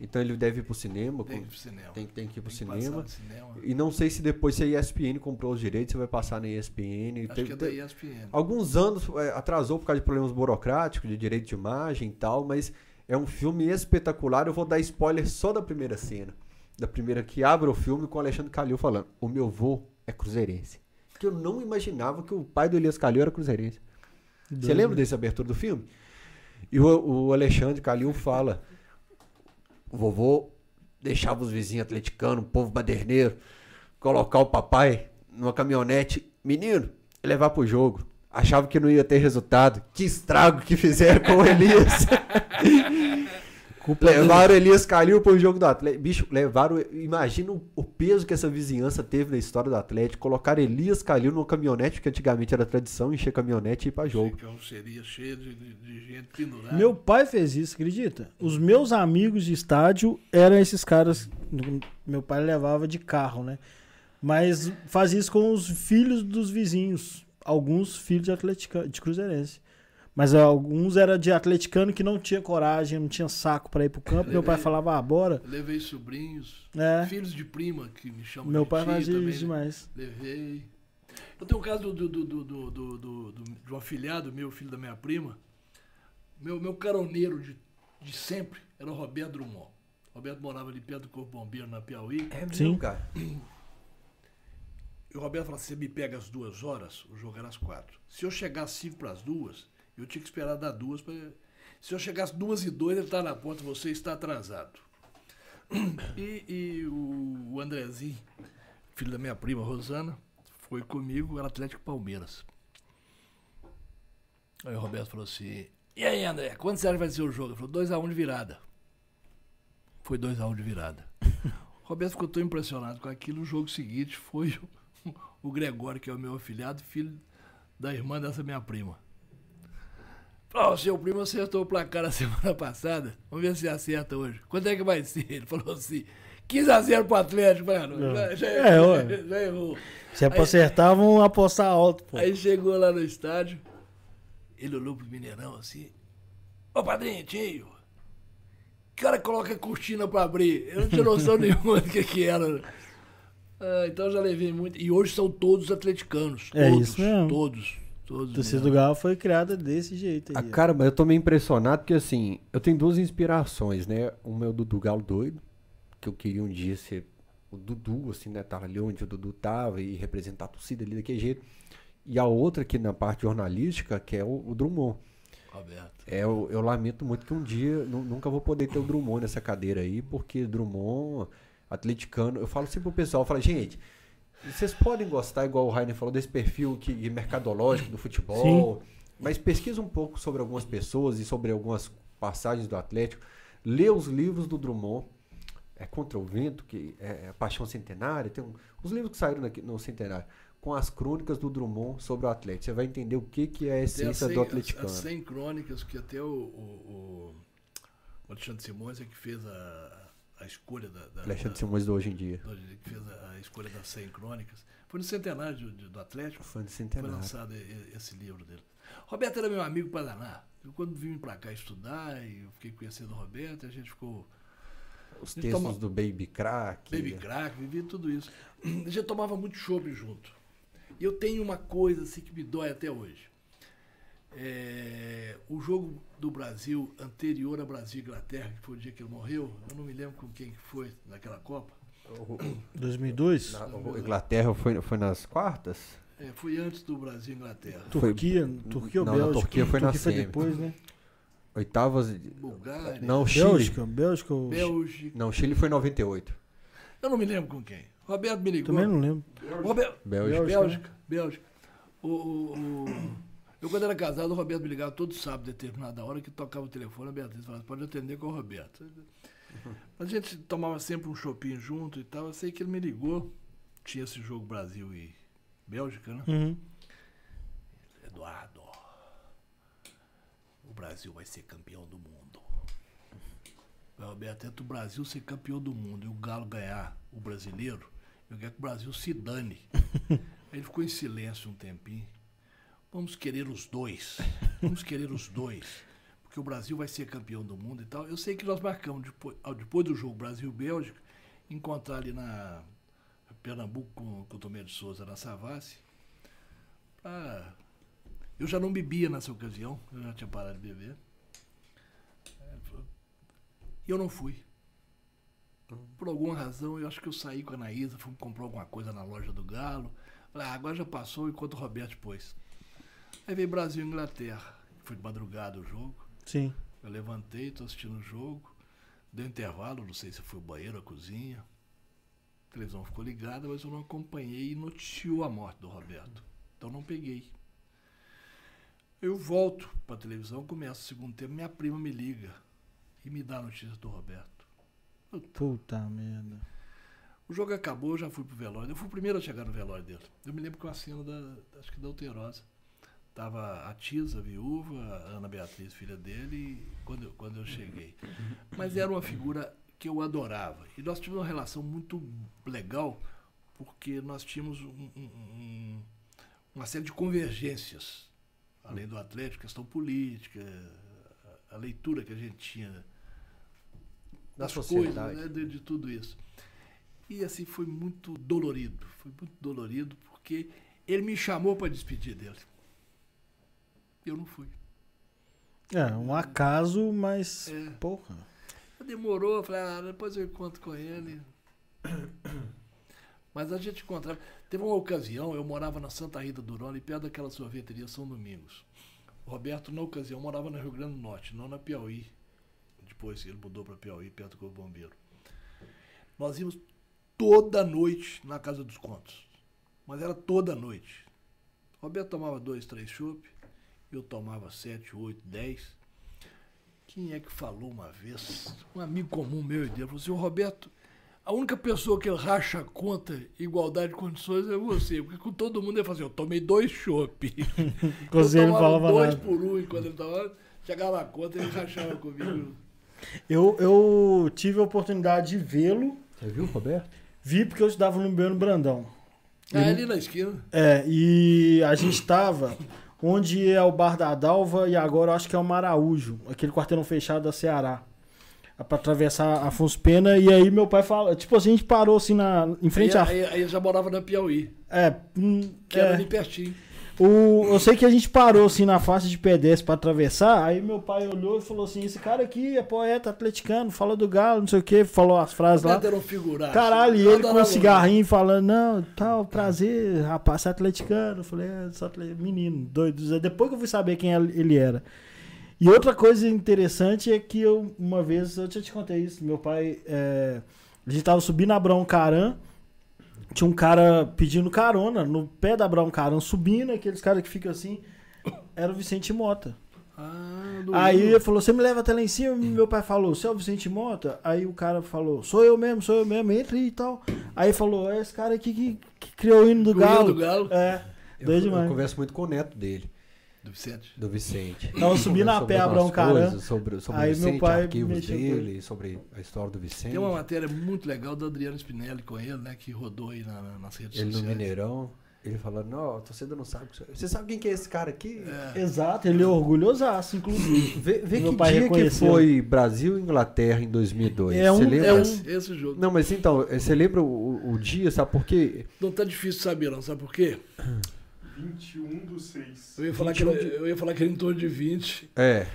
Então ele deve ir pro cinema. Tem que ir pro cinema. Tem, tem que ir pro Tem cinema. cinema. E não sei se depois, se a ESPN comprou os direitos, você vai passar na ESPN. Acho Teve- que é da ESPN. Alguns anos é, atrasou por causa de problemas burocráticos, de direito de imagem e tal, mas é um filme espetacular. Eu vou dar spoiler só da primeira cena. Da primeira que abre o filme com o Alexandre Calil falando: O meu vô é cruzeirense. Que eu não imaginava que o pai do Elias Calil era cruzeirense. Você lembra dessa abertura do filme? E o, o Alexandre Calil fala: O vovô deixava os vizinhos atleticanos, o povo baderneiro, colocar o papai numa caminhonete, menino, e levar pro jogo. Achava que não ia ter resultado. Que estrago que fizeram com o Elias. Culpa levaram o Elias Calil pro jogo do Atlético. Bicho, levaram. Imagina o, o peso que essa vizinhança teve na história do Atlético. Colocaram Elias Calil numa caminhonete, que antigamente era tradição, encher caminhonete e ir pra jogo. Carroceria cheia de, de, de gente pendurada. Meu pai fez isso, acredita? Os meus amigos de estádio eram esses caras. Meu pai levava de carro, né? Mas fazia isso com os filhos dos vizinhos. Alguns filhos de, atletica, de cruzeirense. Mas alguns era de atleticano que não tinha coragem, não tinha saco pra ir pro campo. Meu pai falava, ah, bora. Levei sobrinhos, É. filhos de prima que me chamam Meu de pai fazia também, né? demais. Levei. Eu tenho um caso do, do, do, do, do, do, do- do- de um afilhado meu, filho da minha prima. Meu, meu caroneiro de, de sempre era o Roberto Drummond. O Roberto morava ali perto do Corpo Bombeiro, na Piauí. É Sim. cara. E o Roberto falou: se você me pega às duas horas, o jogo era às quatro. Se eu chegar às cinco para as duas, eu tinha que esperar dar duas. Pra... Se eu chegar às duas e dois, ele está na porta, você está atrasado. E, e o, o Andrezinho, filho da minha prima Rosana, foi comigo, era Atlético Palmeiras. Aí o Roberto falou assim: E aí, André, quando você acha que vai ser o jogo? Ele falou: 2x1 de virada. Foi 2x1 de virada. O Roberto ficou tão impressionado com aquilo. O jogo seguinte foi o, o Gregório, que é o meu afilhado, filho da irmã dessa minha prima. "Ó, seu primo acertou o placar a semana passada. Vamos ver se acerta hoje. Quanto é que vai ser? Ele falou assim: 15x0 pro Atlético, mano. Não. Já, já, É, já, já errou. Se é pra acertar, vão apostar alto, pô. Aí chegou lá no estádio, ele olhou pro Mineirão assim: Ô padrinho, tio, que hora coloca a cortina pra abrir? Eu não tinha noção nenhuma do que, que era. Ah, então já levei muito. E hoje são todos atleticanos. É todos, isso mesmo. Todos. Todos. A torcida do. Galo foi criada desse jeito Ah, aí. ó. cara, mas eu tô meio impressionado porque assim, eu tenho duas inspirações, né? Uma é o Dudu Galo doido, que eu queria um dia ser o Dudu, assim, né? Tava ali onde o Dudu tava e representar a torcida ali daquele jeito. E a outra aqui na parte jornalística, que é o, o Drummond. Roberto. É, eu, eu lamento muito que um dia nu- nunca vou poder ter o Drummond nessa cadeira aí, porque Drummond, atleticano, eu falo sempre pro pessoal, eu falo, gente, vocês podem gostar, igual o Rainer falou, desse perfil que, mercadológico do futebol, mas pesquisa um pouco sobre algumas pessoas e sobre algumas passagens do Atlético, lê os livros do Drummond, é Contra o Vento, que é, é Paixão Centenária, tem um- os livros que saíram aqui no Centenário, com as crônicas do Drummond sobre o Atlético. Você vai entender o que, que é a essência 100, do as, atleticano. as 100 crônicas que até o, o, o Alexandre Simões é que fez a, a escolha da. da Alexandre Simões do Hoje em Dia. que fez a, a escolha das 100 crônicas. Foi no centenário de- de- do Atlético. Foi centenário. lançado e- e- esse livro dele. Roberto era meu amigo para danar. Eu, quando vim para cá estudar, e eu fiquei conhecendo o Roberto, a gente ficou Os Ele textos toma- do Baby Crack. baby crack, vivi tudo isso. A gente tomava muito chopp junto. E eu tenho uma coisa assim que me dói até hoje. É, o jogo do Brasil anterior a Brasil e Inglaterra, que foi o dia que ele morreu, eu não me lembro com quem que foi naquela Copa. O- 2002? na- Inglaterra foi, foi nas quartas? É, foi antes do Brasil e Inglaterra. Turquia, Turquia ou Não, na Bélgica? Turquia foi na Turquia foi depois, né? Oitavas. Bulgária, Não, Chile. Bélgica, Bélgica ou... Bélgica. Não, Chile foi em 98. Eu não me lembro com quem. Roberto me ligou. Também não lembro. Bélgica. Bélgica. Bélgica, Bélgica. O, o- o- Eu, quando era casado, o Roberto me ligava todo sábado, determinada hora, que tocava o telefone, a Beatriz falava, pode atender com o Roberto. A gente tomava sempre um chopinho junto e tal. Eu sei que ele me ligou. Tinha esse jogo Brasil e Bélgica, né? Uhum. Eduardo, o Brasil vai ser campeão do mundo. Roberto, entre o Brasil ser campeão do mundo e o Galo ganhar o brasileiro, eu quero que o Brasil se dane. Aí ele ficou em silêncio um tempinho. Vamos querer os dois. Vamos querer os dois. Porque o Brasil vai ser campeão do mundo e tal. Eu sei que nós marcamos, depois, depois do jogo Brasil-Bélgica, encontrar ali na Pernambuco com, com o Tomé de Souza na Savassi. Pra... Eu já não bebia nessa ocasião, eu já tinha parado de beber. E eu não fui. Por alguma razão, eu acho que eu saí com a Anaísa, fui comprar alguma coisa na loja do Galo. Falei, ah, agora já passou enquanto o Roberto pôs. Aí veio Brasil e Inglaterra. Foi de madrugada o jogo. Sim. Eu levantei, tô assistindo o jogo. Deu intervalo, não sei se foi o banheiro, a cozinha. A televisão ficou ligada, mas eu não acompanhei e noticiou a morte do Roberto. Então não peguei. Eu volto pra televisão, começa o segundo tempo, minha prima me liga e me dá a notícia do Roberto. Puta merda. O jogo acabou, eu já fui pro velório. Eu fui o primeiro a chegar no velório dele. Eu me lembro que uma cena da, acho que da Alterosa. Tava a Tisa, a viúva, a Ana Beatriz, filha dele, quando, eu- quando eu cheguei. Mas era uma figura que eu adorava. E nós tivemos uma relação muito legal, porque nós tínhamos um- um- um- uma série de convergências. Além do Atlético, questão política, a, leitura que a gente tinha Da das sociedade. coisas, né, de, de tudo isso. E assim foi muito dolorido, foi muito dolorido porque ele me chamou para despedir dele. Eu não fui. É, um acaso, mas. É. Porra. Demorou, eu falei, ah, depois eu encontro com ele. Mas a gente encontrava. Teve uma ocasião, eu morava na Santa Rita do Urano, perto daquela sorveteria São Domingos. O Roberto, na ocasião, morava no Rio Grande do Norte, não na Piauí. Depois ele mudou para Piauí, perto do Corpo Bombeiro. Nós íamos toda noite na Casa dos Contos. Mas era toda noite. O Roberto tomava dois, três chopp, eu tomava sete, oito, dez. Quem é que falou uma vez? Um amigo comum meu e dele falou assim: "Ô, Roberto, a única pessoa que racha a conta igualdade de condições é você, porque com todo mundo ele fala assim: eu tomei dois chopp. Ele não falava dois nada. por um enquanto ele tomava, chegava a conta ele rachava comigo. Eu, eu tive a oportunidade de vê-lo. Você viu, Roberto? Vi porque eu estudava no Belo Brandão. Ah, ali na esquina. É, e a gente estava onde é o Bar da Dalva e agora eu acho que é o Maraújo, aquele quarteirão fechado da Ceará. Pra atravessar Afonso Pena, e aí meu pai fala, tipo assim, a gente parou assim na, em frente aí, à. aí, aí eu já morava na Piauí, É, hum, que é. era ali pertinho. O, eu sei que a gente parou assim na faixa de pedestre pra atravessar. Aí meu pai olhou e falou assim: Esse cara aqui é poeta atleticano, fala do Galo, não sei o que, falou as frases lá. Um figuraço. Caralho, e Eu ele com um cigarrinho falando: Não, tal, prazer, rapaz, você é atleticano. Eu falei: É, sou atle- menino, doido. Depois que eu fui saber quem ele era. E outra coisa interessante é que eu, uma vez, eu já te contei isso, meu pai, é, a gente tava subindo a Abraão Caran, tinha um cara pedindo carona no pé da Abraão Caran, subindo, aqueles caras que ficam assim, era o Vicente Mota. Ah, Aí ele falou, você me leva até lá em cima? Meu pai falou, você é o Vicente Mota? Aí o cara falou, sou eu mesmo, sou eu mesmo, entra aí e tal. Aí falou, é esse cara aqui que, que criou o hino do O hino Galo. do Galo. É, Eu, eu converso muito com o neto dele, Do Vicente. do Vicente. Tava subindo a Sobre pé Abraão Caran. coisas, Sobre, sobre Aí o Vicente, meu pai arquivos dele, sobre a história do Vicente. Tem uma matéria muito legal do Adriano Spinelli com ele, né? Que rodou aí na- na- nas redes Ele no sociais. Mineirão, ele falando, não, a torcida não sabe. que você- Você sabe quem que é esse cara aqui? É. Exato, ele é orgulhosaço, inclusive. Vê, vê que pai dia que reconheceu. foi Brasil e Inglaterra em 2002. É um- você lembra? É esse, esse jogo. Não, mas então, você lembra o, o dia, sabe por quê? Não tá difícil saber, não. Sabe por quê? 21 do 6. Eu ia falar, que era, eu ia falar que era em torno de 20. É.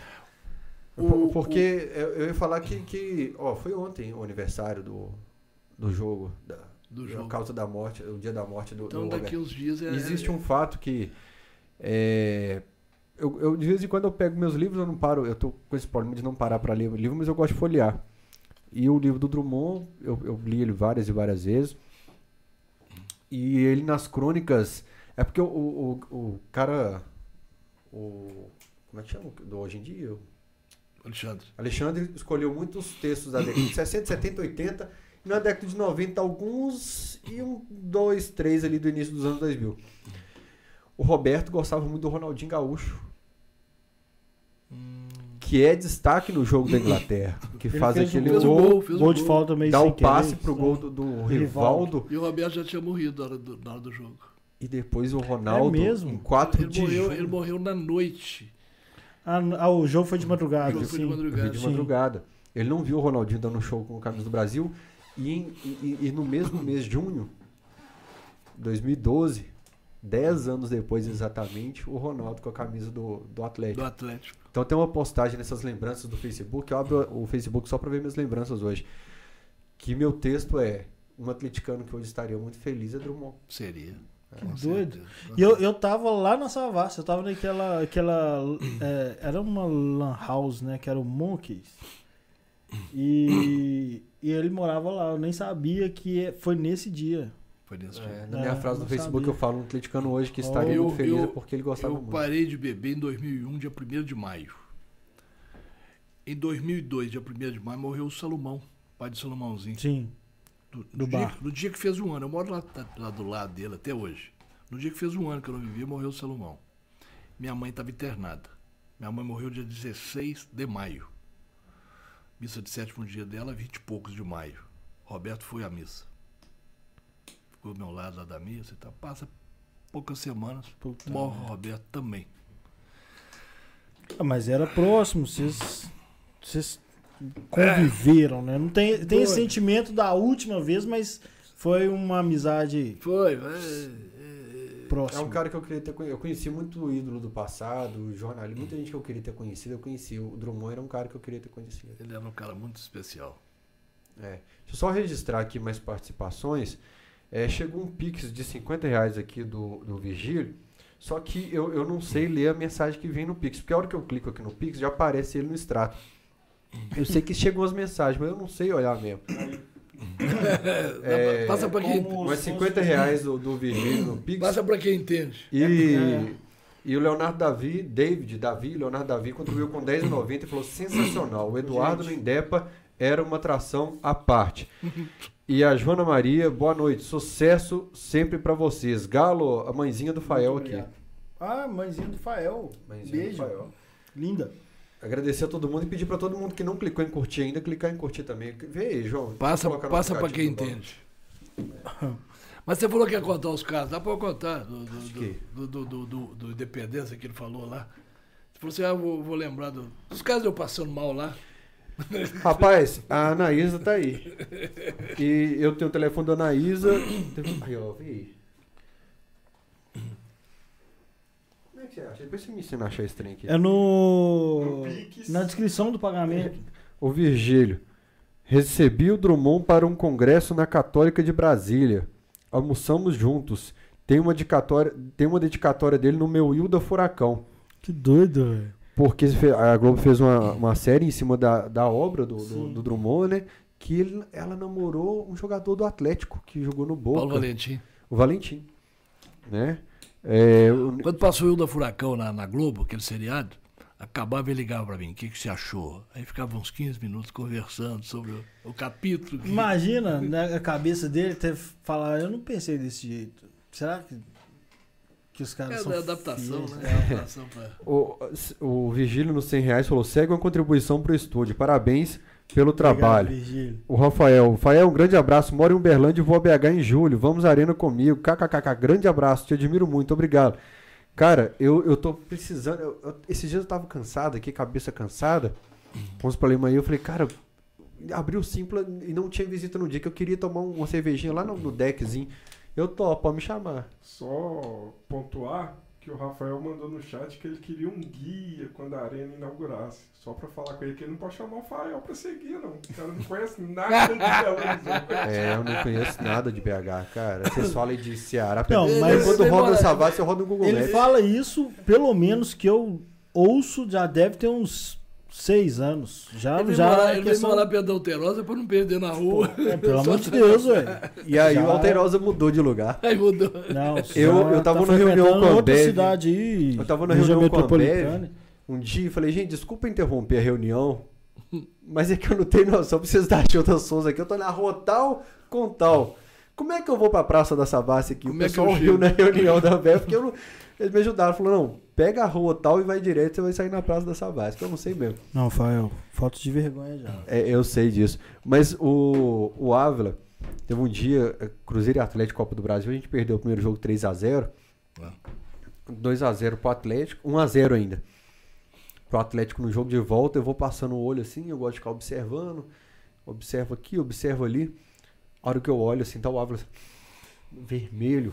O- Por- porque eu, eu ia falar que, que. Ó, foi ontem o aniversário do, do jogo. Da, Do A jogo. causa da morte, o dia da morte do, Então do daqui uns dias é. Existe um fato que. é, eu, eu, de vez em quando eu pego meus livros, eu não paro. Eu tô com esse problema de não parar para ler o livro, mas eu gosto de folhear. E o livro do Drummond, eu, eu li ele várias e várias vezes. E ele nas crônicas. É porque o, o, o, o cara. O. Como é que chama? Do hoje em dia? Alexandre. Alexandre escolheu muitos textos da década de 60, 70, 80. E na década de 90, alguns. E um, dois, três ali do início dos anos 2000. O Roberto gostava muito do Ronaldinho Gaúcho. Hum, que é destaque no jogo da Inglaterra. Que Ele faz fez aquele um Fez o gol, gol, fez o Gol de falta meio dá o passe querer, pro gol do, do Rivaldo. Rivaldo E o Roberto já tinha morrido na hora do, na hora do jogo. E depois o Ronaldo É mesmo? em 4 Ele de morreu, junho. ele morreu na noite. Ah, ah, o jogo foi de madrugada. O jogo foi de sim. madrugada. De Sim. madrugada. Ele não viu o Ronaldinho dando show com o camisa do Brasil. E, em- e- e no mesmo mês de junho, 2012, 10 anos depois exatamente, o Ronaldo com a camisa do, do Atlético. Do Atlético. Então tem uma postagem nessas lembranças do Facebook. Eu abro o Facebook só para ver minhas lembranças hoje. Que meu texto é: um atleticano que hoje estaria muito feliz é Drummond. Seria. Que Com doido. certeza. E eu, eu tava lá na Savassi, eu tava naquela. Aquela, é, era uma lan house, né? Que era o Monkeys. E, e ele morava lá. Eu nem sabia que é- foi nesse dia. Foi nesse É, dia. na É, minha frase do não Facebook sabia. eu falo um atleticano hoje que estaria Eu- muito feliz eu- é porque ele gostava Eu muito. parei de beber em 2001, dia 1 de maio. Em 2002, dia 1 de maio, morreu o Salomão, pai de Salomãozinho. Sim. Do, Do dia, bar. no dia que fez um ano, eu moro lá, tá- lá do lado dele até hoje. No dia que fez um ano que eu não vivia, morreu o Salomão. Minha mãe estava internada. Minha mãe morreu dia 16 de maio. Missa de sétimo dia dela, 20 e poucos de maio. Roberto foi à missa. Ficou ao meu lado lá da missa e tal. Passa poucas semanas, Puta morre o Roberto também. Ah, mas era próximo, vocês. Vocês conviveram, né? Não tem, tem esse sentimento da última vez, mas foi uma amizade Foi, é, é, É um cara que eu queria ter conhecido. Eu conheci muito o ídolo do passado, jornalista, muita gente que eu queria ter conhecido, eu conheci. O Drummond era um cara que eu queria ter conhecido. ele era um cara muito especial. É. Deixa eu só registrar aqui mais participações. É, chegou um Pix de 50 reais aqui do, do Vigílio. Só que eu, eu não sei ler a mensagem que vem no Pix. Porque a hora que eu clico aqui no Pix, já aparece ele no extrato. Eu sei que chegou as mensagens, mas eu não sei olhar mesmo. É, Passa pra quem, como- Mas 50 reais do, do Vigílio no Pix. passa pra quem entende. E, É. e o Leonardo Davi, David, Davi, Leonardo Davi contribuiu com 10,90 e falou sensacional. O Eduardo no Indepa era uma atração à parte. E a Joana Maria, boa noite. Sucesso sempre pra vocês. Galo, a mãezinha do Fael aqui. Ah, mãezinha do Fael. Mãezinha Beijo. do Fael. Linda. Agradecer a todo mundo e pedir pra todo mundo que não clicou em curtir ainda, clicar em curtir também. Vê aí, João. Passa, passa aplicativo quem entende. Mas você falou que ia contar os casos, dá eu contar do, do, quê? do, do, do, do, do Independência que ele falou lá. Você falou assim, ah, vou, vou lembrar do- dos casos de eu passando mal lá. Rapaz, a Anaísa tá aí. E eu tenho o telefone da Anaísa. Aí, ó, vê aí. Como é que você acha? Depois você me ensina a achar esse trem aqui. É no. No. Na descrição do pagamento. Ô Virgílio, recebi o Drummond para um congresso na Católica de Brasília. Almoçamos juntos. Tem uma dedicatória, tem uma dedicatória dele no meu Hilda Furacão. Que doido, velho. Porque a Globo fez uma, uma série em cima da, da obra do, do, do Drummond, né? Que ele- ela namorou um jogador do Atlético que jogou no Boca. Paulo Valentim. O Valentim. Né? É, o- Quando passou o Hilda Furacão na, na Globo, aquele seriado, acabava e ligava pra mim, o que, que você achou? Aí ficava uns 15 minutos conversando sobre o, o capítulo. que- Imagina na cabeça dele ter falar, eu não pensei desse jeito. Será que, que os caras É são da adaptação, né? Adaptação pra... o, o Vigílio nos 100 reais falou: segue uma contribuição pro estúdio. Parabéns pelo trabalho. Virgílio. O Rafael. Rafael, um grande abraço. Moro em Uberlândia e vou a BH em julho. Vamos à arena comigo. KKKK. Grande abraço. Te admiro muito. Obrigado. Cara, eu, eu tô precisando. eu- eu- esses dias eu tava cansado aqui, cabeça cansada. Com os problemas aí. Eu falei, cara, abri o Simpla e não tinha visita no dia que eu queria tomar um, uma cervejinha lá no, no deckzinho. Eu topo, pode me chamar. Só pontuar que o Rafael mandou no chat que ele queria um guia quando a arena inaugurasse. Só pra falar com ele que ele não pode chamar o Rafael pra seguir, não. O cara não conhece nada de Belo Horizonte. É, eu não conheço nada de BH, cara. Vocês falam de Ceará. Não, Mas mas quando ele roda o Savassi, eu rodo no Google Ele Maps. fala isso, pelo menos que eu ouço, já deve ter uns seis anos. Já, Ele veio já morar, é ele veio questão- morar perto da Alterosa pra não perder na rua. É, pelo amor de Deus, velho. E aí Já- o Alterosa mudou de lugar. Aí mudou. Não, Eu- eu tava tá numa reunião com a outra Ambev. cidade aí. Eu tava na região reunião com a metropolitana. Um dia eu falei, gente, desculpa interromper a reunião, mas é que eu não tenho noção, preciso dar Gilda Souza aqui. Eu tô na rua tal com tal. Como é que eu vou pra Praça da Savassi aqui? Como o é que pessoal eu riu na reunião da Ambev, porque eu não. Eles me ajudaram, falaram, não, pega a rua tal e vai direto, você vai sair na Praça da Sabasca. Eu não sei mesmo. Não, Fael, falta de vergonha já. É, eu sei disso. Mas o, o Ávila, teve um dia, é, Cruzeiro e Atlético Copa do Brasil, a gente perdeu o primeiro jogo 3x0. Ah. 2x0 pro Atlético, 1x0 ainda. Pro Atlético no jogo de volta, eu vou passando o olho assim, eu gosto de ficar observando. Observo aqui, observo ali. A hora que eu olho assim, tá o Ávila vermelho.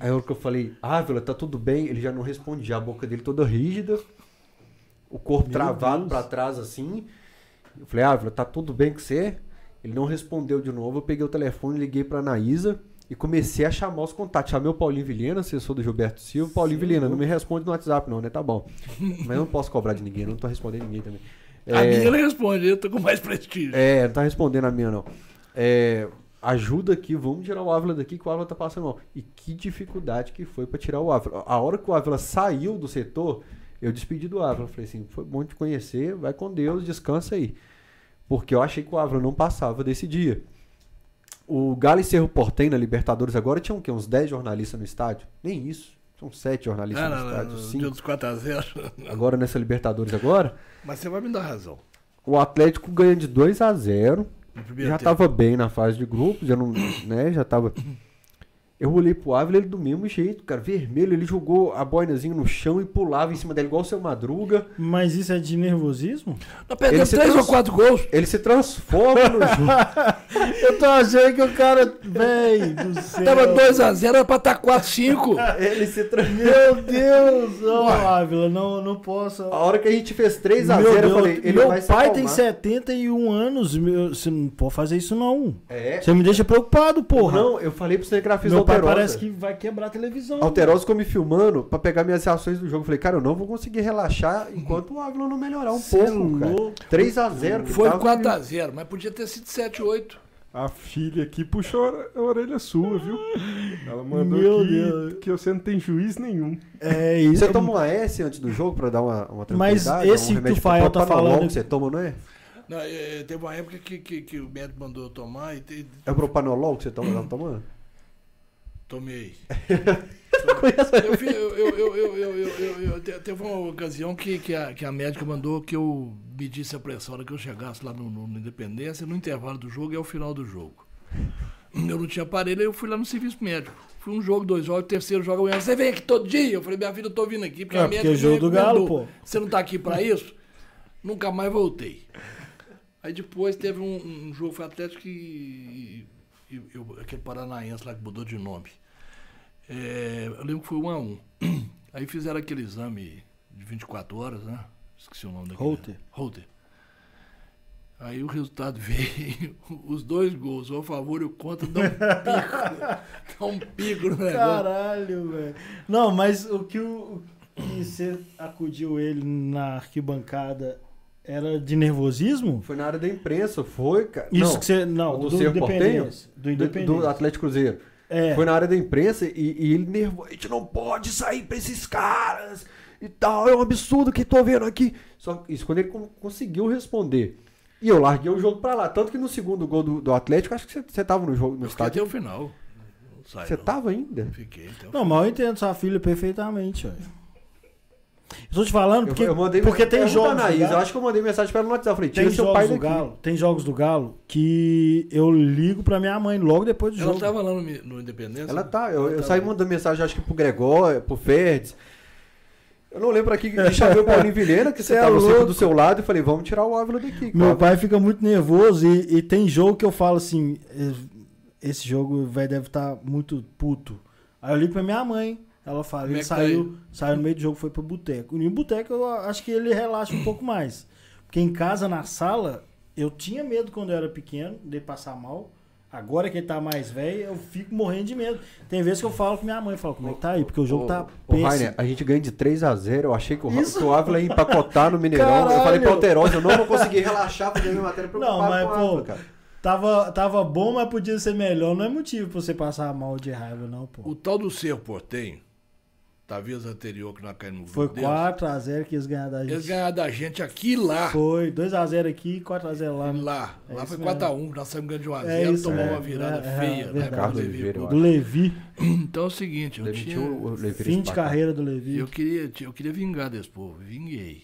Aí a hora que eu falei, Ávila, tá tudo bem? Ele já não respondia, a boca dele toda rígida, o corpo Meu travado pra trás assim. Eu falei, Ávila, tá tudo bem com você? Ele não respondeu de novo. Eu peguei o telefone, liguei pra Anaísa e comecei a chamar os contatos. Chamei o Paulinho Vilhena, assessor do Gilberto Silva. Paulinho Vilhena, não me responde no WhatsApp, não, né? Tá bom. Mas eu não posso cobrar de ninguém, eu não tô respondendo ninguém também. A É, minha ele responde, eu tô com mais prestígio. é, não tá respondendo a minha, não. É, ajuda aqui, vamos tirar o Ávila daqui que o Ávila tá passando mal. E que dificuldade que foi pra tirar o Ávila. A hora que o Ávila saiu do setor, eu despedi do Ávila. Falei assim, foi bom te conhecer, vai com Deus, descansa aí. Porque eu achei que o Ávila não passava desse dia. O Galo e Cerro Portem na Libertadores agora tinham o quê? Uns 10 jornalistas no estádio? Nem isso. São 7 jornalistas Ah, no não, não, estádio. no cinco. dia dos 4x0. Agora nessa Libertadores agora, Mas você vai me dar razão. o Atlético ganha de 2 a 0 No primeiro já tempo. tava bem na fase de grupos, já não, né, já tava... Eu olhei pro Ávila, ele do mesmo jeito, cara, vermelho, ele jogou a boinazinha no chão e pulava em cima dele igual o seu Madruga. Mas isso é de nervosismo? Nós perdemos se 3 ou 4 gols. Ele se transforma no jogo. Eu tô achando que o cara. Véi do céu. Tava 2x0, era pra estar 4x5. ele se tra... Meu Deus! Ô, Ávila, não, não posso. A hora que a gente fez 3 a Meu 0 eu falei, ele meu vai se pai tem acalmar. 71 anos. Meu, você não pode fazer isso, não. É. Você me deixa preocupado, porra. Não, eu falei pro cinegrafista meu Alterosa. parece que vai quebrar a televisão. Alterosa ficou me filmando pra pegar minhas reações do jogo. Eu falei, cara, eu não vou conseguir relaxar enquanto o Ávila não melhorar um Cê é pouco, cara. louco. 3 a 0 que Foi tava- 4x0, mas podia ter sido 7x8. A filha aqui puxou a orelha sua, viu? Ela mandou Meu que, Deus. que você não tem juiz nenhum. É isso. Você toma uma S antes do jogo pra dar uma, uma Mas esse um que o Fael tá falando- que você toma, não é? Não, é, teve uma época que, que, que o médico mandou eu tomar e te- É o propanolol que você tá tomando? Tomei. Eu, fi- eu, eu, eu, eu, eu, eu, eu- eu- te- teve uma ocasião que, que, a, que a médica mandou que eu medisse a pressão hora que eu chegasse lá no, no, no Independência, no intervalo do jogo e ao final do jogo. Eu não tinha aparelho, eu fui lá no serviço médico. Fui um jogo, dois jogos, terceiro jogo, amanhã. Você vem aqui todo dia? Eu falei, minha filha, eu tô vindo aqui porque É, a porque médica é jogo do Galo, pô. Você não tá aqui pra isso? Nunca mais voltei. Aí depois teve um, um jogo, foi Atlético e, e- e o- aquele paranaense lá que mudou de nome. É, eu lembro que foi um a um. Aí fizeram aquele exame de 24 horas, né? Esqueci o nome daquele. Holter. Holter. Aí o resultado veio, os dois gols, o a favor e o contra, dá um pico. dá um pico no negócio. Caralho, velho. Não, mas o que, o, o que você acudiu ele na arquibancada era de nervosismo? Foi na área da imprensa, foi, cara. Isso não, que você. Não, do do, Cerro Independência. Do do, Independência. do Atlético Cruzeiro. É. Foi na área da imprensa e, e ele nervoso. A gente não pode sair pra esses caras e tal. É um absurdo que tô vendo aqui. Só que isso quando ele con- conseguiu responder. E eu larguei o jogo pra lá. Tanto que no segundo gol do, do Atlético, acho que você, você tava no jogo, no Eu fiquei até estádio. o final. Você não. tava ainda? Fiquei até o Não, mas eu entendo sua filha perfeitamente, velho. Eu tô te falando Eu, porque, eu mandei porque tem jogos. Anaís, Galo- eu acho que eu mandei mensagem pra ela no WhatsApp. Eu falei, tira tem seu jogos pai do. Galo, tem jogos do Galo que eu ligo pra minha mãe logo depois do Ela jogo. tava lá no, no Independência? Ela tá, eu, eu Ela saí mandando mensagem, acho que pro Gregório, pro Ferdes. Eu não lembro aqui que chamei o Paulinho Vilhena, que você Cê é tava sempre do seu lado, e falei, vamos tirar o Ávila daqui. Meu cara. pai fica muito nervoso e, e tem jogo que eu falo assim: "Eh, esse jogo velho deve estar muito puto. Aí eu ligo pra minha mãe. Ela fala, ele é tá saiu, saiu no meio do jogo, foi pro boteco. E no boteco eu acho que ele relaxa um pouco mais. Porque em casa, na sala, eu tinha medo quando eu era pequeno de passar mal. Agora que ele tá mais velho, eu fico morrendo de medo. Tem vezes que eu falo com minha mãe, falo, como é que tá aí? Porque o jogo Ô, tá ô, péssimo. Rainer, a gente ganha de 3 a 0 Eu achei que o, Ra- Isso. que o Ávila ia empacotar no Mineirão. Eu falei Caralho. pra Alterosa, eu não vou conseguir relaxar fazer minha matéria preocupado Não, mas, pô, cara. Tava, tava bom, mas podia ser melhor. Não é motivo pra você passar mal de raiva, não, pô. O tal do Cerro Portenho, da vez anterior que nós caímos no Foi grupo deles. 4x0 que eles ganharam da gente. Eles ganharam da gente aqui e lá. Foi 2x0 aqui e 4x0 lá. Lá. É lá foi mesmo. 4x1, nós saímos ganhando de 1x0, É isso, tomamos é. uma virada É, é, feia. né, pro Carlos Levi Oliveira. Do Levi. Então é o seguinte, eu, Demitiu tinha, o Levi Fim de carreira do Levi. eu, queria, eu queria vingar desse povo, vinguei.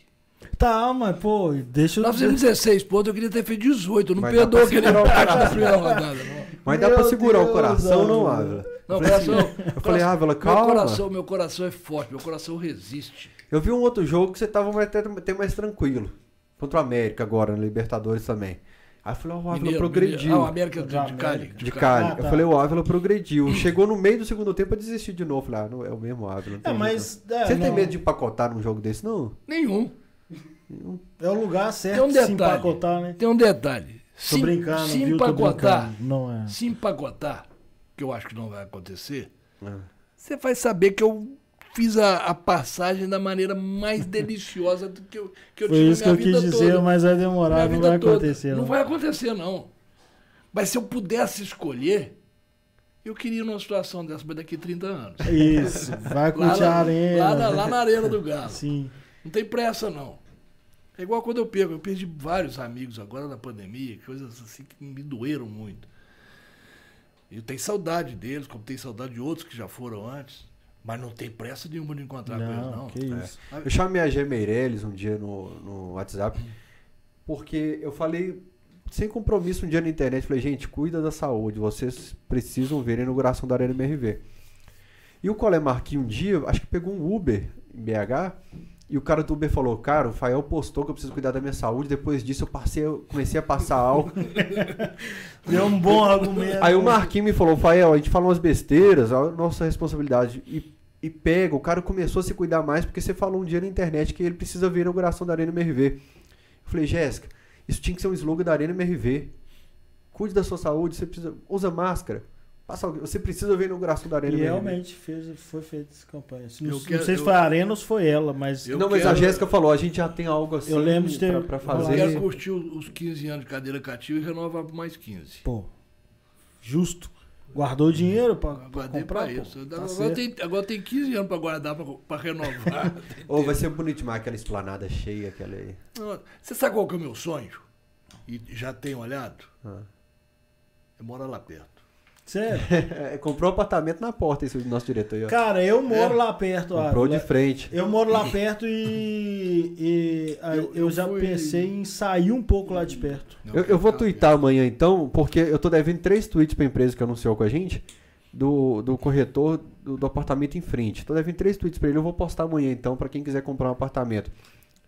Tá, mas pô, deixa eu. Nós fizemos 16 pontos, eu queria ter feito 18, eu não pra aquele empate da coração. primeira rodada, não. Mas dá pra Meu segurar o coração, não, Ávila. Não, Eu falei assim, coração, eu falei, Ávila, meu calma. coração, meu coração é forte, meu coração resiste. Eu vi um outro jogo que você tava mais- até, até mais tranquilo. Contra o América agora, na Libertadores também. Aí eu falei, ó, o Ávila progrediu. Mineiro. Ah, o América de, de. Cali. De Cali. Ah, tá. Eu falei, o Ávila progrediu. Chegou no meio do segundo tempo, eu desisti de novo. Falei, ah, não é o mesmo Ávila. É, tem mas. é, não. Você tem não. medo de empacotar num jogo desse, não? Nenhum. É o lugar certo Tem um de se detalhe. empacotar, né? Tem um detalhe. Tô brincando, se viu? Empacotar, brincando. Não é. se empacotar, que eu acho que não vai acontecer, Ah. você vai saber que eu fiz a, a passagem da maneira mais deliciosa do que eu, que eu Foi tive isso que eu quis vida dizer, toda. mas vai demorar, não vai toda. acontecer. Não Não. vai acontecer, não. Mas se eu pudesse escolher, eu queria numa situação dessa, mas daqui 30 anos. Isso, vai curtir a arena. lá, na, lá na Arena do Galo. Sim. Não tem pressa, não. É igual quando eu perco. Eu perdi vários amigos agora na pandemia, coisas assim que me doeram muito. Eu tenho saudade deles, como tenho saudade de outros que já foram antes. Mas não tem pressa nenhuma de encontrar com eles, Não, não. que isso. Eu chamei a G Meirelles um dia no, no WhatsApp, porque eu falei, sem compromisso, um dia na internet, falei, gente, cuida da saúde, vocês precisam ver a inauguração da Arena MRV. E o Colé Marquinhos um dia, acho que pegou um Uber em BH, e o cara do Uber falou, cara, o Fael postou que eu preciso cuidar da minha saúde, depois disso eu passei, eu comecei a passar álcool. Deu um bom argumento. Aí o Marquinhos me falou, Fael, a gente fala umas besteiras, a nossa responsabilidade. E, e pega, o cara começou a se cuidar mais porque você falou um dia na internet que ele precisa ver a inauguração da Arena MRV. Eu falei, Jéssica, isso tinha que ser um slogan da Arena MRV. Cuide da sua saúde, você precisa. Usa máscara. Passa, alguém- você precisa ver a inauguração da Arena E MRV. realmente fez, foi feita essa campanha. Não, Eu não quero- sei se eu- foi a Arena ou se foi ela, mas Eu Não, mas a Jéssica falou, a gente já tem algo assim Eu lembro de ter- pra, pra Eu fazer. quero curtir os os 15 anos de cadeira cativa e renovar por mais 15. pô, justo. Guardou o dinheiro pra, pra Guardei comprar, pra pô. isso. Tá agora, tem, agora tem 15 anos pra guardar, pra, pra renovar. Ou vai ser bonito demais aquela esplanada cheia, aquela aí. Não, Você sabe qual que é o meu sonho? E já tenho olhado? Ah. É morar lá perto. Sério? É, comprou um apartamento na porta, esse nosso diretor aí, ó. Cara, eu moro É. lá perto. Comprou de Ávila. frente. Eu moro lá perto e, e aí Eu- eu, eu já fui- pensei em sair um pouco lá de perto. Eu, eu vou twittar amanhã então, porque eu tô devendo três tweets pra empresa que anunciou com a gente, do, do corretor do, do apartamento em frente. Tô devendo três tweets pra ele, eu vou postar amanhã então, pra quem quiser comprar um apartamento.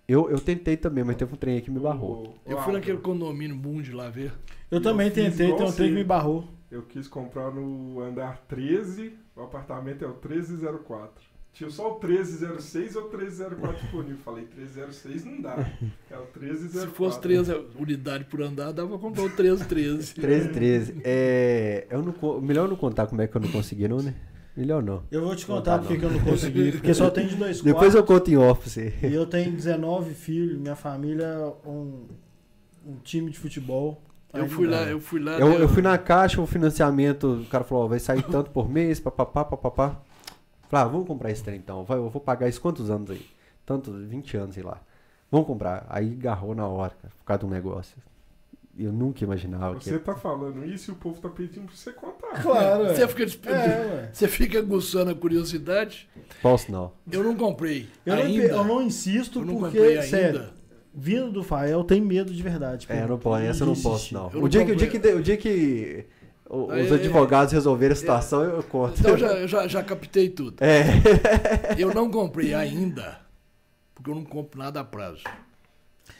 Eu, eu tentei também, mas teve um trem aí que me barrou. Eu fui naquele condomínio Bund lá ver. Eu também tentei, tem um trem que me barrou. Eu quis comprar no andar 13, o apartamento é o 1304. Tinha só o 1306 ou o 1304 disponível. Falei, 1306 não dá. É o 1304. Se fosse três unidades por andar, dava pra comprar o 1313. 13, 13. É, eu não, melhor não contar como é que eu não consegui, não, né? Melhor não. Eu vou te contar dá, porque não. que eu não consegui. Porque só tem de dois Depois eu quartos. conto em off pra você. E eu tenho 19 filhos, minha família é um, um time de futebol. Eu fui não lá, eu fui lá. Eu, deu- eu fui na caixa, o financiamento, o cara falou, ó, vai sair tanto por mês, papapá, papapá. Falei, ah, vamos comprar esse trem então. Vai, eu vou pagar isso quantos anos aí? Tanto, 20 anos, sei lá. Vamos comprar. Aí agarrou na hora, cara, por causa de um negócio. Eu nunca imaginava que Você tá falando isso e o povo tá pedindo pra você contar. Claro, Você é. fica, É, você fica aguçando a curiosidade. Posso não. Eu não comprei. Eu, não, ainda. eu não insisto Eu não porque, comprei sério, ainda. Vindo do Fael, tem medo de verdade. É, não pode, essa eu não posso não. Eu O não dia, que, o, dia que, o dia que os advogados resolverem a situação, eu conto. Então já, eu já, já captei tudo. É. Eu não comprei ainda, porque eu não compro nada a prazo.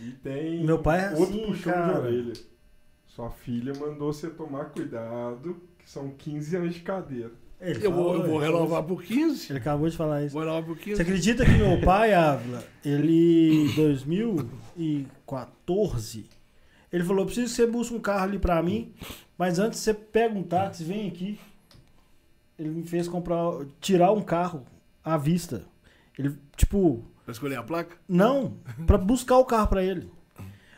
E tem Meu pai é outro assim, puxão cara. de orelha. Sua filha mandou você tomar cuidado, que são 15 anos de cadeira. Eu vou, falou, eu vou renovar por 15. Ele acabou de falar isso. Vou renovar por 15. Você acredita que meu pai, Ávila, ele, em 2014, ele falou, preciso que você busque um carro ali pra mim, mas antes você pega um táxi, vem aqui. Ele me fez comprar, tirar um carro à vista. Ele, tipo, Pra escolher a placa? não, pra buscar o carro pra ele.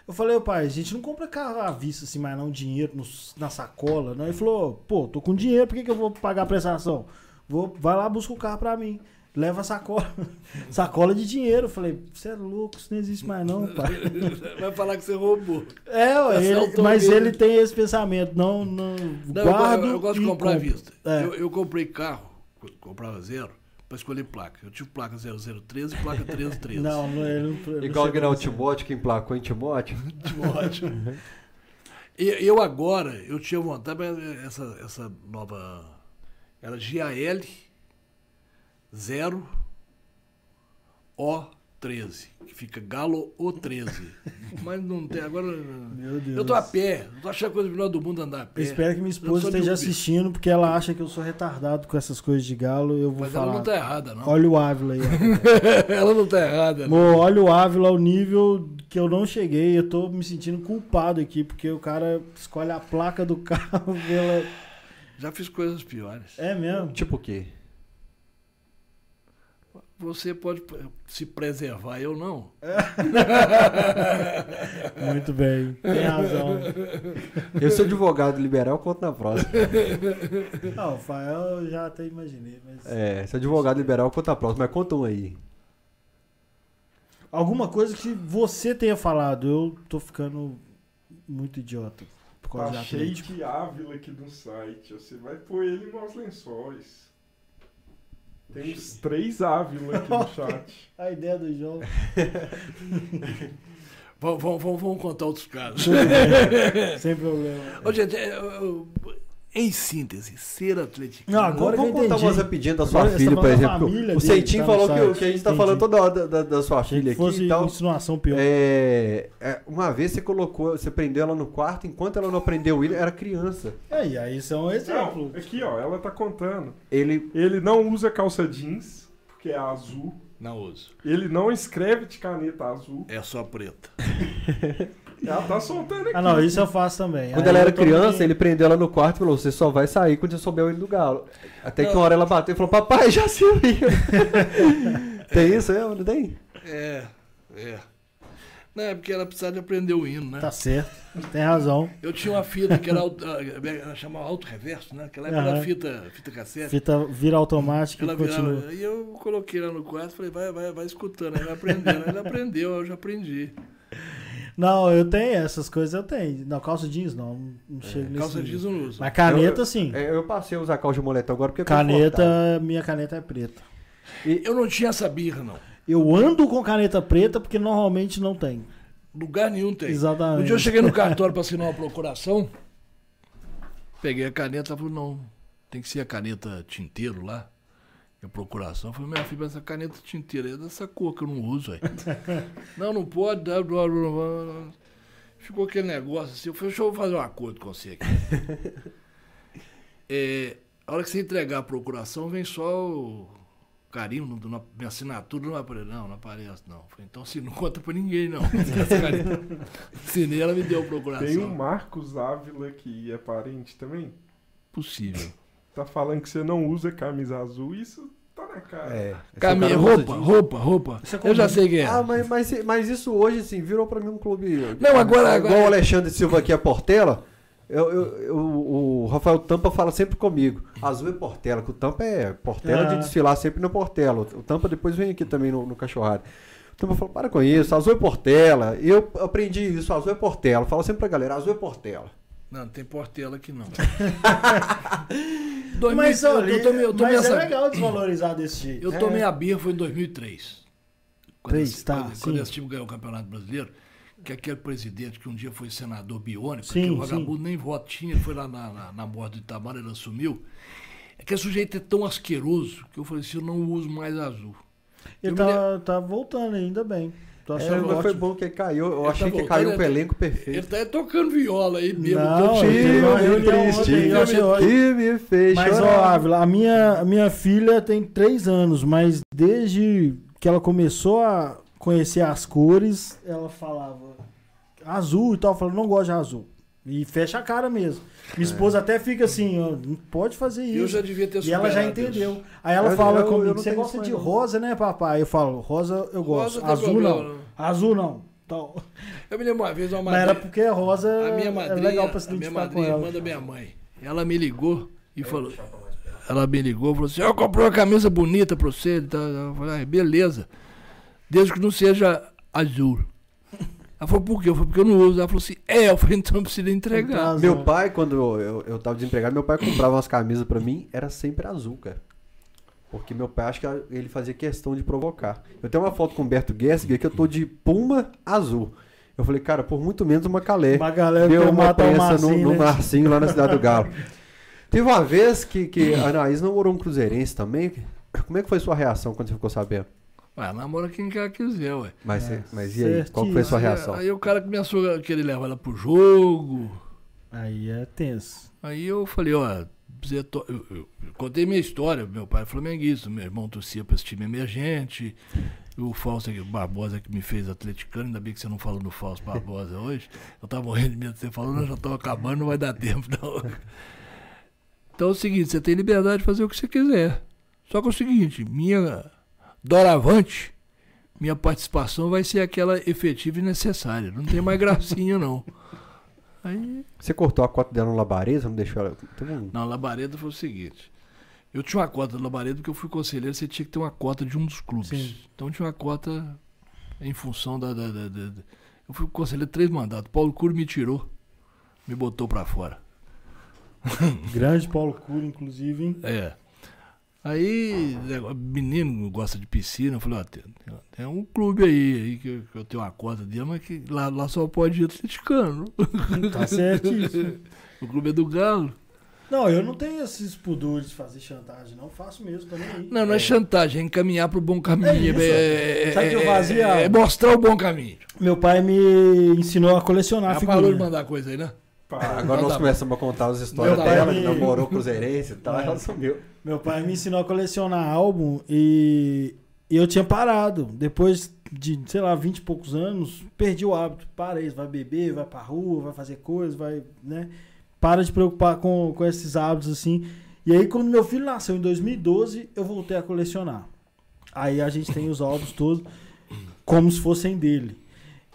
Eu falei, pai, a gente não compra carro à vista assim, mas não dinheiro no- na sacola. Não. Ele falou, pô, tô com dinheiro, por que, que eu vou pagar a prestação? Vou, vai lá, busca o carro pra mim. leva sacola, sacola de dinheiro. Eu falei, você é louco, isso não existe mais não, pai. Vai falar que você roubou. É, ué, ele- mas mesmo. ele tem esse pensamento, não, não, Não, eu, guardo eu- eu gosto de comprar à vista. É. Eu, eu comprei carro, co- comprava zero, pra escolher placa. Eu tive placa 0013 e placa 1313. Não, não, ele não, ele Igual que não, o Timóteo que emplacou em Timóteo. Ótimo. E eu agora, eu tinha vontade, mas essa, essa nova. Era GAL 0 O13, que fica Galo O13. Mas não tem, agora. Meu Deus. Eu tô a pé, não tô achando a coisa melhor do mundo andar a pé. Eu espero que minha Eu esposa esteja assistindo, porque ela acha que eu sou retardado com essas coisas de galo. Eu vou Mas ela falar. não tá errada, não. Olha o Ávila aí. ó. ela não tá errada. não. Amor, olha o Ávila ao nível que eu não cheguei. Eu tô me sentindo culpado aqui, porque o cara escolhe a placa do carro pela. Já fiz coisas piores. É mesmo? Tipo o quê? Você pode se preservar, eu não. Muito bem. Tem razão. Eu sou advogado liberal, conto na próxima. Não, o Fael eu já até imaginei, mas. É, sou advogado liberal, conta na próxima. Mas conta um aí. Alguma coisa que você tenha falado, eu tô ficando muito idiota. Por causa Tá de cheio Atlético. de Ávila aqui no site. Você vai pôr ele nos lençóis. Tem uns três Ávila aqui no chat. A ideia do João. Vamos, vamos, vamos, vamos contar outros casos. Sem problema. Ô, gente, é, eu- eu- em síntese, ser atleticano. Não, agora Vamos contar entendi. umas rapidinhas da sua Agora filha, tá por exemplo. O que tá falou que, que a gente tá Entendi. falando toda hora da, da- da sua Achei filha que fosse aqui e tal. insinuação pior. É, é, uma vez você colocou, você prendeu ela no quarto, enquanto ela não aprendeu ele, era criança. Aí, aí isso é um exemplo. Não, aqui ó, ela tá contando. Ele. Ele não usa calça jeans, porque é azul. Não uso. Ele não escreve de caneta azul. É só preta. Ela tá soltando aqui. Ah, não, isso eu faço também. Quando Aí ela era criança, ele prendeu ela no quarto e falou: Você só vai sair quando você souber o hino do galo. Até que uma hora ela bateu e falou: Papai, já o hino. tem isso, é? Não tem? É, é. Não, é porque ela precisava de aprender o hino, né? Tá certo, tem razão. Eu tinha uma fita que era, auto- ah, ela chamava auto-reverso, né? Aquela época era Aham. fita, fita cassete. Fita vira automática Ela e continua. virava. E eu coloquei ela no quarto falei, vai, vai, vai escutando, aí vai aprendendo. Ela aprendeu, eu já aprendi. Não, eu tenho essas coisas, eu tenho. Não, calça jeans não, não chego nesse Calça jeans eu não uso. Mas caneta Eu- sim. É, eu passei a usar calça de moletom agora porque é. Caneta, minha caneta é preta. Eu não tinha essa birra, não. Eu ando com caneta preta porque normalmente não tem. Lugar nenhum tem. Exatamente. Um dia eu cheguei no cartório para assinar uma procuração, peguei a caneta e falei, não, tem que ser a caneta tinteiro lá. E a procuração falei, minha filha, mas essa caneta tinteiro é dessa cor que eu não uso, aí. não, não pode. dá- dá- dá- dá. Ficou aquele negócio assim, eu falei, deixa eu fazer um acordo com você aqui. É, a hora que você entregar a procuração, vem só o carinho, não- não- minha assinatura não aparece. Não, não aparece, não. Falei, então assim, não conta pra ninguém, não. Assinei, ela me deu a procuração. Tem um Marcos Ávila que é parente também. Possível. Tá falando que você não usa camisa azul, isso na cara. É. esse Cami cara usa roupa, roupa, roupa. Isso é Eu já sei quem é. Ah, mas, mas, mas isso hoje, assim, virou pra mim um clube. Não, agora- Igual agora- o Alexandre Silva aqui é Portela. Eu, eu- eu- o Rafael Tampa fala sempre comigo. Azul é Portela, que o Tampa é Portela Ah. de desfilar sempre no Portela. O Tampa depois vem aqui também no, no Cachorrado. O Tampa falou: para com isso, azul é Portela. E eu aprendi isso, azul é Portela. Fala sempre pra galera: azul é Portela. Não, não tem portela aqui não. Mas, 2000, olha, eu tomei, eu tomei mas é essa- legal desvalorizar desse jeito. Eu tomei a birra foi em 2003. Quando, Três, esse, tá, quando, quando esse time ganhou o Campeonato Brasileiro, que aquele presidente que um dia foi senador biônico, Sim, que o vagabundo nem voto tinha, foi lá na, na, na morte do Itamar, ele assumiu. Aquele sujeito é tão asqueroso que eu falei assim, eu não uso mais azul. Ele Eu me tá, tá voltando ainda bem. Tô É, achando mas foi ótimo. bom que caiu. Eu Ele achei tá que caiu ele- elenco Ele perfeito. tá aí tocando viola aí, mesmo. Não, ele triste, ontem, eu achei ótimo. que me fez Mas, ó. Ávila, a minha, a minha filha tem três anos, mas desde que ela começou a conhecer as cores, ela falava azul e tal. Eu falava, não gosto de azul. E fecha a cara mesmo. Minha esposa até fica assim, ó, não pode fazer isso. Eu já devia ter E ela já entendeu. isso. Aí ela Eu- fala eu- comigo, você gosta de mais, não." rosa, né, papai? Eu falo, rosa eu gosto. Rosa tem Azul problema, não. não. Azul não. Então, Eu me lembro uma vez, uma mas era madrinha, porque rosa a minha é madrinha, legal pra se a minha identificar com madrinha, ela. da minha mãe, ela me ligou e falou, ela me ligou e falou assim: Eu comprei uma camisa bonita pra você. Tá? Eu falei: ah, beleza. Desde que não seja azul. Ela falou: Por quê? Eu falei: Porque eu não uso. Ela falou assim: É, eu falei: Então precisa entregar. Razão. Meu pai, quando eu, eu, eu tava desempregado, meu pai comprava umas camisas pra mim, era sempre azul, cara. Porque meu pai, acho que ele fazia questão de provocar. Eu tenho uma foto com o Humberto Gessinger que eu tô de puma azul. Eu falei, cara, por muito menos uma calé. Uma galera Deu uma peça no, Marcinho, no né? Marcinho lá na Cidade do Galo. Teve uma vez que, que a Anaís namorou um cruzeirense também. Como é que foi sua reação quando você ficou sabendo? Ué, namora quem quer quiser, ué. Mas, É, mas e aí? Qual que foi a sua Aí, reação? aí o cara começou a querer levar ela pro jogo. Aí é tenso. Aí eu falei, ó, eu, eu- eu contei minha história, meu pai é flamenguista, meu irmão torcia pra esse time emergente, o Fausto aqui, o Barbosa que me fez atleticano, ainda bem que você não falou no Fausto Barbosa hoje. Eu tava morrendo de medo de você falando, nós já estamos acabando, não vai dar tempo não. Então é o seguinte, você tem liberdade de fazer o que você quiser. Só que é o seguinte, minha doravante, minha participação vai ser aquela efetiva e necessária. Não tem mais gracinha não. Aí Você cortou a cota dela no labareda, não deixou ela. Um- não, Labareda foi o seguinte. Eu tinha uma cota do Labareda porque eu fui conselheiro, você tinha que ter uma cota de um dos clubes. Sim. Então tinha uma cota em função da. da- da- da- da- Eu fui conselheiro três mandatos. Paulo Curo me tirou, me botou pra fora. Grande Paulo Cura, inclusive, hein? É. Aí, nego- menino gosta de piscina, eu falei, ó, tem, tem- um clube aí, aí que, eu- que eu tenho uma cota dele, mas que lá, lá só pode ir atleticano. Tá certíssimo. o clube é do Galo. Não, eu não tenho esses pudores de fazer chantagem, não. Faço mesmo também. aí. Não, não é, chantagem, é encaminhar pro bom caminho. É isso. é, Sabe o que eu é- fazia? É mostrar o bom caminho. Meu pai me ensinou a colecionar Já parou de figurinha. mandar coisa aí, né? Agora Então nós tá começamos a contar as histórias dela, pai- que namorou cruzeirense e tal, ela sumiu. Meu pai me ensinou a colecionar álbum e e eu tinha parado. Depois de, sei lá, 20 e poucos anos, perdi o hábito. Parei, vai beber, vai pra rua, vai fazer coisas, vai, né? Para de preocupar com, com esses hábitos assim. E aí, quando meu filho nasceu em 2012, eu voltei a colecionar. Aí a gente tem os álbuns todos como se fossem dele.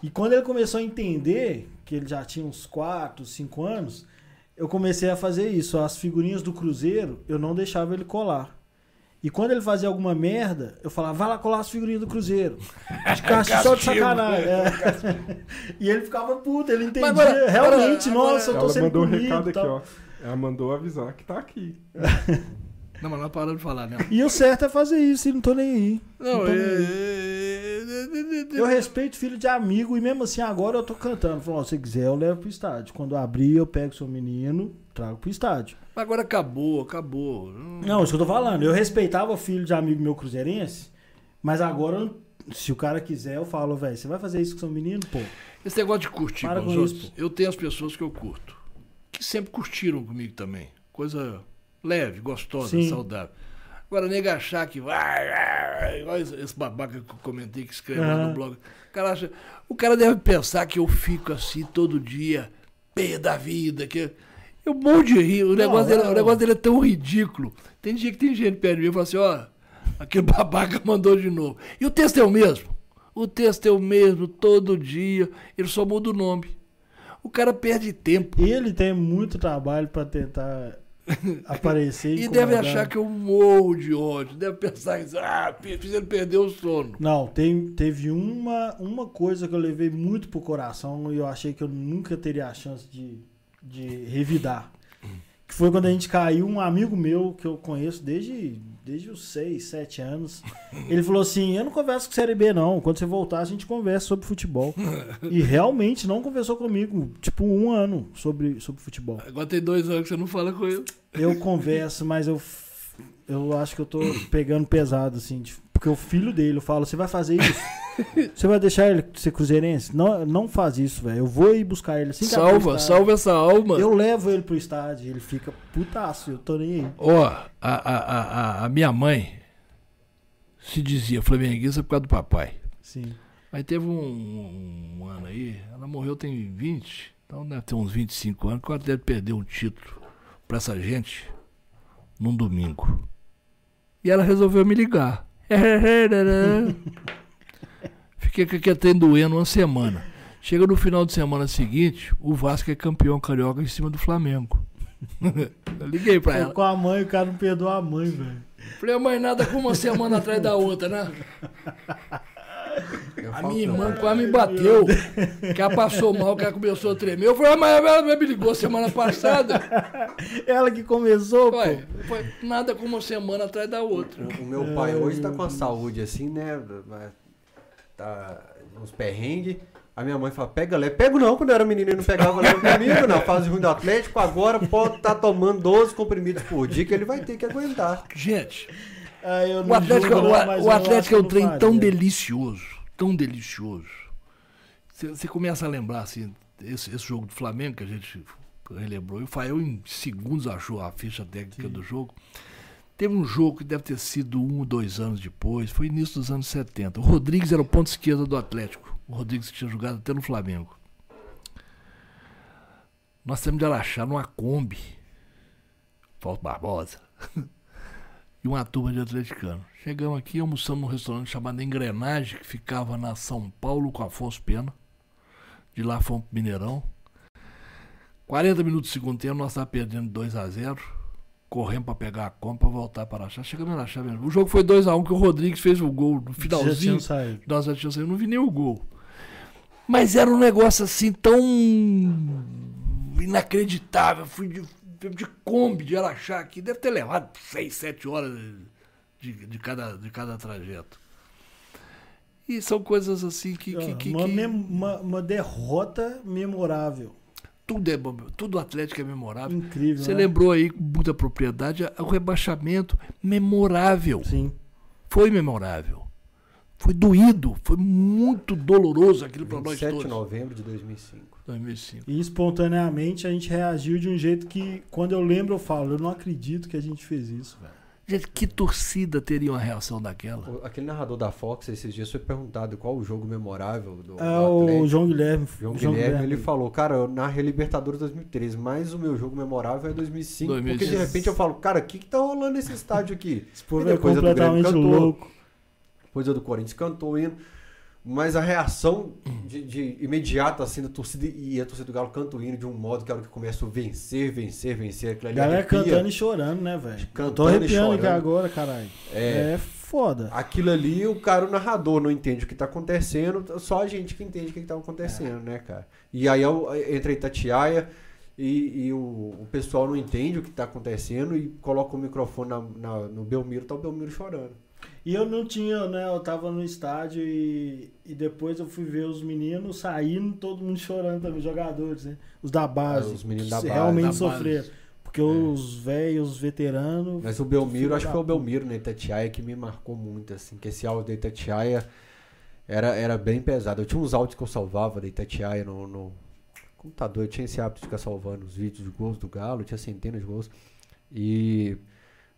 E quando ele começou a entender que ele já tinha uns 4, 5 anos, eu comecei a fazer isso. As figurinhas do Cruzeiro, eu não deixava ele colar. E quando ele fazia alguma merda, eu falava, vai lá colar as figurinhas do Cruzeiro. De caixa só de Castigo. sacanagem. É. e ele ficava puto, ele entendia. agora- Realmente, agora- nossa, eu tô ela sendo mandou um recado e aqui, tal. ó. Ela mandou avisar que tá aqui. Não, mas nós paramos de falar, né? E o certo é fazer isso, e não tô nem aí. Não, Então, é... Eu respeito filho de amigo e mesmo assim agora eu tô cantando. Falando, se quiser eu levo pro estádio. Quando abrir eu pego seu menino, trago pro estádio. Agora acabou, acabou. Não, isso que eu tô falando. Eu respeitava filho de amigo meu cruzeirense, mas agora, se o cara quiser, eu falo, velho, você vai fazer isso com seu menino? Pô, Esse negócio de curtir Para com com outros, isso, eu tenho as pessoas que eu curto, que sempre curtiram comigo também. Coisa leve, gostosa, Sim. saudável. Agora, nega achar que vai, esse babaca que eu comentei que escreve lá Aham. no blog. O cara, acha, o cara deve pensar que eu fico assim todo dia, pé da vida, que eu morro de rir. O negócio, dele, é. o negócio dele é tão ridículo. Tem dia que tem gente perto de mim e fala assim, ó, aquele babaca mandou de novo. E o texto é o mesmo. O texto é o mesmo todo dia, ele só muda o nome. O cara perde tempo. ele tem muito trabalho pra tentar aparecer E deve achar que eu morro de ódio. Deve pensar que ah, fiz ele perder o sono. Não, tem, teve uma, uma coisa que eu levei muito pro coração e eu achei que eu nunca teria a chance de, de revidar. Que foi quando a gente caiu, um amigo meu que eu conheço desde, desde os 6, 7 anos. Ele falou assim: Eu não converso com Série B, não. Quando você voltar, a gente conversa sobre futebol. E realmente não conversou comigo, tipo, um ano sobre, sobre futebol. Agora tem dois anos que você não fala com ele. Eu converso, mas eu, eu acho que eu tô pegando pesado, assim. Porque o filho dele, eu falo, você vai fazer isso? Você vai deixar ele ser cruzeirense? Não, não faz isso, velho. Eu vou ir buscar ele assim salva, salva essa alma. Eu levo ele pro estádio, ele fica putaço, eu tô nem aí. Ó, a, a, a, a- a minha mãe se dizia flamenguista por causa do papai. Sim. Aí teve um, um ano aí, ela morreu tem 20, então deve ter uns 25 anos, que ela deve perder um título pra essa gente num domingo. E ela resolveu me ligar. Fiquei com aquele trem doendo uma semana. Chega no final de semana seguinte, o Vasco é campeão carioca em cima do Flamengo. Eu liguei pra ela. com a mãe, o cara não perdoa a mãe, velho. Falei, mãe, nada com uma semana atrás da outra, né? Eu A minha irmã quase me bateu. Que ela passou mal, que ela começou a tremer. Eu falei, ah, mas ela me ligou semana passada. Ela que começou, Ué, pô. foi nada com uma semana atrás da outra. O meu pai hoje tá com a saúde assim, né? Tá uns perrengues. A minha mãe fala, pega leve. Pego não, quando eu era menino ele não pegava leve comigo, na fase ruim do Atlético. Agora pode estar tomando 12 comprimidos por dia que ele vai ter que aguentar. Gente, Ah, eu o não Atlético, julgo, o, não, mas o eu Atlético é um trem não tão delicioso, tão delicioso. Você você começa a lembrar, assim, esse, esse jogo do Flamengo que a gente relembrou. E o Fael, em segundos, achou a ficha técnica do jogo. Teve um jogo que deve ter sido um ou dois anos depois, foi início dos anos 70. O Rodrigues era o ponto esquerda do Atlético. O Rodrigues tinha jogado até no Flamengo. Nós temos de Araxá numa Kombi. Fausto Barbosa. e uma turma de atleticano. Chegamos aqui, almoçamos num restaurante chamado Engrenagem, que ficava na São Paulo com Afonso Pena. De lá fomos pro Mineirão. 40 minutos do segundo tempo, nós estávamos perdendo 2 a 0 Corremos para pegar a compra para voltar para Araxá. Chegamos em Araxá mesmo. O jogo foi 2 a 1 que o Rodrigues fez o gol no Já finalzinho. Nós já tínhamos saído, eu não vi nem o gol. Mas era um negócio assim tão inacreditável. Fui de, de Kombi, de Araxá aqui. Deve ter levado 6, 7 horas de, de, cada, de cada trajeto. E são coisas assim que. que, que- uma, que uma- uma derrota memorável. Tudo, é, bom, tudo Atlético é memorável. Incrível. Você né? lembrou aí com muita propriedade o rebaixamento memorável. Sim. Foi memorável. Foi doído, foi muito doloroso aquilo para nós 27 de todos. novembro de 2005. 2005. E espontaneamente a gente reagiu de um jeito que, quando eu lembro, eu falo, eu não acredito que a gente fez isso, velho. Gente, que torcida teria uma reação daquela? O- Aquele narrador da Fox esses dias foi perguntado qual o jogo memorável do, do É o Atlético. João Guilherme. João Guilherme, ele falou, cara, eu narrei Libertadores 2013, mas o meu jogo memorável é 2005. Porque de 2005. repente eu falo, cara, o que que tá rolando nesse estádio aqui? Esse povo é depois a do Grêmio completamente cantou. louco. Depois a do Corinthians cantou o hino. Mas a reação de, de imediata assim da torcida e a torcida do Galo canta o hino de um modo que a hora que começa a vencer, vencer, vencer. Aquilo ali Galera arrepia. cantando e chorando, né, velho? Tô Cantando e arrepiando aqui chorando. agora, caralho. É. É foda. Aquilo ali, o cara, o narrador, não entende o que tá acontecendo, só a gente que entende o que, que tá acontecendo, né, cara? E aí eu- entra a Itatiaia e, e o, o pessoal não entende o que tá acontecendo e coloca o microfone na- na- no Belmiro, tá o Belmiro chorando. E eu não tinha, né? Eu tava no estádio e, e depois eu fui ver os meninos saindo, todo mundo chorando também, jogadores, né? Os da base. Ah, os meninos da se base. Realmente Da base. sofreram. Porque os velhos, os veteranos. Mas o Belmiro, acho que foi o. Belmiro na Itatiaia que me marcou muito, assim, que esse áudio da Itatiaia era, era bem pesado. Eu tinha uns áudios que eu salvava da Itatiaia no, no computador, eu tinha esse hábito de ficar salvando os vídeos de gols do Galo, eu tinha centenas de gols. E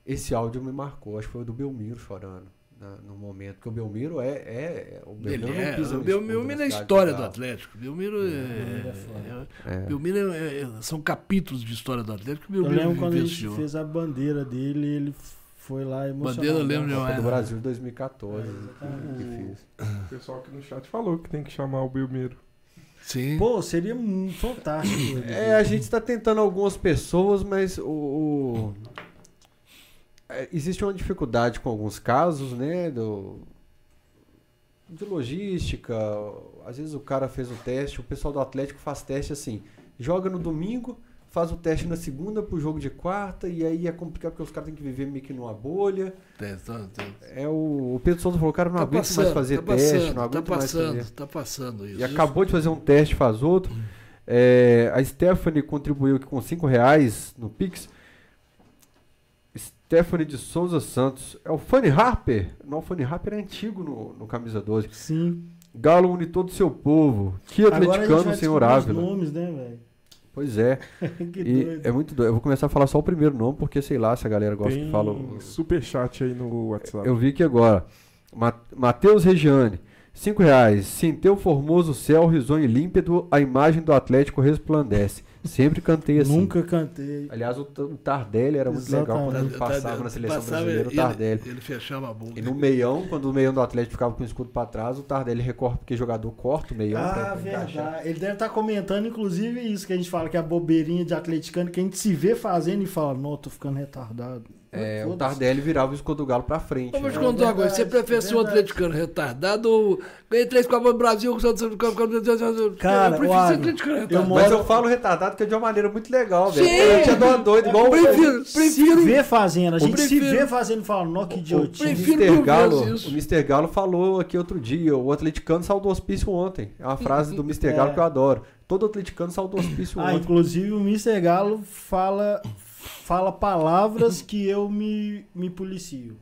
esse áudio me marcou, acho que foi o do Belmiro chorando. na- no momento, porque o Belmiro é. é o Ele Belmiro é, não pisa o Belmiro é a história do. Atlético. Belmiro Belmiro é, é foda. é- É. Belmiro é- é- são capítulos de história do Atlético que o Eu Belmiro lembro quando a gente vivenciou. fez a bandeira dele, ele foi lá emocionado. Bandeira, eu lembro de Copa É. do Brasil de 2014 É. O pessoal aqui no chat falou que tem que chamar o Belmiro. Sim. Pô, seria muito fantástico. ele. É, a gente está tentando algumas pessoas, mas o, o- é, existe uma dificuldade com alguns casos, né? Do, de logística. Às vezes o cara fez o teste, o pessoal do Atlético faz teste assim, joga no domingo, faz o teste na segunda pro jogo de quarta, e aí é complicado porque os caras têm que viver meio que numa bolha. Tá, tá- tá- É o, o Pedro Souza falou, cara, não tá aguento passando, mais fazer tá teste, passando, não tá aguento mais passando, fazer. tá passando isso. E acabou de fazer um teste, faz outro. É, a Stephanie contribuiu aqui com 5 reais no Pix. Stephanie de Souza Santos. É o Fanny Harper? Não, o Fanny Harper é antigo no, no Camisa 12. Sim. Galo une todo o seu povo. Que atleticano, senhor Ávila. nomes, né, velho? Pois é. que E doido. é muito doido. Eu vou começar a falar só o primeiro nome, porque sei lá se a galera gosta Tem que fala. superchat aí no WhatsApp. Eu vi que agora. Ma- Matheus Regiane. 5 reais. Sem teu formoso céu, risonho e límpido, a imagem do Atlético resplandece. Sempre cantei assim. Nunca cantei. Aliás, o, o Tardelli era muito legal quando ele Tá- passava tá- na seleção passava, brasileira, o ele- Tardelli. Ele, fechava a boca. E no meião, quando o meião do Atlético ficava com o escudo pra trás, o Tardelli recorre porque jogador corta o meião. Ah, pra encaixar. verdade. Ele deve estar comentando, inclusive, isso que a gente fala, que é a bobeirinha de atleticano, que a gente se vê fazendo e fala, não, tô ficando retardado. É, o. Tardelli virava o escudo do galo pra frente. Mas vou te né? contar uma coisa. Você prefere ser um verdade. atleticano retardado ou ganhei três Copas do Brasil com o Santos? Cara, eu prefiro o ser atleticano eu retardado. moro- Mas eu falo retardado que é de uma maneira muito legal, velho. Sim. Eu tinha dado uma doida, igual o- prefiro, Se prefiro, vê fazendo, a gente se prefiro- vê fazendo e fala, não, que O idiotice. prefiro Mr. Galo, o Mr. Galo falou aqui outro dia, o atleticano saiu do hospício ontem. É uma frase do Mr. Galo É. que eu adoro. Todo atleticano saiu do hospício Ah, ontem. inclusive o Mr. Galo fala, fala palavras que eu me, me policio.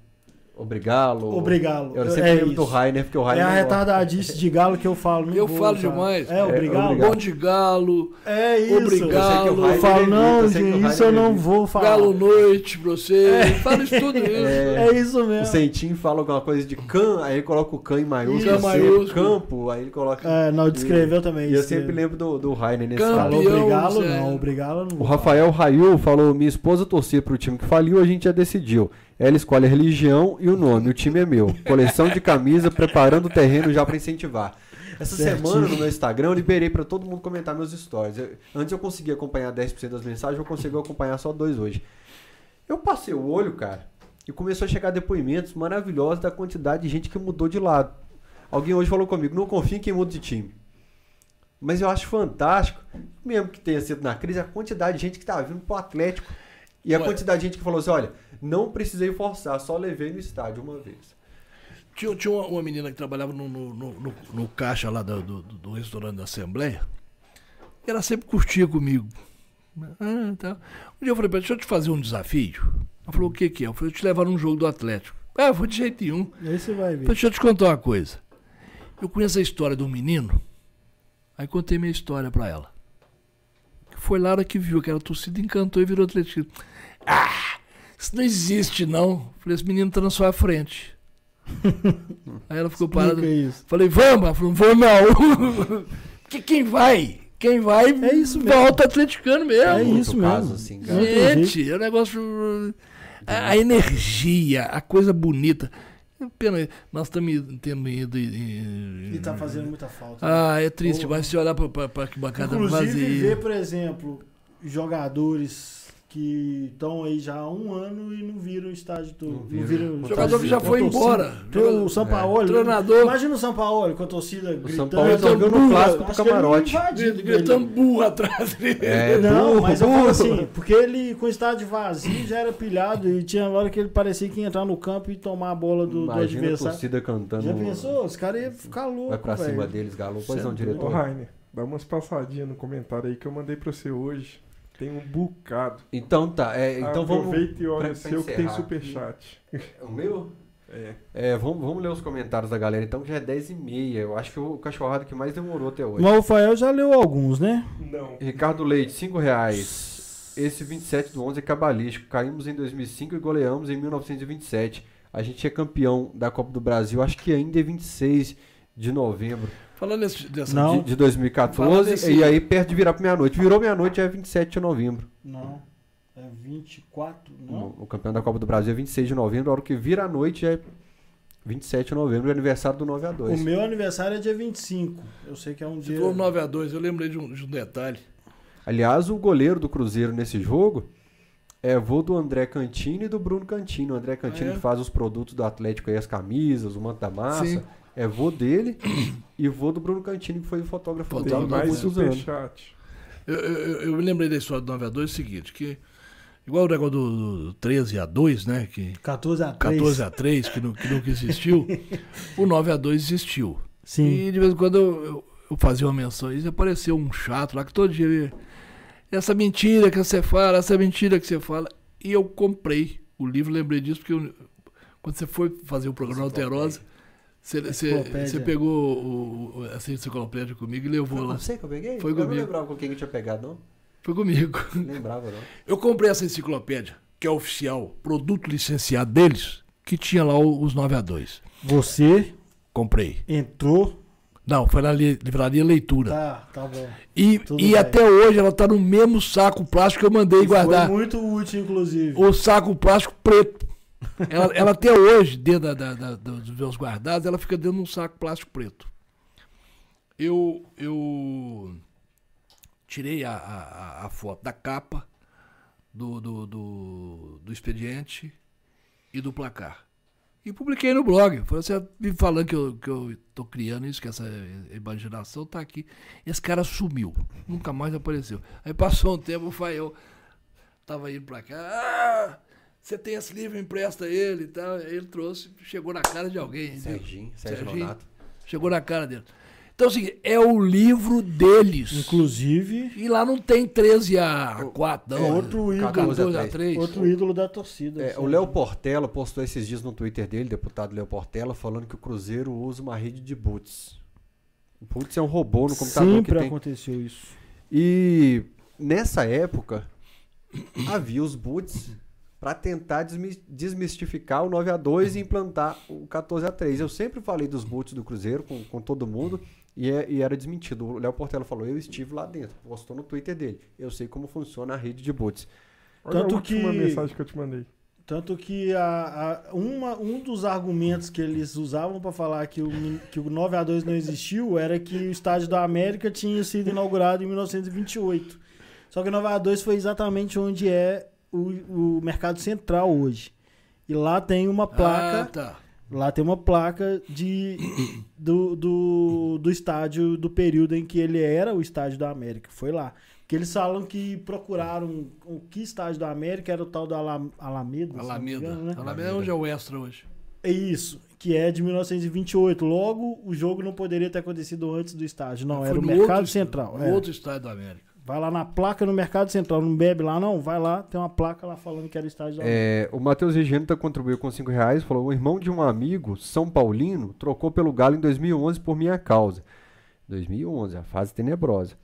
Obrigado. Obrigado. Eu sempre É lembro do isso. Rainer, porque o É Rainer a não gosta. retardadice de galo que eu falo. Eu falo demais. É, É, obrigado. obrigado. bom de galo, É isso. Obrigado. Eu o Eu falo, não, o gente, isso eu não evita. vou falar. galo noite pra você. Fala isso tudo isso. É. É isso O mesmo. Sentinho fala alguma coisa de can, aí ele coloca o can em maiúsculo, Isso. C, Maiúsculo. campo, aí ele coloca. É, não, descreveu também. E eu sempre lembro do, do Rainer nesse caso. Zé. não. Obrigado, não. O Rafael Raiu falou: minha esposa torcia pro time que faliu, a gente já decidiu. Ela escolhe a religião e o nome, o time é meu. Coleção de camisa, preparando o terreno já pra incentivar. Essa Certinho. semana no meu Instagram eu liberei pra todo mundo comentar meus stories. Eu- antes eu conseguia acompanhar 10% das mensagens, eu consigo acompanhar só dois hoje. Eu passei o olho, cara, e começou a chegar depoimentos maravilhosos da quantidade de gente que mudou de lado. Alguém hoje falou comigo: não confia em quem muda de time. Mas eu acho fantástico, mesmo que tenha sido na crise, a quantidade de gente que tá vindo pro Atlético. E a Ué. quantidade de gente que falou assim: olha, não precisei forçar, só levei no estádio uma vez. Tinha, tinha uma, uma menina que trabalhava no, no, no, no- no caixa lá do, do, do restaurante da Assembleia. E ela sempre curtia comigo. Ah, tá. Um dia eu falei pra ela, deixa eu te fazer um desafio. Ela falou, o que que é? Eu falei, eu te levar num jogo do Atlético. Ah, eu vou de jeito nenhum. Aí você vai ver. deixa eu te contar uma coisa. Eu conheço a história de um menino. Aí contei minha história pra ela. Foi lá a hora que viu aquela torcida, encantou e virou atletismo. Ah, isso não existe não. Falei, esse menino tá na sua frente. Aí ela ficou parada. Explica isso. Falei, vamos? Ela falou, vou não. Porque quem vai? Quem vai É isso mesmo. volta atleticano mesmo. É isso mesmo. caso, assim, cara. Não tem Gente, é um negócio. A, a energia, a coisa bonita. Pena, nós estamos tendo ido. E, E tá fazendo muita falta. Ah, é triste, Porra. mas se olhar pra, pra, pra bancada Inclusive, ver, por exemplo, jogadores que estão aí já há um ano e não viram o estádio todo. Não Não viram. viram, O o Jogador que já foi torcida. embora. O São É. Paulo. Treinador. Imagina o São Paulo com a torcida O gritando. Paulo resolveu no clássico não camarote. invadiu, Gritando burro atrás dele. É, Não, burro, mas eu falo burro. assim, porque ele com o estádio vazio já era pilhado e tinha hora que ele parecia que ia entrar no campo e tomar a bola do, do Imagina a adversário. torcida cantando. Já pensou? Os caras iam ficar loucos. Vai pra velho. cima deles, Galo. Pois não, Certo. Ô, diretor. Rainer, dá umas passadinhas no comentário aí que eu mandei pra você hoje. Tem um bocado. Então tá, é, então vamos. Aproveita e olha pra- o seu que tem encerrar. superchat. O meu? É. É, vamos, vamos ler os comentários da galera então, que já é 10 e meia. Eu acho que o cachorrado que mais demorou até hoje. Mas o Fael já leu alguns, né? Não. Ricardo Leite, 5 reais. Esse 27 do 11 é cabalístico. Caímos em 2005 e goleamos em 1927. A gente é campeão da Copa do Brasil, acho que ainda é 26 de novembro Falando nesse, dessa. Não. de, de 2014. Fala desse- E aí, perto de virar pra meia-noite. Virou meia-noite, é 27 de novembro. Não. É 24, não? O, o campeão da Copa do Brasil é 26 de novembro. A hora que vira a noite é 27 de novembro, é aniversário do 9 a 2 O meu aniversário é dia 25. Eu sei que é um dia. falou 9x2, eu lembrei de um, de um detalhe. Aliás, o goleiro do Cruzeiro nesse jogo é vô do André Cantini e do Bruno Cantini. O André Cantini Ah, é? que faz os produtos do Atlético aí, as camisas, o manto da massa. Sim. É vô dele e vô do Bruno Cantini, que foi o fotógrafo Fotógrafo. dele mais superchat. Eu, eu, eu- me lembrei da história do 9x2 é o seguinte, que igual o negócio do, do 13 a 2, né? Que 14 a 3. 14 a 3, que, que nunca existiu, o 9 a 2 existiu. Sim. E de vez em quando eu, eu- eu fazia uma menção e apareceu um chato lá que todo dia ele, essa mentira que você fala, essa mentira que você fala. E eu comprei o livro, lembrei disso, porque eu- quando você foi fazer o programa Alterosa, você, você pegou o, o, essa enciclopédia comigo e levou lá. você que eu peguei? Foi eu não comigo. lembrava com quem eu tinha pegado, não. Foi comigo. Não lembrava, não. Eu comprei essa enciclopédia, que é oficial, produto licenciado deles, que tinha lá os 9 a 2. Você Comprei. Entrou. Não, foi na li- livraria Leitura. Tá, tá bom. E, Tudo e bem. até hoje ela tá no mesmo saco plástico que eu mandei guardar. Foi muito útil, inclusive. O saco plástico preto. Ela, ela até hoje, dentro da- da- da- dos meus guardados, ela fica dentro de um saco plástico preto. Eu, eu tirei a, a- a- foto da capa, do, do, do, do expediente e do placar. E publiquei no blog. Falei, Você me falando que eu, que eu tô criando isso, que essa imaginação tá aqui. Esse cara sumiu. Nunca mais apareceu. Aí passou um tempo, o Fael tava indo pra cá. Ah, você tem esse livro, empresta ele e tal. Ele trouxe, chegou na cara de alguém. Serginho, Sérgio Serginho. Nonato. Chegou na cara dele. Então, assim, é o livro deles. Inclusive, E lá não tem 13 a 4, não. É outro ídolo. 14 a 3. outro ídolo da torcida. É, assim. o Léo Portela postou esses dias no Twitter dele, deputado Léo Portela, falando que o Cruzeiro usa uma rede de boots. O boots é um robô no computador Sempre que tem. aconteceu isso. E nessa época havia os boots para tentar desmi- desmistificar o 9 a 2 e implantar o 14 a 3. Eu sempre falei dos boots do Cruzeiro com, com todo mundo e, é- e era desmentido. O Léo Portela falou: "Eu estive lá dentro". Postou no Twitter dele. Eu sei como funciona a rede de boots. Olha Tanto a última que- mensagem que eu te mandei. Tanto que a, a- uma, um dos argumentos que eles usavam para falar que o, que o 9 a 2 não existiu era que o Estádio da América tinha sido inaugurado em 1928. Só que o 9 a 2 foi exatamente onde é o, o Mercado Central hoje. E lá tem uma placa Ah, tá. Lá tem uma placa de, do, do, do estádio do período em que ele era o estádio da América. Foi lá. Porque eles falam que procuraram o que estádio da América era o tal do Ala- Alameda. Alameda. engano, né? Alameda é onde é o extra hoje. É isso, que é de 1928. Logo, o jogo não poderia ter acontecido antes do estádio. Não, Foi era o Mercado outro- Central. No é. outro estádio da América. Vai lá na placa no Mercado Central. Não bebe lá, não? Vai lá, tem uma placa lá falando que era o estádio da América. É, o Matheus Regenta contribuiu com 5 reais, falou: o irmão de um amigo, São Paulino, trocou pelo Galo em 2011 por minha causa. 2011, a fase tenebrosa.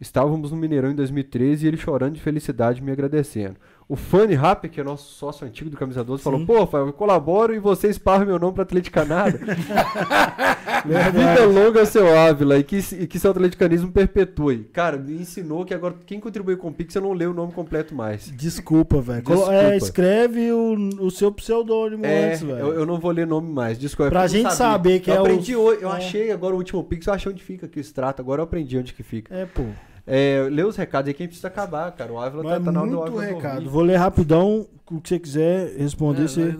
Estávamos no Mineirão em 2013 e ele chorando de felicidade me agradecendo. O Fanny Rapper, que é nosso sócio antigo do Camisa 12, falou: Sim. Pô, Fábio, eu colaboro e você esparra meu nome para Atleticanada. Vida longa seu Ávila e que, e que seu atleticanismo perpetue. Cara, me ensinou que agora quem contribuiu com o Pix eu não lê o nome completo mais. Desculpa, velho. É, escreve o, o seu pseudônimo É, antes, velho. eu, eu não vou ler nome mais, desculpa. é Pra gente sabia. saber que eu é o- aprendi hoje, eu é. achei agora o último Pix, eu achei onde fica aqui o extrato, agora eu aprendi onde que fica. É, pô. É, lê os recados aí que a gente precisa acabar, cara. O Ávila Não tá, tá na hora do Ávila recado. Vou ler rapidão o que você quiser responder. É, você-.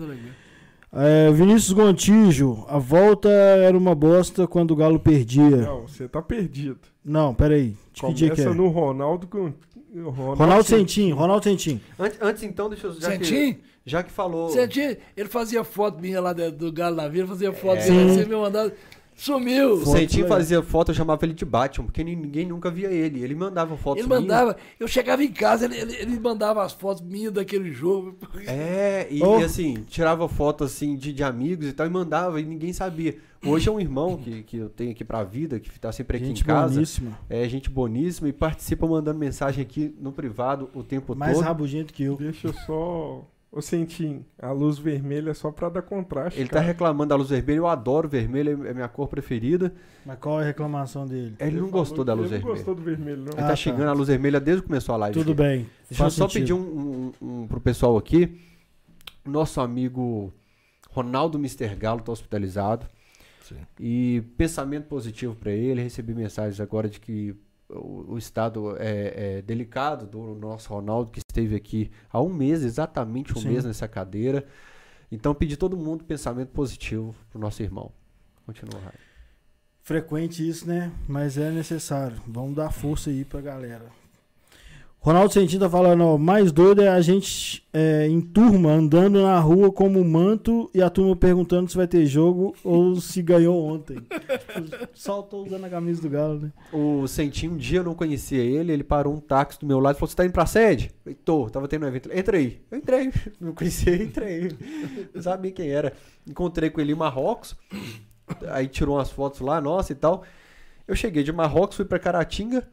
É, Vinícius Gontijo, a volta era uma bosta quando o Galo perdia. Não, você tá perdido. Não, peraí. De que dia que é? no Ronaldo com. Ronaldo, Ronaldo Sentim, Ronaldo Sentim. Antes, antes, então, deixa eu... Já que, Sentim? já que falou... Sentim? Ele fazia foto minha lá do Galo na Vila, fazia foto É. você me mandava. Sumiu! O Sentinho legal. fazia foto, eu chamava ele de Batman, porque ni- ninguém nunca via ele. Ele mandava fotos Ele minhas. mandava, eu chegava em casa, ele, ele, ele mandava as fotos minhas daquele jogo. É, e, Oh. e assim, tirava foto assim de, de amigos e tal, e mandava, e ninguém sabia. Hoje é um irmão que, que eu tenho aqui pra vida, que tá sempre aqui Gente em casa. boníssima. É gente boníssima e participa mandando mensagem aqui no privado o tempo Mais todo. rabugento que eu. Deixa eu só. Ô Sentim, a luz vermelha é só pra dar contraste. Ele tá cara. reclamando da luz vermelha, eu adoro vermelho, é minha cor preferida. Mas qual é a reclamação dele? Ele, não falou gostou da luz ele não vermelha. gostou do vermelho, não. Ele Ah, tá xingando tá. a luz vermelha desde que começou a live. Tudo aqui. bem. Deixa eu só sentido. pedir um, um, um, pro pessoal aqui. Nosso amigo Ronaldo Mr. Galo tá hospitalizado. Sim. E pensamento positivo para ele. Recebi mensagens agora de que o, o estado é, é delicado do nosso Ronaldo, que esteve aqui há um mês, exatamente um Sim. mês nessa cadeira. Então, pedir todo mundo pensamento positivo pro nosso irmão. Continua, Raio. Frequente isso, né? Mas é necessário. Vamos dar força aí pra galera. Ronaldo Sentinho tá falando, ó, mais doido é a gente é, em turma, andando na rua como manto e a turma perguntando se vai ter jogo ou se ganhou ontem. tipo, só tô usando a camisa do Galo, né? O Sentinho, um dia eu não conhecia ele, ele parou um táxi do meu lado e falou: Você tá indo pra sede? Eu falei, tô, tava tendo um evento. Entra aí. Eu entrei. Não conhecia, entrei. Não sabia quem era. Encontrei com ele em Marrocos. Aí tirou umas fotos lá, nossa e tal. Eu cheguei de Marrocos, fui pra Caratinga.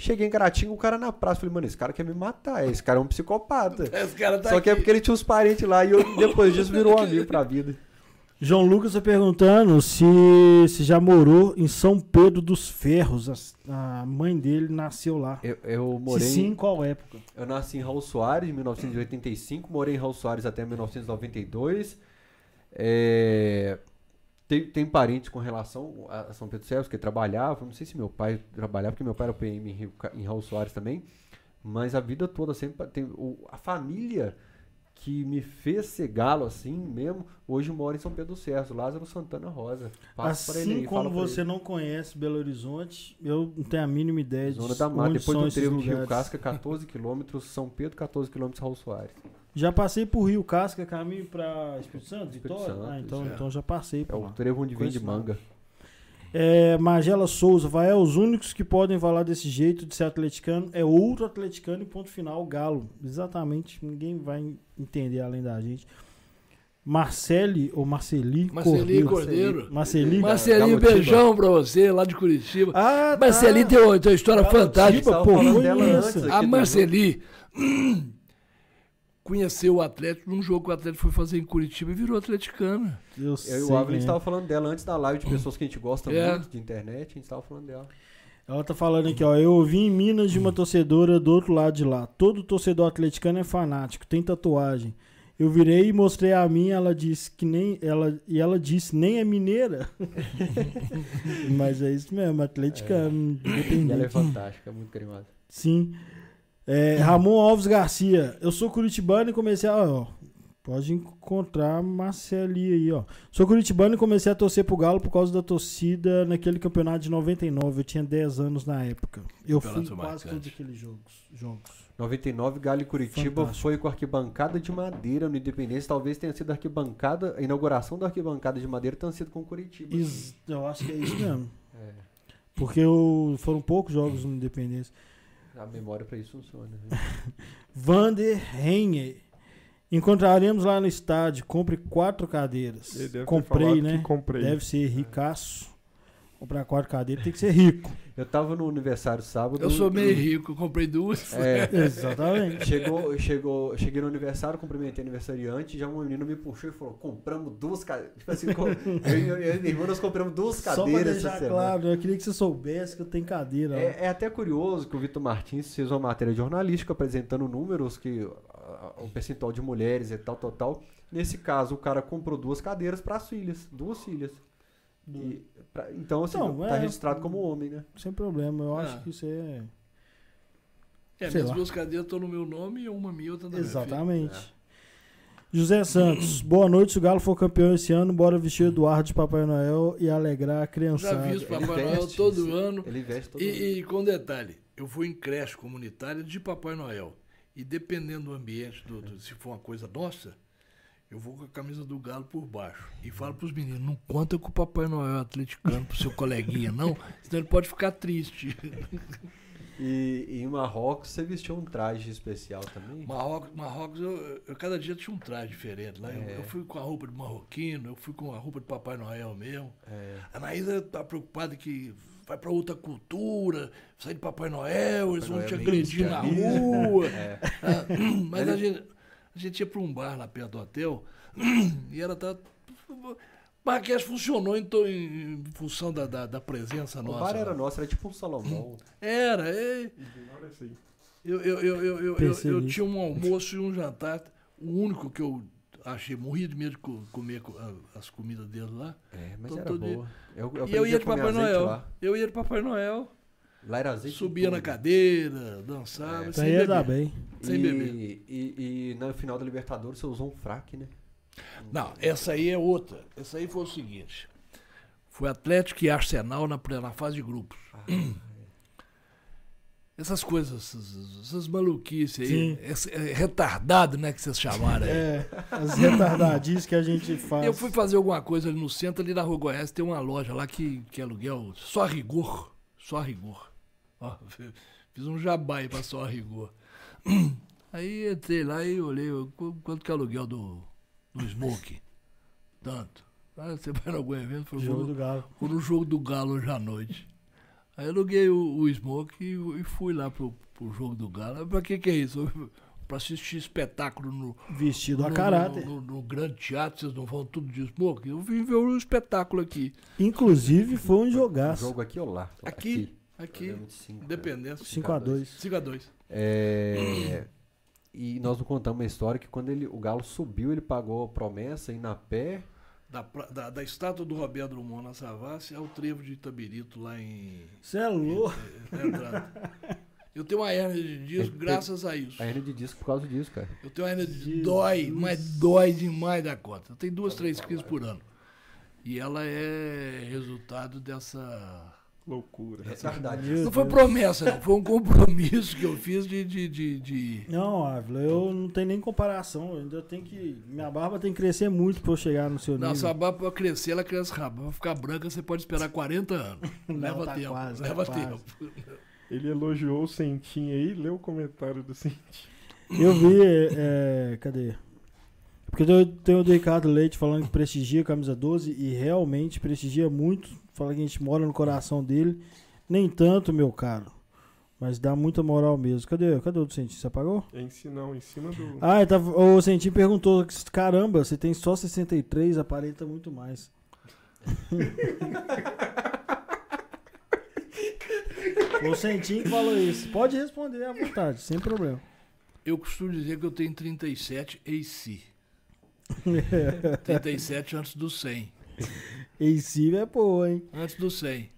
Cheguei em Caratinga, o cara na praça. Falei, mano, esse cara quer me matar. Esse cara é um psicopata. Esse cara tá Só que é aqui. porque ele tinha uns parentes lá e eu, depois disso virou um amigo pra vida. João Lucas tá perguntando se, se já morou em São Pedro dos Ferros. A, a mãe dele nasceu lá. Eu, eu morei. Se sim, em qual época? Eu nasci em Raul Soares, em 1985. Morei em Raul Soares até 1992. É, tem, tem parentes com relação a São Pedro Ferros que trabalhava. Não sei se meu pai trabalhava, porque meu pai era PM em, Rio, em Raul Soares também. Mas a vida toda sempre tem. O, a família que me fez ser galo assim mesmo, hoje mora em São Pedro do Cerro, Lázaro Santana Rosa. Passa assim ele como você não conhece Belo Horizonte, eu não tenho a mínima ideia Zona da Mata, depois do trevo Rio Casca, 14 quilômetros, São Pedro, 14 quilômetros, Raul Soares. Já passei por Rio Casca, caminho para Espírito Santo, Espírito Santo, ah, então, é. então já passei por É o trevo onde vem de manga. É, Magela Souza, vai, é os únicos que podem falar desse jeito de ser atleticano é outro atleticano e ponto final, Galo. Exatamente, ninguém vai entender além da gente. Marcele ou Marceli, Marceli Cordeiro. Marceli, Marceli, beijão pra você lá de Curitiba. Ah, tá. Marceli tem uma, tem uma história fantástica. Pô, a Marceli conheceu o Atlético num jogo que o Atlético foi fazer em Curitiba e virou atleticano. Eu, eu e o Ávila, a gente estava falando dela antes da live de pessoas que a gente gosta é. muito de internet, a gente estava falando dela. Ela tá falando aqui, ó. Eu ouvi em Minas de uma torcedora do outro lado de lá. Todo torcedor atleticano é fanático, tem tatuagem. Eu virei e mostrei a minha, ela disse que nem ela e ela disse nem é mineira. Mas é isso mesmo, atleticano, é. Ela é fantástica, muito carinhosa. Sim. É, Ramon Alves Garcia, eu sou curitibano e comecei a. Ó, pode encontrar Marceli aí, ó. Sou curitibano e comecei a torcer pro Galo por causa da torcida naquele campeonato de 99. Eu tinha 10 anos na época. Eu fui quase marcante. todos aqueles jogos. jogos. 99, Galo e Curitiba Fantástico. foi com arquibancada de madeira no Independência. Talvez tenha sido a arquibancada, a inauguração da arquibancada de madeira tenha sido com Curitiba. Is, eu acho que é isso mesmo. É. Porque eu, foram poucos jogos no Independência. A memória para isso funciona. Né? Vander Henner. Encontraremos lá no estádio. Compre quatro cadeiras. Comprei, né? Comprei. Deve ser ricaço. Comprar quatro cadeiras tem que ser rico. Eu tava no aniversário sábado. Eu sou meio rico, comprei duas. É, exatamente. Chegou, chegou, cheguei no aniversário, cumprimentei aniversariante, já uma menina me puxou e falou: compramos duas cadeiras. Tipo assim, eu e minha irmã nós compramos duas cadeiras. Só pra deixar claro, eu queria que você soubesse que eu tenho cadeira. É, é, até curioso que o Vitor Martins fez uma matéria jornalística apresentando números que o percentual de mulheres e tal, tal, tal. Nesse caso, o cara comprou duas cadeiras para as filhas, duas filhas. E, pra, então, assim, não, tá é, registrado como homem, né? Sem problema, eu acho ah. que isso é. É, minhas duas cadeiras estão no meu nome e uma minha outra na Exatamente. É. José Santos, boa noite. Se o Galo for campeão esse ano, bora vestir o Eduardo de Papai Noel e alegrar a criançada. Já vi o Papai Noel todo ano. Ele veste todo e, ano. E com detalhe, eu fui em creche comunitária de Papai Noel. E dependendo do ambiente, do, do, se for uma coisa nossa, eu vou com a camisa do Galo por baixo. E falo pros meninos, não conta com o Papai Noel atleticano pro seu coleguinha, não, senão ele pode ficar triste. E, em Marrocos você vestiu um traje especial também? Marrocos, Marrocos eu, eu cada dia tinha um traje diferente. Lá é. eu, eu, fui com a roupa de marroquino, eu fui com a roupa de Papai Noel mesmo. É. A Anaísa tá preocupada que vai para outra cultura, sai de Papai Noel, Papai eles vão Noel te agredir na rua. É. Ah, mas a gente a gente ia para um bar lá perto do hotel e ela tá. Marquês funcionou em, em função da, da, da, presença nossa. O bar era nosso, era tipo um Salomão. Era, é. Eu, eu, eu, eu, eu, eu, eu tinha um almoço e um jantar, o único que eu achei, morri de medo de comer as comidas deles lá. É, mas era boa. Eu, eu e eu ia de Papai Noel. Lá. Eu ia de Papai Noel. Lá era azeite Subia na cadeira, dançava. É. Sem ia dar bem. Sem e, beber. E, e, no final da Libertadores você usou um fraque, né? Não, essa aí é outra. Essa aí foi o seguinte. Foi Atlético e Arsenal na, na fase de grupos. Ah, é. Essas coisas, essas, essas maluquices aí. Esse, é, retardado, né, que vocês chamaram aí. É, as retardadinhas que a gente faz. Eu fui fazer alguma coisa ali no centro, ali na Rua Goiás, tem uma loja lá que, que é aluguel só rigor. Só rigor. Ó, fiz um jabá aí pra só rigor. Aí entrei lá e olhei quanto que é o aluguel do, do Smoke. Tanto. Aí você vai em algum evento? Foi jogo do Galo. Foi no jogo do Galo hoje à noite. Aí aluguei o, o Smoke e, e, fui lá pro, pro jogo do Galo. Pra que que é isso? pra assistir espetáculo no, Vestido a no, caráter. no, no- no grande teatro, vocês não vão tudo disso. Pô, eu vim ver o espetáculo aqui. Inclusive, foi um O jogaço. jogo aqui ou lá? Aqui, aqui, Né? Independência. 5x2. 5x2. É, e nós não contamos uma história que quando ele, o Galo subiu, ele pagou a promessa e na pé. Da, da, da estátua do Roberto Drummond na Savassi ao trevo de Itabirito lá em. Você é louco. na entrada. Eu tenho uma hernia de disco graças a isso. A hernia de disco por causa disso, cara. Eu tenho uma hernia de Jesus. dói, mas dói demais da conta. Eu tenho duas, três crises por ano. E ela é resultado dessa. Loucura. É verdade. Meu Não foi promessa, não. Foi um compromisso que eu fiz de. de, de, de- Não, Ávila, eu não tenho nem comparação. Eu ainda tenho que. Minha barba tem que crescer muito pra eu chegar no seu nível. Não, sua barba pra crescer, ela cresce rápido. Pra ficar branca, você pode esperar 40 anos. Não, leva tá tempo. quase, tá leva quase. tempo. Ele elogiou o Sentinho aí, leu o comentário do Sentinho. Eu vi, é, cadê? Porque tem, o do Ricardo Leite falando que prestigia a camisa 12 e realmente prestigia muito. Fala que a gente mora no coração dele. Nem tanto, meu caro. Mas dá muita moral mesmo. Cadê, cadê o do Sentinho? Você apagou? É em cima, não, em cima do. Ah, tava- o Sentinho perguntou: caramba, você tem só 63, aparenta muito mais. o Sentinho falou isso. Pode responder à vontade, sem problema. Eu costumo dizer que eu tenho 37 AC. 37 antes do 100. AC é boa, hein? Antes do 100.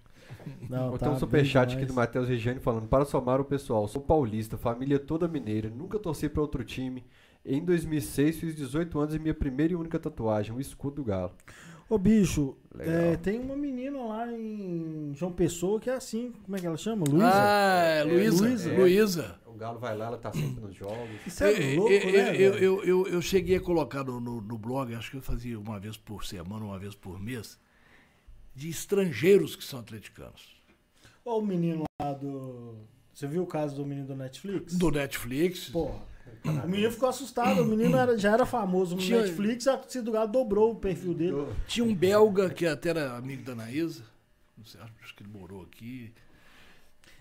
Não, tá um superchat aqui do Matheus Regiane falando: Para somar o pessoal, sou paulista, família toda mineira, nunca torci pra outro time. Em 2006 fiz 18 anos e minha primeira e única tatuagem, o escudo do Galo. Ô, bicho, Legal. é, tem uma menina lá em João Pessoa que é assim. Como é que ela chama? Luísa? Ah, é, Luísa. Luísa. Luísa. O Galo vai lá, ela tá sempre nos jogos. Isso é louco, eu, né? eu, eu, eu, eu cheguei a colocar no, no, no blog, acho que eu fazia uma vez por semana, uma vez por mês, de estrangeiros que são atleticanos. Ó, o menino lá do. Você viu o caso do menino do Netflix? Do Netflix. Porra. O menino ficou assustado. O menino era- já era famoso no Tinha- Netflix. A torcida do Galo dobrou o perfil dele. Tinha um belga que até era amigo da Anaísa. Não sei, acho que ele morou aqui.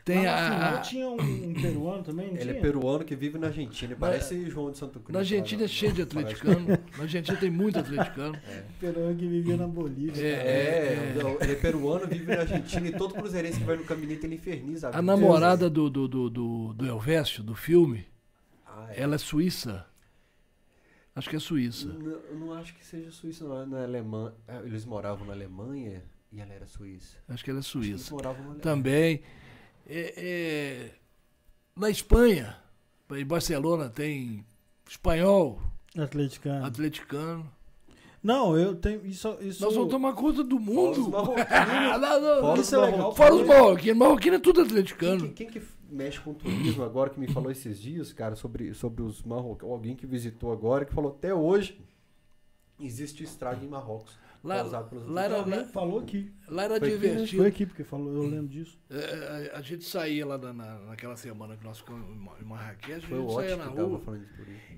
Tem Lá no a. final tinha um, um peruano também, não Ele tinha? é peruano que vive na Argentina, parece João de Santo Cruz. Na Argentina é cheio de atleticano. Na Argentina tem muito atleticano. peruano que vivia na Bolívia. É, cara. É, não, ele é peruano, vive na Argentina e todo cruzeirense que vai no caminhete ele inferniza. A vida. namorada do, do, do, do, do Elvésio, do filme, Ah, é. ela é suíça. Acho que é suíça. Não, eu não acho que seja suíça, não. Na Alemanha. ah, Eles moravam na Alemanha e ela era suíça. Acho que ela é Acho que Eles suíça. moravam na Alemanha. Também. É, é, na Espanha, em Barcelona tem espanhol, Atleticano. atleticano. Não, eu tenho. Isso, isso... Nós vamos tomar conta do Fora mundo. marroquinos. Não, não, Fora Isso é legal. marroquinos. Fora os marroquinos. Marroquino é tudo Quem, atleticano. que- quem que mexe com turismo agora que me falou esses dias, cara, sobre, sobre os marroquinos? Alguém que visitou agora que falou até hoje existe estrago em Marrocos. Lá, causado pelos lá era, lá, falou aqui. lá era Foi aqui, né? divertido. Foi aqui porque falou, eu lembro disso. É, a, a gente saía lá na, na- naquela semana que nós ficamos em Ma- em Marrakech, a Foi gente saía na rua.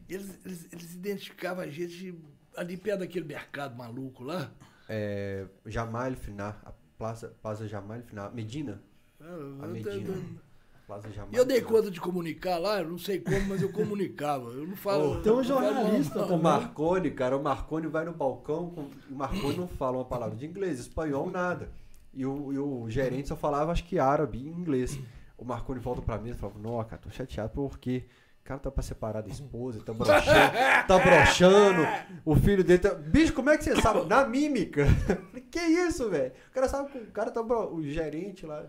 Eles, eles, eles identificavam a gente ali perto daquele mercado maluco lá. É, Jamal Finar, a Plaza, Plaza Jamal Finar, Medina? A Medina. Plaza Jamal E eu dei conta de comunicar lá, eu não sei como, mas eu comunicava. Eu não falo. Oh, tem um jornalista mal, O também. Marconi, cara, o Marconi vai no balcão, o Marconi não fala uma palavra de inglês, espanhol, nada. E o, e o gerente só falava, acho que árabe e inglês. O Marconi volta pra mim e fala, não, cara, tô chateado porque o cara tá pra separar da esposa, ele tá broxando, tá broxando, o filho dele tá... Bicho, como é que você sabe? Na mímica. Que isso, velho? O cara sabe que o cara tá... bro- O gerente lá...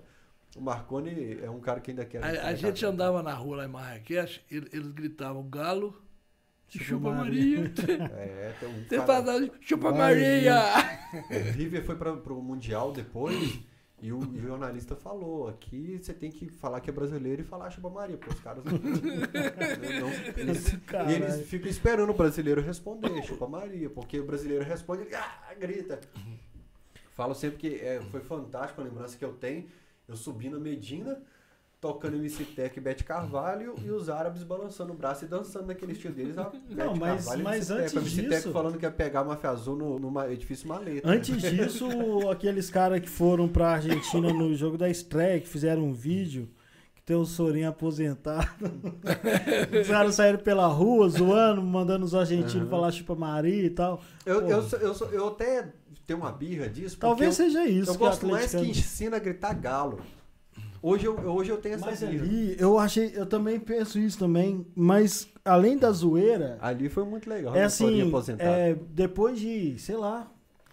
O Marconi é um cara que ainda quer... A, a gente andava na rua lá em Marrakech, ele- eles gritavam galo, Chupa chupa Maria." Maria. É, tem um Tem cara- passagem, chupa Vai, Maria. O River foi para o Mundial depois e o, e o jornalista falou: aqui você tem que falar que é brasileiro e falar chupa Maria, porque os caras não. não- eles, e eles ficam esperando o brasileiro responder, chupa Maria, porque o brasileiro responde, ele ah, grita. Falo sempre que é, foi fantástico a lembrança que eu tenho. Eu subi na Medina, tocando MC Tech e Bete Carvalho e os árabes balançando o braço e dançando naquele estilo deles. A Não, mas- Carvalho mas MC Tech. antes A MC Tech disso- falando que ia pegar a máfia azul no, no edifício maleta. Antes disso, aqueles caras que foram pra Argentina no jogo da estreia, que fizeram um vídeo, que Tem o Sorinho aposentado. Os caras saíram pela rua zoando, mandando os argentinos Aham. falar chupa Maria e tal. Eu, Pô. eu, eu, eu até tenho uma birra disso. Talvez eu, seja isso. eu gosto mais que ensina a gritar galo. Hoje eu, hoje eu tenho essa Mas birra. ali, eu achei, eu também penso isso também, mas além da zoeira, Ali foi muito legal. é né, Sorinho assim, é, depois de, sei lá,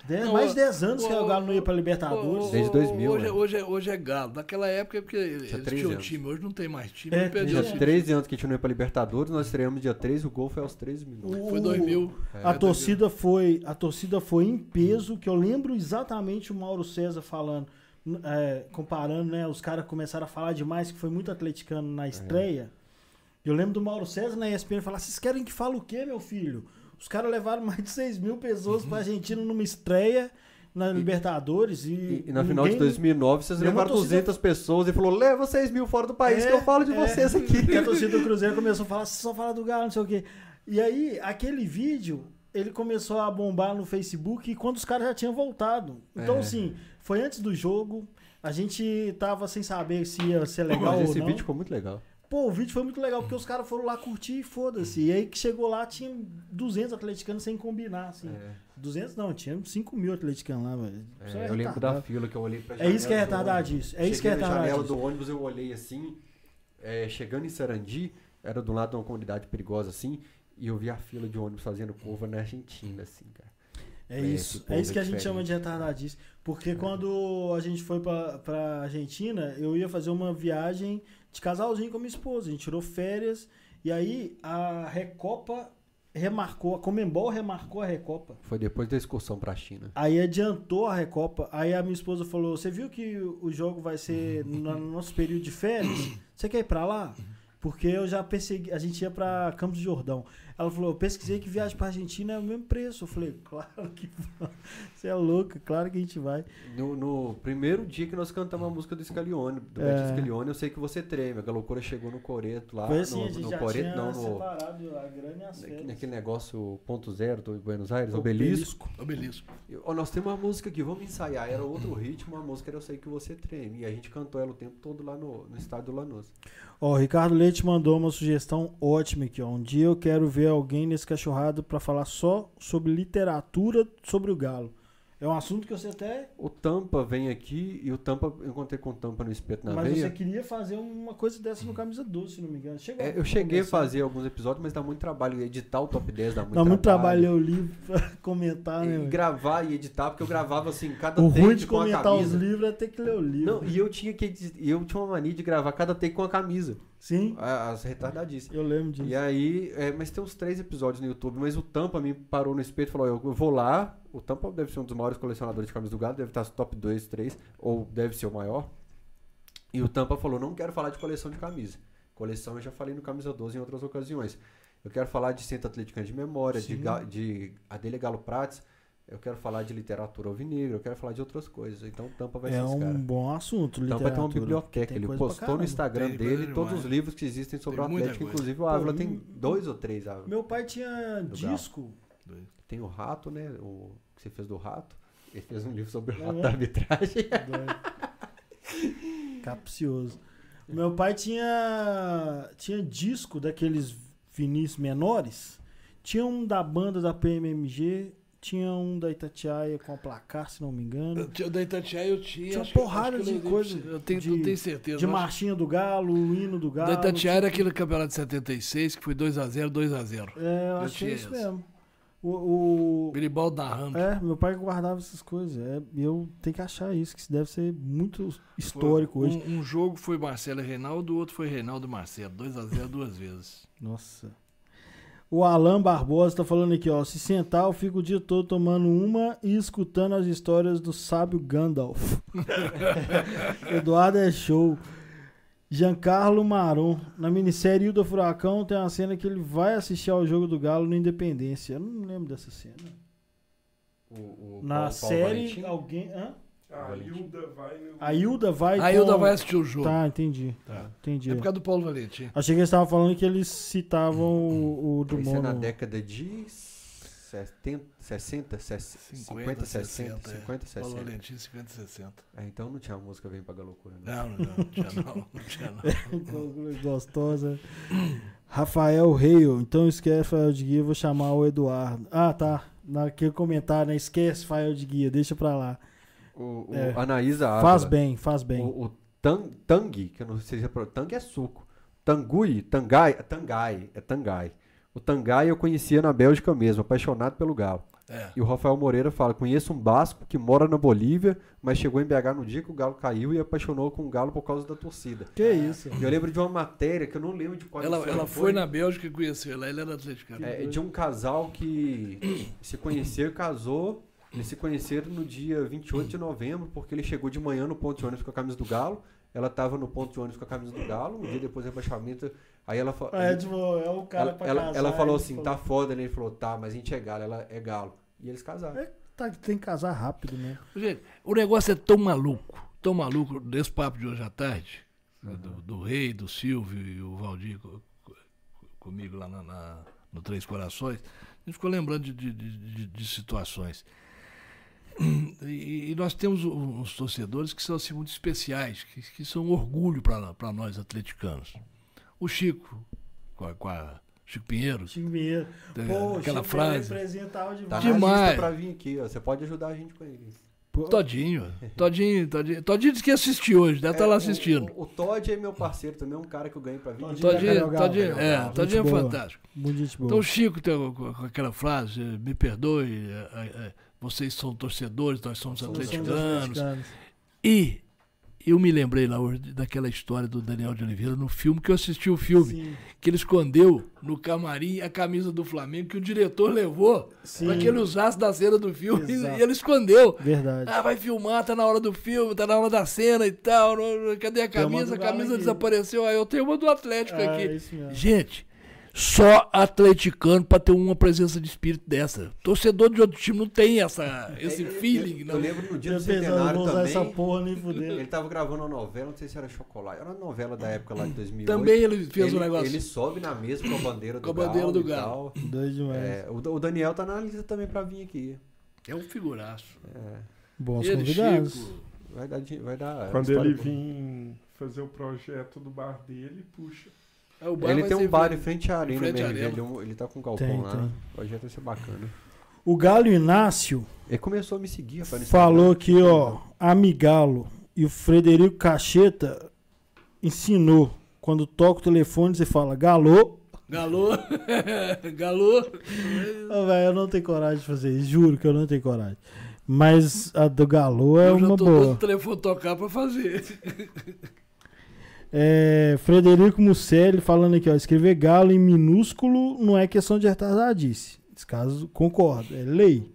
dez- Não, mais de o- 10 anos que o- o Galo não ia pra Libertadores. Ô, Desde ô, 2000, Hoje, né? hoje, é- hoje é galo. Naquela época é porque eles 13 tinham anos. time, hoje não tem mais time. É, perdeu Tinha Tinha esse 13 anos que a gente não ia pra Libertadores, nós estreamos dia 13, o gol foi aos 13 minutos. O- Foi 2000. A É, torcida foi, a torcida foi em peso, que eu lembro exatamente o Mauro César falando, é, comparando, né? Os caras começaram a falar demais, que foi muito atleticano na estreia. Eu lembro do Mauro César na ESPN falar: vocês querem que fale o quê, meu filho? Os caras levaram mais de 6 mil pessoas pra Argentina numa estreia na Libertadores e, E, e na final de ninguém- 2009, vocês levaram torcida- 200 pessoas e falou: leva 6 mil fora do país, É, que eu falo de é. vocês aqui. Que a torcida do Cruzeiro começou a falar, só fala do Galo, não sei o quê. E aí, aquele vídeo, ele começou a bombar no Facebook e quando os caras já tinham voltado. Então, É. assim, foi antes do jogo. A gente tava sem saber se ia ser legal Mas ou esse não. vídeo ficou muito legal. Pô, o vídeo foi muito legal, porque os caras foram lá curtir e foda-se. E aí que chegou lá, tinha 200 atleticanos sem combinar, assim. É, 200 não, tinha 5 mil atleticanos lá, velho. é, Isso é eu lembro da retardado. fila que eu olhei pra É isso que é janela do retardadice. É isso que é Cheguei na janela do ônibus, eu olhei assim, é, chegando em Sarandi, era do lado de uma comunidade perigosa assim, e eu vi a fila de ônibus fazendo curva na Argentina, assim, cara. É É, isso. É isso que é a gente chama de retardadice. Porque quando a gente foi pra, pra Argentina, eu ia fazer uma viagem de casalzinho com a minha esposa. A gente tirou férias. E aí a Recopa remarcou, a Comembol remarcou a Recopa. Foi depois da excursão pra China. Aí adiantou a Recopa. Aí a minha esposa falou: Você viu que o jogo vai ser no nosso período de férias? Você quer ir pra lá? Porque eu já persegui. A gente ia pra Campos de Jordão. Ela falou: Eu pesquisei que viagem pra Argentina é o mesmo preço. Eu falei: Claro que vai. Você é louca, claro que a gente vai. No, no primeiro dia que nós cantamos a música do Scalione, do É. Beto Scalione, eu sei que você treme. A loucura chegou no Coreto lá. Foi assim, no, a gente no já Coreto, tinha não, no, separado a grana e as férias. naquele negócio ponto zero do Buenos Aires, O obelisco. Obelisco. E, ó, nós temos uma música aqui, vamos ensaiar. Era outro ritmo, uma música era Eu Sei Que Você Treme. E a gente cantou ela o tempo todo lá no, no estádio do Lanús. Ó, o Ricardo Leite mandou uma sugestão ótima aqui, ó. Um dia eu quero ver alguém nesse cachorrado pra falar só sobre literatura sobre o galo. É um assunto que você até. O Tampa vem aqui e o Tampa, eu encontrei com o Tampa no espeto na mas veia. você queria fazer uma coisa dessa no camisa doce, se não me engano. Chegou É, eu cheguei a fazer alguns episódios, mas dá muito trabalho. Editar o top 10 dá muito Dá muito trabalho trabalho. ler o livro pra comentar, né? E gravar e editar, porque eu gravava assim, cada O take ruim de comentar os livros é ter que ler o livro. Não, e eu tinha que eu tinha uma mania de gravar cada take com a camisa. Sim, As retardadices. eu lembro disso. E aí, é, mas tem uns três episódios no YouTube, mas o Tampa me parou no espeto e falou: eu vou lá. O Tampa deve ser um dos maiores colecionadores de camisas do Galo, deve estar top 2, 3, ou deve ser o maior. E o Tampa falou: não quero falar de coleção de camisa. Coleção eu já falei no Camisa 12 em outras ocasiões. Eu quero falar de Centro Atleticano de Memória, de, Sim. Ga- de Adélia Galo Prates, eu quero falar de literatura alvinegra, eu quero falar de outras coisas. Então o Tampa vai É ser esse um cara. bom assunto, Tampa tem uma literatura. biblioteca, Tem ele postou no. Instagram Tem dele todos demais. os livros que existem sobre Tem o Atlético, inclusive o Ávila tem dois ou três Ávila. Meu pai tinha disco. Tem o Rato, né? O que você fez do Rato. Ele fez um livro sobre o É rato mesmo? da arbitragem. Capcioso. Meu pai tinha tinha disco daqueles vinis menores. Tinha um da banda da PMMG, tinha um da Itatiaia com a placar, se não me engano. Eu tinha- Da Itatiaia eu tinha. Tinha uma porrada que de levei coisa pra você. Eu tenho, de- não tenho certeza. De marchinha do Galo, o hino do Galo. Da Itatiaia era aquele campeonato de 76 que foi 2x0, 2x0. É, eu Eu tinha isso mesmo. O, o- Garibaldo narrando. é, meu pai guardava essas coisas. É, eu tenho que achar isso, que isso deve ser muito histórico Foi- hoje. Um, um jogo foi Marcelo e Reinaldo, o outro foi Reinaldo e Marcelo. 2x0 duas vezes. Nossa. O Alan Barbosa tá falando aqui, ó. Se sentar, eu fico o dia todo tomando uma e escutando as histórias do sábio Gandalf. Eduardo é show. Giancarlo Maron. Na minissérie Ilda Furacão tem uma cena que ele vai assistir ao jogo do Galo no Independência. Eu não lembro dessa cena. O, o Na Paulo série, Valentim. alguém. Hã? A. Hilda vai no. A Hilda vai. Com- vai assistir o jogo. Tá, entendi. Tá. Entendi. É por causa do Paulo Valentim. Achei que eles estavam falando que eles citavam o, o Isso é na Drummond. década de 70, 60, 50, 60, 50, 60. Paulo Valentim, 50, 60. É, então não tinha música Vem Pagar Loucura. Né? Não, não, não tinha não. Não tinha não. Gostosa. Rafael Reio. Então esquece Rafael de Guia, eu vou chamar o Eduardo. Ah, tá. Naquele comentário, né? Esquece Rafael de Guia, deixa pra lá. O, o É. Anaísa Ávila. Faz bem, faz bem. O, o tang, Tang, que eu não sei se é pro- Tang é suco. Tangui, Tangai, é Tangai, é Tangai. O Tangai eu conhecia na Bélgica mesmo, apaixonado pelo galo. É. E o Rafael Moreira fala: conheço um basco que mora na Bolívia, mas chegou em BH no dia que o galo caiu e apaixonou com o galo por causa da torcida. Que isso? E eu lembro de uma matéria que eu não lembro de qual Ela, ela foi na Bélgica e conheceu ela. Ele era atleticano. É, de um casal que se conheceu e casou. Eles se conheceram no dia 28 de novembro, porque ele chegou de manhã no ponto de ônibus com a camisa do Galo. Ela estava no ponto de ônibus com a camisa do Galo. Um dia depois do rebaixamento. Aí ela, fa- É, tipo, é o cara ela, pra ela, casar. ela falou assim: tá foda, né? Ele falou: tá, mas a gente é Galo, ela é Galo. E eles casaram. É, tá, tem que casar rápido mesmo. Gente, o negócio é tão maluco, tão maluco, desse papo de hoje à tarde, né, do, do Rei, do Silvio e o Valdir co- co- comigo lá na, na- no Três Corações, a gente ficou lembrando de, de- de- de- de situações. E, e nós temos uns torcedores que são assim, muito especiais, que, que são um orgulho para nós atleticanos. O Chico, com a, com a- Chico Pinheiro, Chico Pinheiro. tem Pô, aquela Chico frase. representava demais. Tá Demais. pra vir aqui, ó. Você pode ajudar a gente com ele. Pô, Todinho, Todinho, Todinho. Todinho disse que ia assistir hoje, deve estar É, lá o- assistindo. O, o Todd é meu parceiro também, é um cara que eu ganhei pra vir. Todinho Todinho, é, Gente Todinho é boa. fantástico. Muito. Então o Chico tem com, com aquela frase, me perdoe, eh, vocês são torcedores, nós somos Somos atleticanos. atleticanos. E eu me lembrei lá hoje daquela história do Daniel de Oliveira no filme, que eu assisti o filme, Sim, que ele escondeu no camarim a camisa do Flamengo que o diretor levou para que ele usasse da cena do filme Exato. e ele escondeu. Verdade. Ah, vai filmar, tá na hora do filme, tá na hora da cena e tal. Cadê a camisa? A camisa desapareceu. Aí eu tenho uma do Atlético é, aqui. mesmo. Gente, só atleticano pra ter uma presença de espírito dessa. Torcedor de outro time não tem essa, esse É, eu- feeling, eu, não. eu lembro no dia Eu do centenário usar essa também. porra nem fuder. Ele tava gravando uma novela, não sei se era Chocolate. Era uma novela da época lá de 2008. Também ele fez ele, um negócio. Ele sobe na mesa com a bandeira do Com a bandeira Galo do Galo. Doido demais. É, o, o Daniel tá na lista também pra vir aqui. É um figuraço. É, Bons Ele, convidados. Chico. vai dar. Vai dar Quando ele vir fazer o projeto do bar dele, puxa. É, o bar Ele tem um bar em frente à arena frente à mesmo. arena. Ele, é ele tá com um galpão Tem, lá. tem. O projeto vai ser bacana. O Galo Inácio Ele começou a me seguir, rapaz, falou aqui, ó, Amigalo e o Frederico Cacheta ensinou. Quando toca o telefone, você fala galô. Galô. Galô. Ô, velho, eu não tenho coragem de fazer isso, juro que eu não tenho coragem. Mas a do galô é eu já uma tô boa. telefone tocar pra fazer. É, Frederico Musselli falando aqui, ó, escrever galo em minúsculo não é questão de retardadice. Nesse caso, concordo, é lei.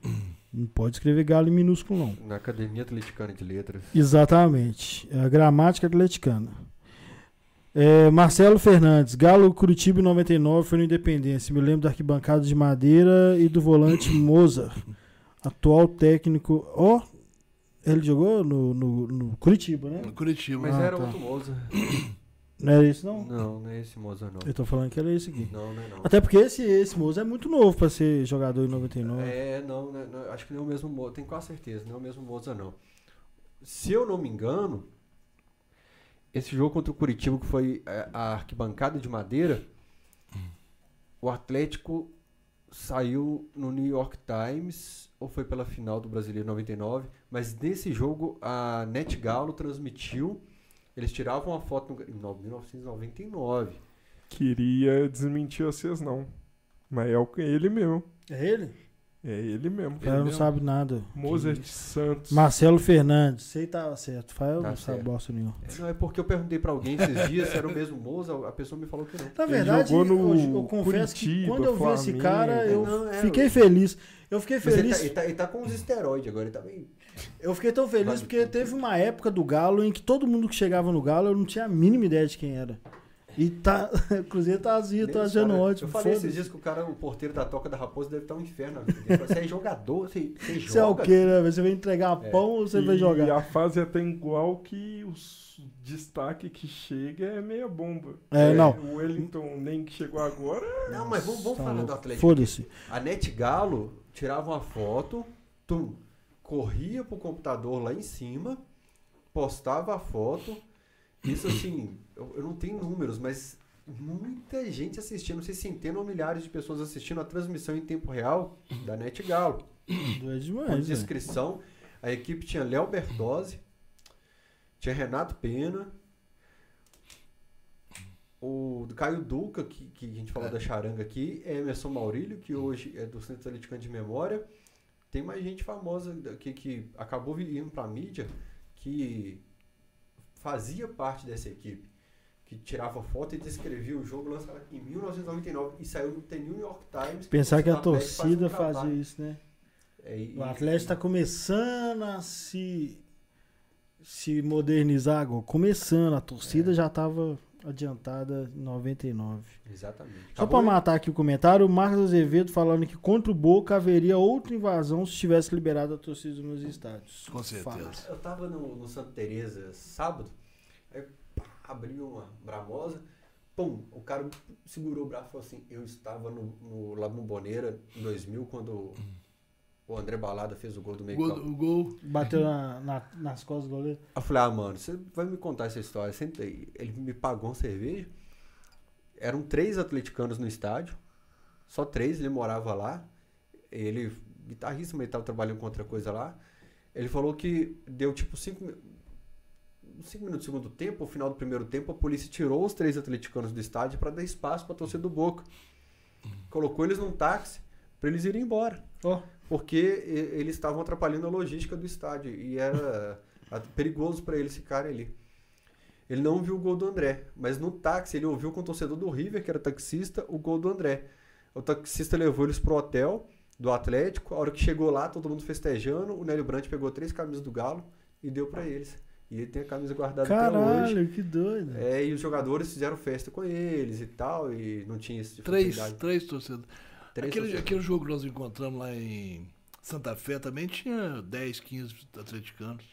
Não pode escrever galo em minúsculo, não. Na Academia Atleticana de Letras. Exatamente. É a gramática atleticana. É, Marcelo Fernandes, Galo Curitiba em 99 foi no Independência. Me lembro da arquibancada de madeira e do volante Mozart, atual técnico. Ó, ele jogou no, no, no Curitiba, né? No Curitiba. Mas Ah, era tá. outro Moza. Não era isso, não? Não, não é esse Moza, não. Eu tô falando que era esse aqui. Não, não é não. Até porque esse, esse Mozart é muito novo pra ser jogador em 99. É, não, né, não, acho que não é o mesmo Moza, tenho quase certeza, não é o mesmo Moza, não. Se eu não me engano, esse jogo contra o Curitiba, que foi é, a arquibancada de madeira, o Atlético saiu no New York Times, ou foi pela final do Brasileiro 99, mas nesse jogo a Net Galo transmitiu, eles tiravam uma foto no, em no- 1999. Queria desmentir vocês, não. Mas é o- ele mesmo. É ele? É ele mesmo. O cara não mesmo? sabe nada. Mozart Santos. Marcelo Fernandes, sei tava certo. Fael Tá não sabe certo. bosta nenhuma. É, Não, é porque eu perguntei pra alguém esses dias se era o mesmo Moza, a pessoa me falou que não. Na Ele verdade, jogou no eu, eu confesso que Curitiba, quando eu vi esse Flamengo. cara, eu Não, é, fiquei eu- feliz. Eu fiquei ele feliz. tá, ele, tá, ele tá com uns esteroides agora, ele tá bem. Eu fiquei tão feliz porque teve uma época do Galo em que todo mundo que chegava no Galo eu não tinha a mínima ideia de quem era. E tá, o Cruzeiro tá azul, tô Nem achando cara- ótimo. Eu falei esses dias que o cara, o porteiro da Toca da Raposa, deve estar um inferno. Você é jogador, você, você joga. Você é o quê, né? Você vai entregar É. pão ou você vai E jogar? a fase é até igual que os destaque que chega é meia bomba. É, não. O Wellington nem que chegou agora. Não, mas vamos, vamos Tá falar do louco. Atlético. Foda-se. A Net Galo tirava uma foto, tum, corria pro computador lá em cima, postava a foto. Isso assim, eu, eu não tenho números, mas muita gente assistindo, não sei se centenas ou milhares de pessoas assistindo a transmissão em tempo real da Net Galo. Doido Com demais, velho. descrição, a equipe tinha Léo Bertozzi, tinha Renato Pena, o do Caio Duca, que, que a gente falou É. da charanga aqui, Emerson Maurílio, que hoje é do Centro Atleticano de Memória. Tem mais gente famosa que, que acabou vindo pra mídia que fazia parte dessa equipe. Que tirava foto e descrevia o jogo lançado em 1999 e saiu no The New York Times. Pensar que a faz torcida fazia isso, né? É, e- O Atlético está começando a se, se modernizar agora. Começando, a torcida já estava adiantada em 99. Exatamente. Só para matar aqui o comentário, o Marcos Azevedo falando que contra o Boca haveria outra invasão se tivesse liberado a torcida nos estádios. Com certeza. Fala. Eu tava no, no Santa Teresa sábado, aí pá, abri uma bramosa, pum, o cara segurou o braço e falou assim, eu estava no, no, lá no Boneira em 2000 quando o André Balada fez o gol do meio gol, campo. o gol Bateu na- na- nas costas do goleiro. Eu falei, ah, mano, você vai me contar essa história. Senta aí. Ele me pagou uma cerveja. Eram três atleticanos no estádio. Só três, ele morava lá. Ele, guitarrista, mas ele tava trabalhando com outra coisa lá. Ele falou que deu tipo cinco, cinco minutos do segundo tempo, ao final do primeiro tempo, a polícia tirou os três atleticanos do estádio para dar espaço pra torcida do Boca. Colocou eles num táxi para eles irem embora Ó, porque eles estavam atrapalhando a logística do estádio e era perigoso para eles ficarem ali. Ele não viu o gol do André, mas no táxi ele ouviu com o torcedor do River, que era taxista, o gol do André. O taxista levou eles pro hotel do Atlético. A hora que chegou lá, todo mundo festejando. O Nélio Brandt pegou três camisas do Galo e deu para eles. E ele tem a camisa guardada até hoje. caralho, que doido. É, e os jogadores fizeram festa com eles e tal, e não tinha esse tipo três, três torcedores. Três aquele, aquele jogo que nós encontramos lá em Santa Fé também tinha 10, 15 atleticanos.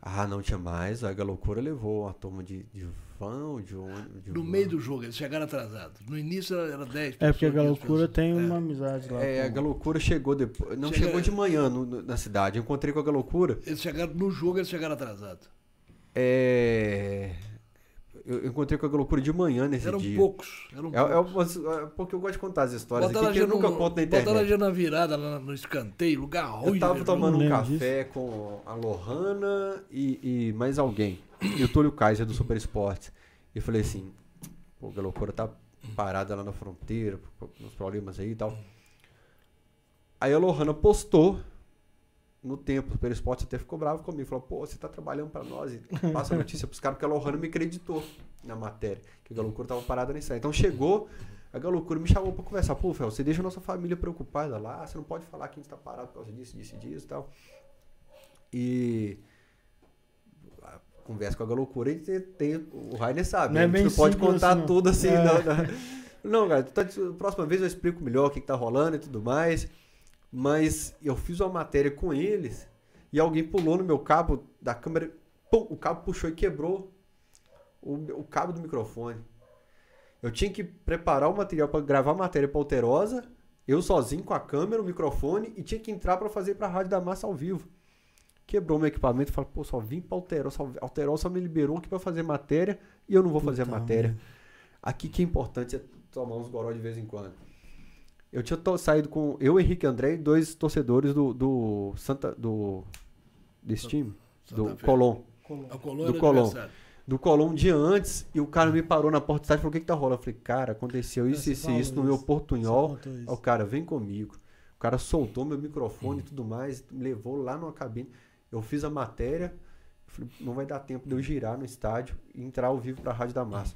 Ah, não tinha mais. A Loucura levou uma turma de, de van, de ônibus. de No van. meio do jogo, eles chegaram atrasados. No início era, era 10 É porque a pessoas, 15 Galocura pessoas. tem É. uma amizade lá. É, a com- Galocura chegou depois. Não Chega- chegou de manhã no- no- na cidade. Eu encontrei com a Galocura. Eles chegaram, no jogo eles chegaram atrasados. É. Eu eu encontrei com a Galocura de manhã nesse eram dia. poucos. Eram É, é poucos. uma- é porque eu gosto de contar as histórias Botaram aqui que eu nunca conto na Botaram a internet. gente na virada, lá no escanteio, lugar ruim. Eu tava né? tomando um café com a Lohana e, e mais alguém. E o Túlio Kaiser do Super Esportes. E falei assim, pô, a loucura tá parada lá na fronteira, nos problemas aí e tal. Aí a Lohana postou no tempo, o Super Esportes até ficou bravo comigo. Falou, pô, você tá trabalhando pra nós e passa a notícia pros caras, porque a Lohana me acreditou na matéria, que a Galocura tava parada nisso aí. Então chegou, a Galocura me chamou pra conversar. Pô, Fel, você deixa a nossa família preocupada lá, você não pode falar que a gente tá parado por causa disso, disso e disso e tal. E conversa com a Galocura, e tem, tem, o Rainer sabe, Não é a gente bem não pode contar assim, não. tudo assim. É. na- na- Não, cara, tá, próxima vez eu explico melhor o que, que tá rolando e tudo mais. Mas eu fiz uma matéria com eles e alguém pulou no meu cabo da câmera. Pum, o cabo puxou e quebrou o, o cabo do microfone. Eu tinha que preparar o material para gravar a matéria pra Alterosa, eu sozinho com a câmera, o microfone, e tinha que entrar para fazer pra Rádio da Massa ao vivo. Quebrou meu equipamento e falei, pô, só vim pra Alterosa, só, Alterosa só me liberou aqui para fazer matéria e eu não vou fazer a matéria. merda. Aqui que é importante é tomar uns goró de vez em quando. Eu tinha saído com eu, Henrique André e dois torcedores do, do Santa. do. desse time? Santa Do Fé. Colom. A Colônia do Colom. Do Colom um dia antes, e o cara me parou na porta do estádio e falou: o que, que tá rolando? Eu falei, cara, aconteceu isso, isso e isso no meu portunhol. o cara, vem comigo. O cara soltou meu microfone e tudo mais, me levou lá numa cabine. Eu fiz a matéria, falei, não vai dar tempo de eu girar no estádio e entrar ao vivo pra Rádio da Massa.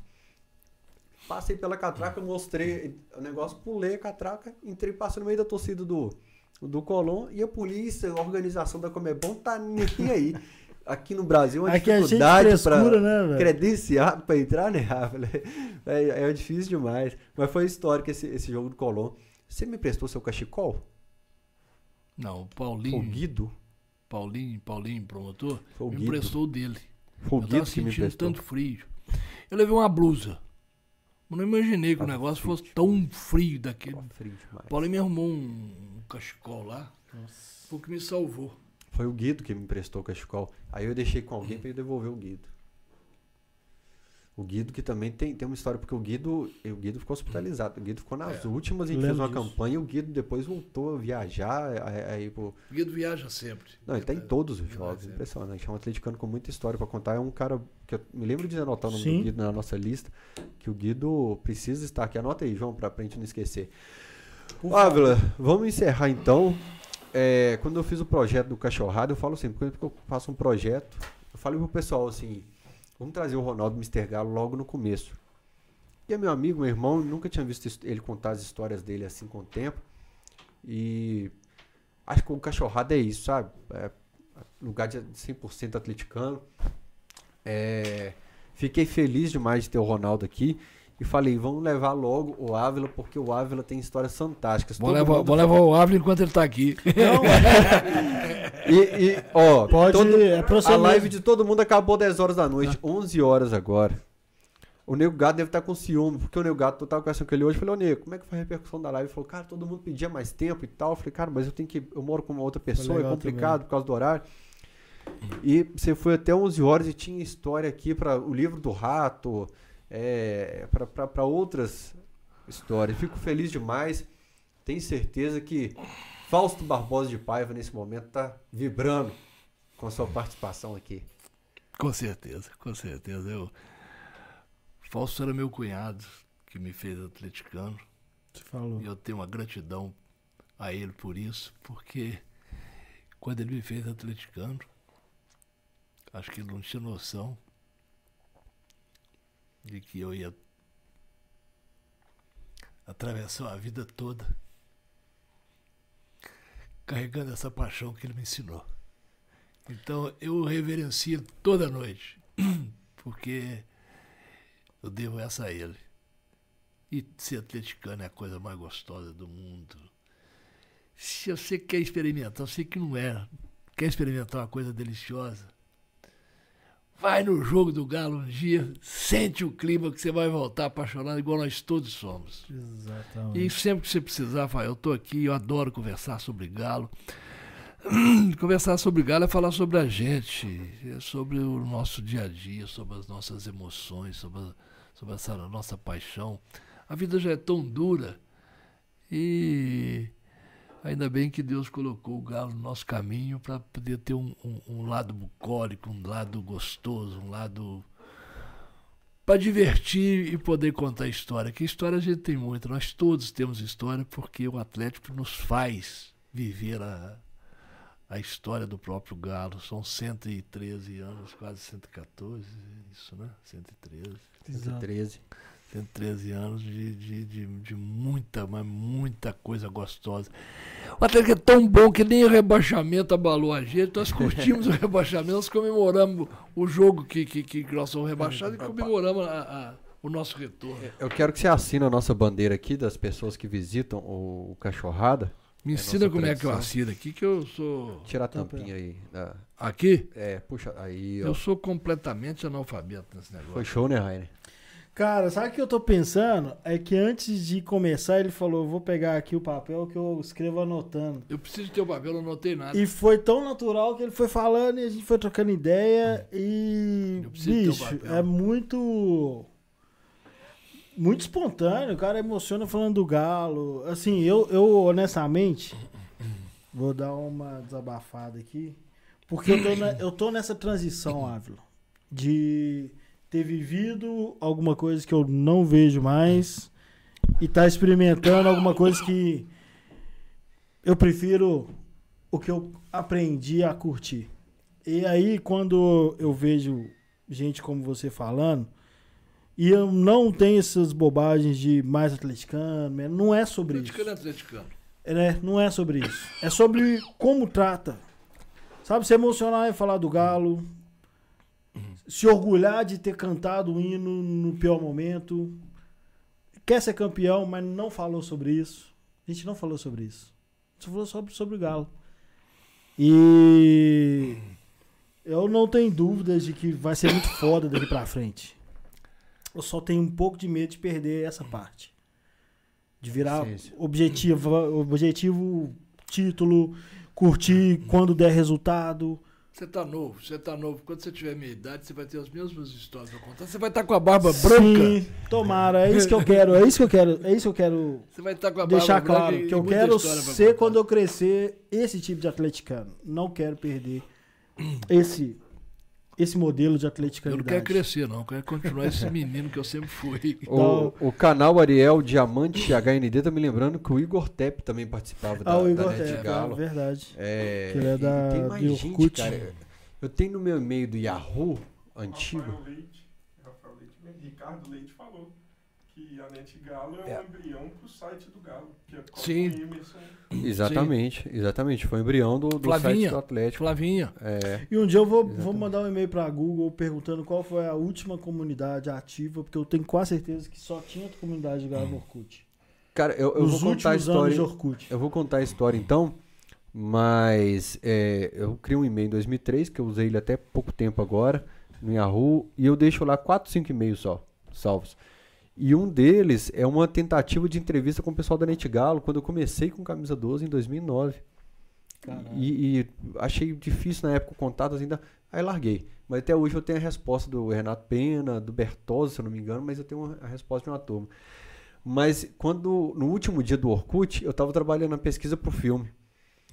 Passei pela catraca, mostrei o negócio, pulei a catraca, entrei, passei no meio da torcida do, do Colom e a polícia, a organização da Comebol tá nem aí. Aqui no Brasil, é uma Aqui é cheio de dificuldade frescura, pra né, velho? credenciado pra entrar, né? É, é difícil demais. Mas foi histórico esse, esse jogo do Colom. Você me prestou seu cachecol? Não, o Foi o Paulinho, Guido? Paulinho, Paulinho, promotor, Foi o me emprestou o dele. Foi o eu tava Guido que me sentindo emprestou. tanto frio. Eu levei uma blusa. Eu não imaginei que o negócio fosse tão frio daquele. Frio demais. O Paulo me arrumou um, cachecol lá, foi o que me salvou. Foi o Guido que me emprestou o cachecol. Aí eu deixei com alguém pra ele devolver o Guido. O Guido que também tem, tem uma história, porque o Guido, o Guido ficou hospitalizado. O Guido ficou nas É. últimas, a gente fez uma disso. campanha e o Guido depois voltou a viajar. Aí, aí, pô, O Guido viaja sempre. Não, ele tá em todos os jogos, é. impressionante. É um atleticano com muita história pra contar. É um cara que eu me lembro de anotar o nome Sim. do Guido na nossa lista, que o Guido precisa estar aqui. Anota aí, João, pra, pra gente não esquecer. Ávila, vamos encerrar então. É, quando eu fiz o projeto do Cachorrada, eu falo sempre, quando eu faço um projeto, eu falo pro pessoal assim, vamos trazer o Ronaldo Mr. Galo logo no começo. E é meu amigo, meu irmão, nunca tinha visto ele contar as histórias dele assim com o tempo. E acho que o Cachorrada é isso, sabe? É lugar de 100% atleticano. É, fiquei feliz demais de ter o Ronaldo aqui. E falei, vamos levar logo o Ávila, porque o Ávila tem histórias fantásticas. Levar, vou levar o Ávila enquanto ele tá aqui. Não, E, e, ó, pode. todo- é a live de todo mundo acabou 10 horas da noite, 11 horas agora. O Nego Gato deve estar com ciúme, porque o Nego Gato, eu tava conversando com ele hoje, falei, ô Nego, como é que foi a repercussão da live? Ele falou, cara, todo mundo pedia mais tempo e tal. Eu falei, cara, mas eu tenho que, eu moro com uma outra pessoa, é complicado por causa do horário. E você foi até 11 horas e tinha história aqui para o livro do rato, é, para outras histórias. Fico feliz demais. Tenho certeza que Fausto Barbosa de Paiva, nesse momento, tá vibrando com a sua participação aqui. Com certeza, com certeza. Eu... Fausto era meu cunhado, que me fez atleticano. Você falou. E eu tenho uma gratidão a ele por isso, porque quando ele me fez atleticano, acho que ele não tinha noção de que eu ia atravessar a vida toda carregando essa paixão que ele me ensinou. Então eu o reverencio toda noite, porque eu devo essa a ele. E ser atleticano é a coisa mais gostosa do mundo. Se você quer experimentar, eu sei que não é, quer experimentar uma coisa deliciosa, vai no jogo do Galo um dia, sente o clima que você vai voltar apaixonado, igual nós todos somos. Exatamente. E sempre que você precisar, vai, eu estou aqui, eu adoro conversar sobre Galo. Conversar sobre Galo é falar sobre a gente, é sobre o nosso dia a dia, sobre as nossas emoções, sobre, a- sobre essa nossa paixão. A vida já é tão dura e ainda bem que Deus colocou o Galo no nosso caminho para poder ter um, um- um lado bucólico, um lado gostoso, um lado para divertir e poder contar história. Que história a gente tem muita, nós todos temos história porque o Atlético nos faz viver a, a história do próprio Galo. São 113 anos, quase 114, isso, né? 113. Exato. 113. 113 anos de, de, de, de muita, mas muita coisa gostosa. O Atlético é tão bom que nem o rebaixamento abalou a gente. Nós curtimos o rebaixamento, nós comemoramos o jogo que, que, que nós somos rebaixados e comemoramos a- a- o nosso retorno. Eu quero que você assine a nossa bandeira aqui das pessoas que visitam o, Cachorrada. Me É ensina nossa como é que eu tradição. assino aqui, que eu sou. Tira a tampinha aí. da- Aqui, É, puxa, aí, ó. eu sou completamente analfabeto nesse Foi negócio. show, né, Rainer? Cara, sabe o que eu tô pensando? É que antes de começar, ele falou: vou pegar aqui o papel que eu escrevo anotando. Eu preciso ter o papel, eu não anotei nada. E foi tão natural que ele foi falando e a gente foi trocando ideia e. Eu preciso ter um Bicho, papel. é muito. Muito espontâneo, o cara emociona falando do galo. Assim, eu, eu honestamente vou dar uma desabafada aqui. Porque eu tô, na- eu tô nessa transição, Ávila, de ter vivido alguma coisa que eu não vejo mais e tá experimentando alguma coisa que eu prefiro o que eu aprendi a curtir. E aí, quando eu vejo gente como você falando, e eu não tenho essas bobagens de mais atleticano, não é sobre isso. Atleticano é atleticano. É, né? Não é sobre isso. É sobre como trata. Sabe, se emocionar e falar do Galo. Se orgulhar de ter cantado o hino no pior momento. Quer ser campeão, mas não falou sobre isso. A gente não falou sobre isso. Só falou sobre, sobre o Galo. E eu não tenho dúvidas de que vai ser muito foda daqui pra frente. Eu só tenho um pouco de medo de perder essa parte. De virar objetivo, objetivo, título, curtir quando der resultado. Você tá novo, você tá novo. Quando você tiver minha idade, você vai ter as mesmas histórias pra contar. Você vai estar com a barba branca. Sim, tomara, é isso que eu quero, é isso que eu quero, é isso que eu quero Você vai estar com a barba deixar branca claro e que eu quero ser quando eu crescer esse tipo de atleticano. Não quero perder esse esse modelo de Eu atleticano. não quero crescer, não. Eu quero continuar esse menino que eu sempre fui. O, o canal Ariel Diamante HND tá me lembrando que o Igor Tepp também participava da, Ah, o da Igor Net Tepe, é Galo. verdade. É, Que ele é da- tem mais gente, Orkut. cara. Eu tenho no meu e-mail do Yahoo antigo. Rafael Leite, Rafael Leite, mesmo, Ricardo Leite falou que a Net Galo é, É. um embrião pro site do Galo. Que é Sim. o Emerson. Exatamente, exatamente. Foi o embrião do, do Flavinha. site do Atlético. Flavinha. É, E um dia eu vou, vou Exatamente. mandar um e-mail pra Google perguntando qual foi a última comunidade ativa, porque eu tenho quase certeza que só tinha comunidade de Galo no Orkut. cara, eu, eu Nos vou contar a história. de Orkut. Eu vou contar a história então, mas é, eu criei um e-mail em 2003, que eu usei ele até pouco tempo agora, no Yahoo, e eu deixo lá 4, 5 e-mails só, salvos. E um deles é uma tentativa de entrevista com o pessoal da Net Galo, quando eu comecei com Camisa 12 em 2009. Caralho. E, e achei difícil na época o contato ainda, aí larguei. Mas até hoje eu tenho a resposta do Renato Pena, do Bertozzi, se eu não me engano, mas eu tenho a resposta de uma turma. Mas quando, no último dia do Orkut, eu estava trabalhando na pesquisa pro filme.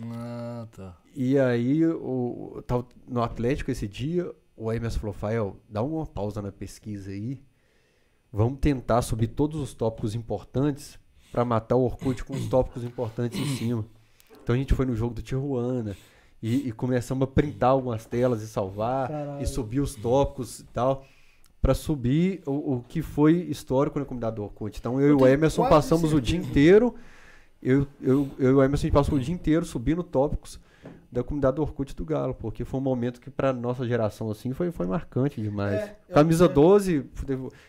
Ah, tá. E aí, o, eu tava no Atlético esse dia, o Emerson falou, Fael, dá uma pausa na pesquisa aí. Vamos tentar subir todos os tópicos importantes para matar o Orkut com os tópicos importantes em cima. Então a gente foi no jogo do Tijuana e, e começamos a printar algumas telas e salvar Caralho. e subir os tópicos e tal. Para subir o, o que foi histórico na comunidade do Orkut. Então eu, Eu e o Emerson passamos o dia inteiro eu, eu, eu e o Emerson a gente passou o dia inteiro subindo tópicos da comunidade do Orkut do Galo, porque foi um momento que pra nossa geração assim foi, foi marcante demais. É, Camisa é. 12,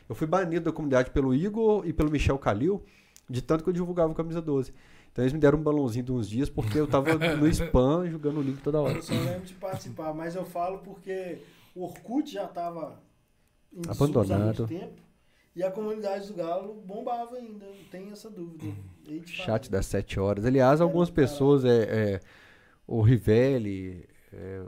eu fui banido da comunidade pelo Igor e pelo Michel Calil, de tanto que eu divulgava o Camisa 12. Então eles me deram um balãozinho de uns dias porque eu tava no spam jogando o link toda hora. Eu só lembro de participar, mas eu falo porque o Orkut já estava em Abandonado. há muito tempo e a comunidade do Galo bombava ainda, não tem essa dúvida. Falar. Chat das 7 horas. Aliás, algumas Era, cara. pessoas, é, é, o Rivelli, é,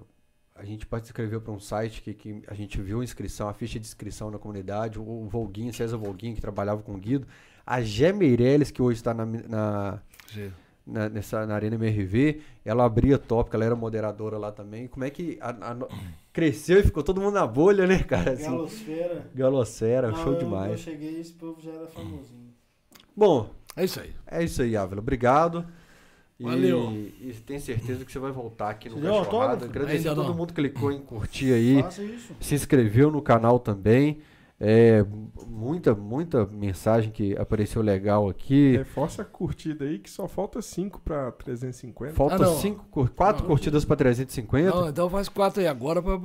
a gente pode escrever para um site que, que a gente viu a inscrição, a ficha de inscrição na comunidade, o, o Volguinho, César Volguinho, que trabalhava com o Guido, a Gé Meirelles, que hoje está na, na, na, nessa, na Arena MRV, ela abria tópico, ela era moderadora lá também. Como é que a- a cresceu e ficou todo mundo na bolha, né, cara? Assim, Galosfera. Galocera, Não, show eu- demais. Eu cheguei esse povo já era famosinho. Bom, É isso aí. É isso aí, Ávila. Obrigado. E, Valeu. E tenho certeza que você vai voltar aqui no Você deu Cachorrada. Agradecer a todo não. mundo que clicou em curtir aí. Faça isso. Se inscreveu no canal também. É, muita, muita mensagem que apareceu legal aqui. Reforça a curtida aí que só falta 5 pra 350. Falta Ah, não. cinco, cur- quatro Não. curtidas para 350. Não, então faz quatro aí agora pra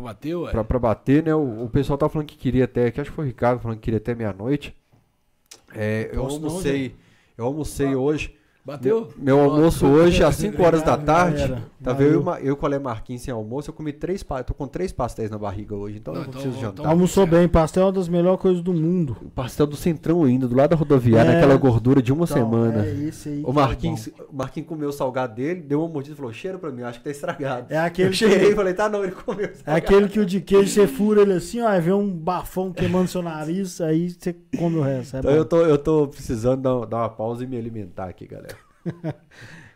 bater, ué. Pra, pra bater, né? O, o pessoal tá falando que queria até, que acho que foi o Ricardo falando que queria até meia-noite. É, eu não, almocei, eu almocei hoje. Bateu? Meu almoço hoje às 5 horas da tarde. galera. Tava eu, Valeu. uma- eu com o Ale Marquinhos sem almoço, eu comi três pa- tô com três pastéis na barriga hoje, então Não, eu não então preciso jantar. Almoçou bem, pastel é uma das melhores coisas do mundo. O pastel do Centrão ainda, do lado da rodoviária, É. aquela gordura de uma Então, semana. É esse aí. que O é Marquinhos, o Marquinhos comeu o salgado dele, deu uma mordida e falou: cheira pra mim, acho que tá estragado. É aquele eu que- cheirei e falei: tá não, ele comeu. o É salgado." aquele que o de queijo você fura ele assim, ó, aí vê um bafão queimando seu nariz, aí você come o resto. É Então bom. eu tô, eu tô precisando dar, dar uma pausa e me alimentar aqui, galera.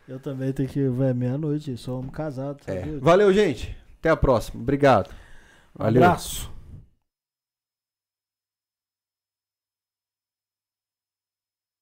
Eu também tenho que. É meia-noite, sou homem casado. É. Valeu, gente. Até a próxima. Obrigado. Um Valeu. abraço.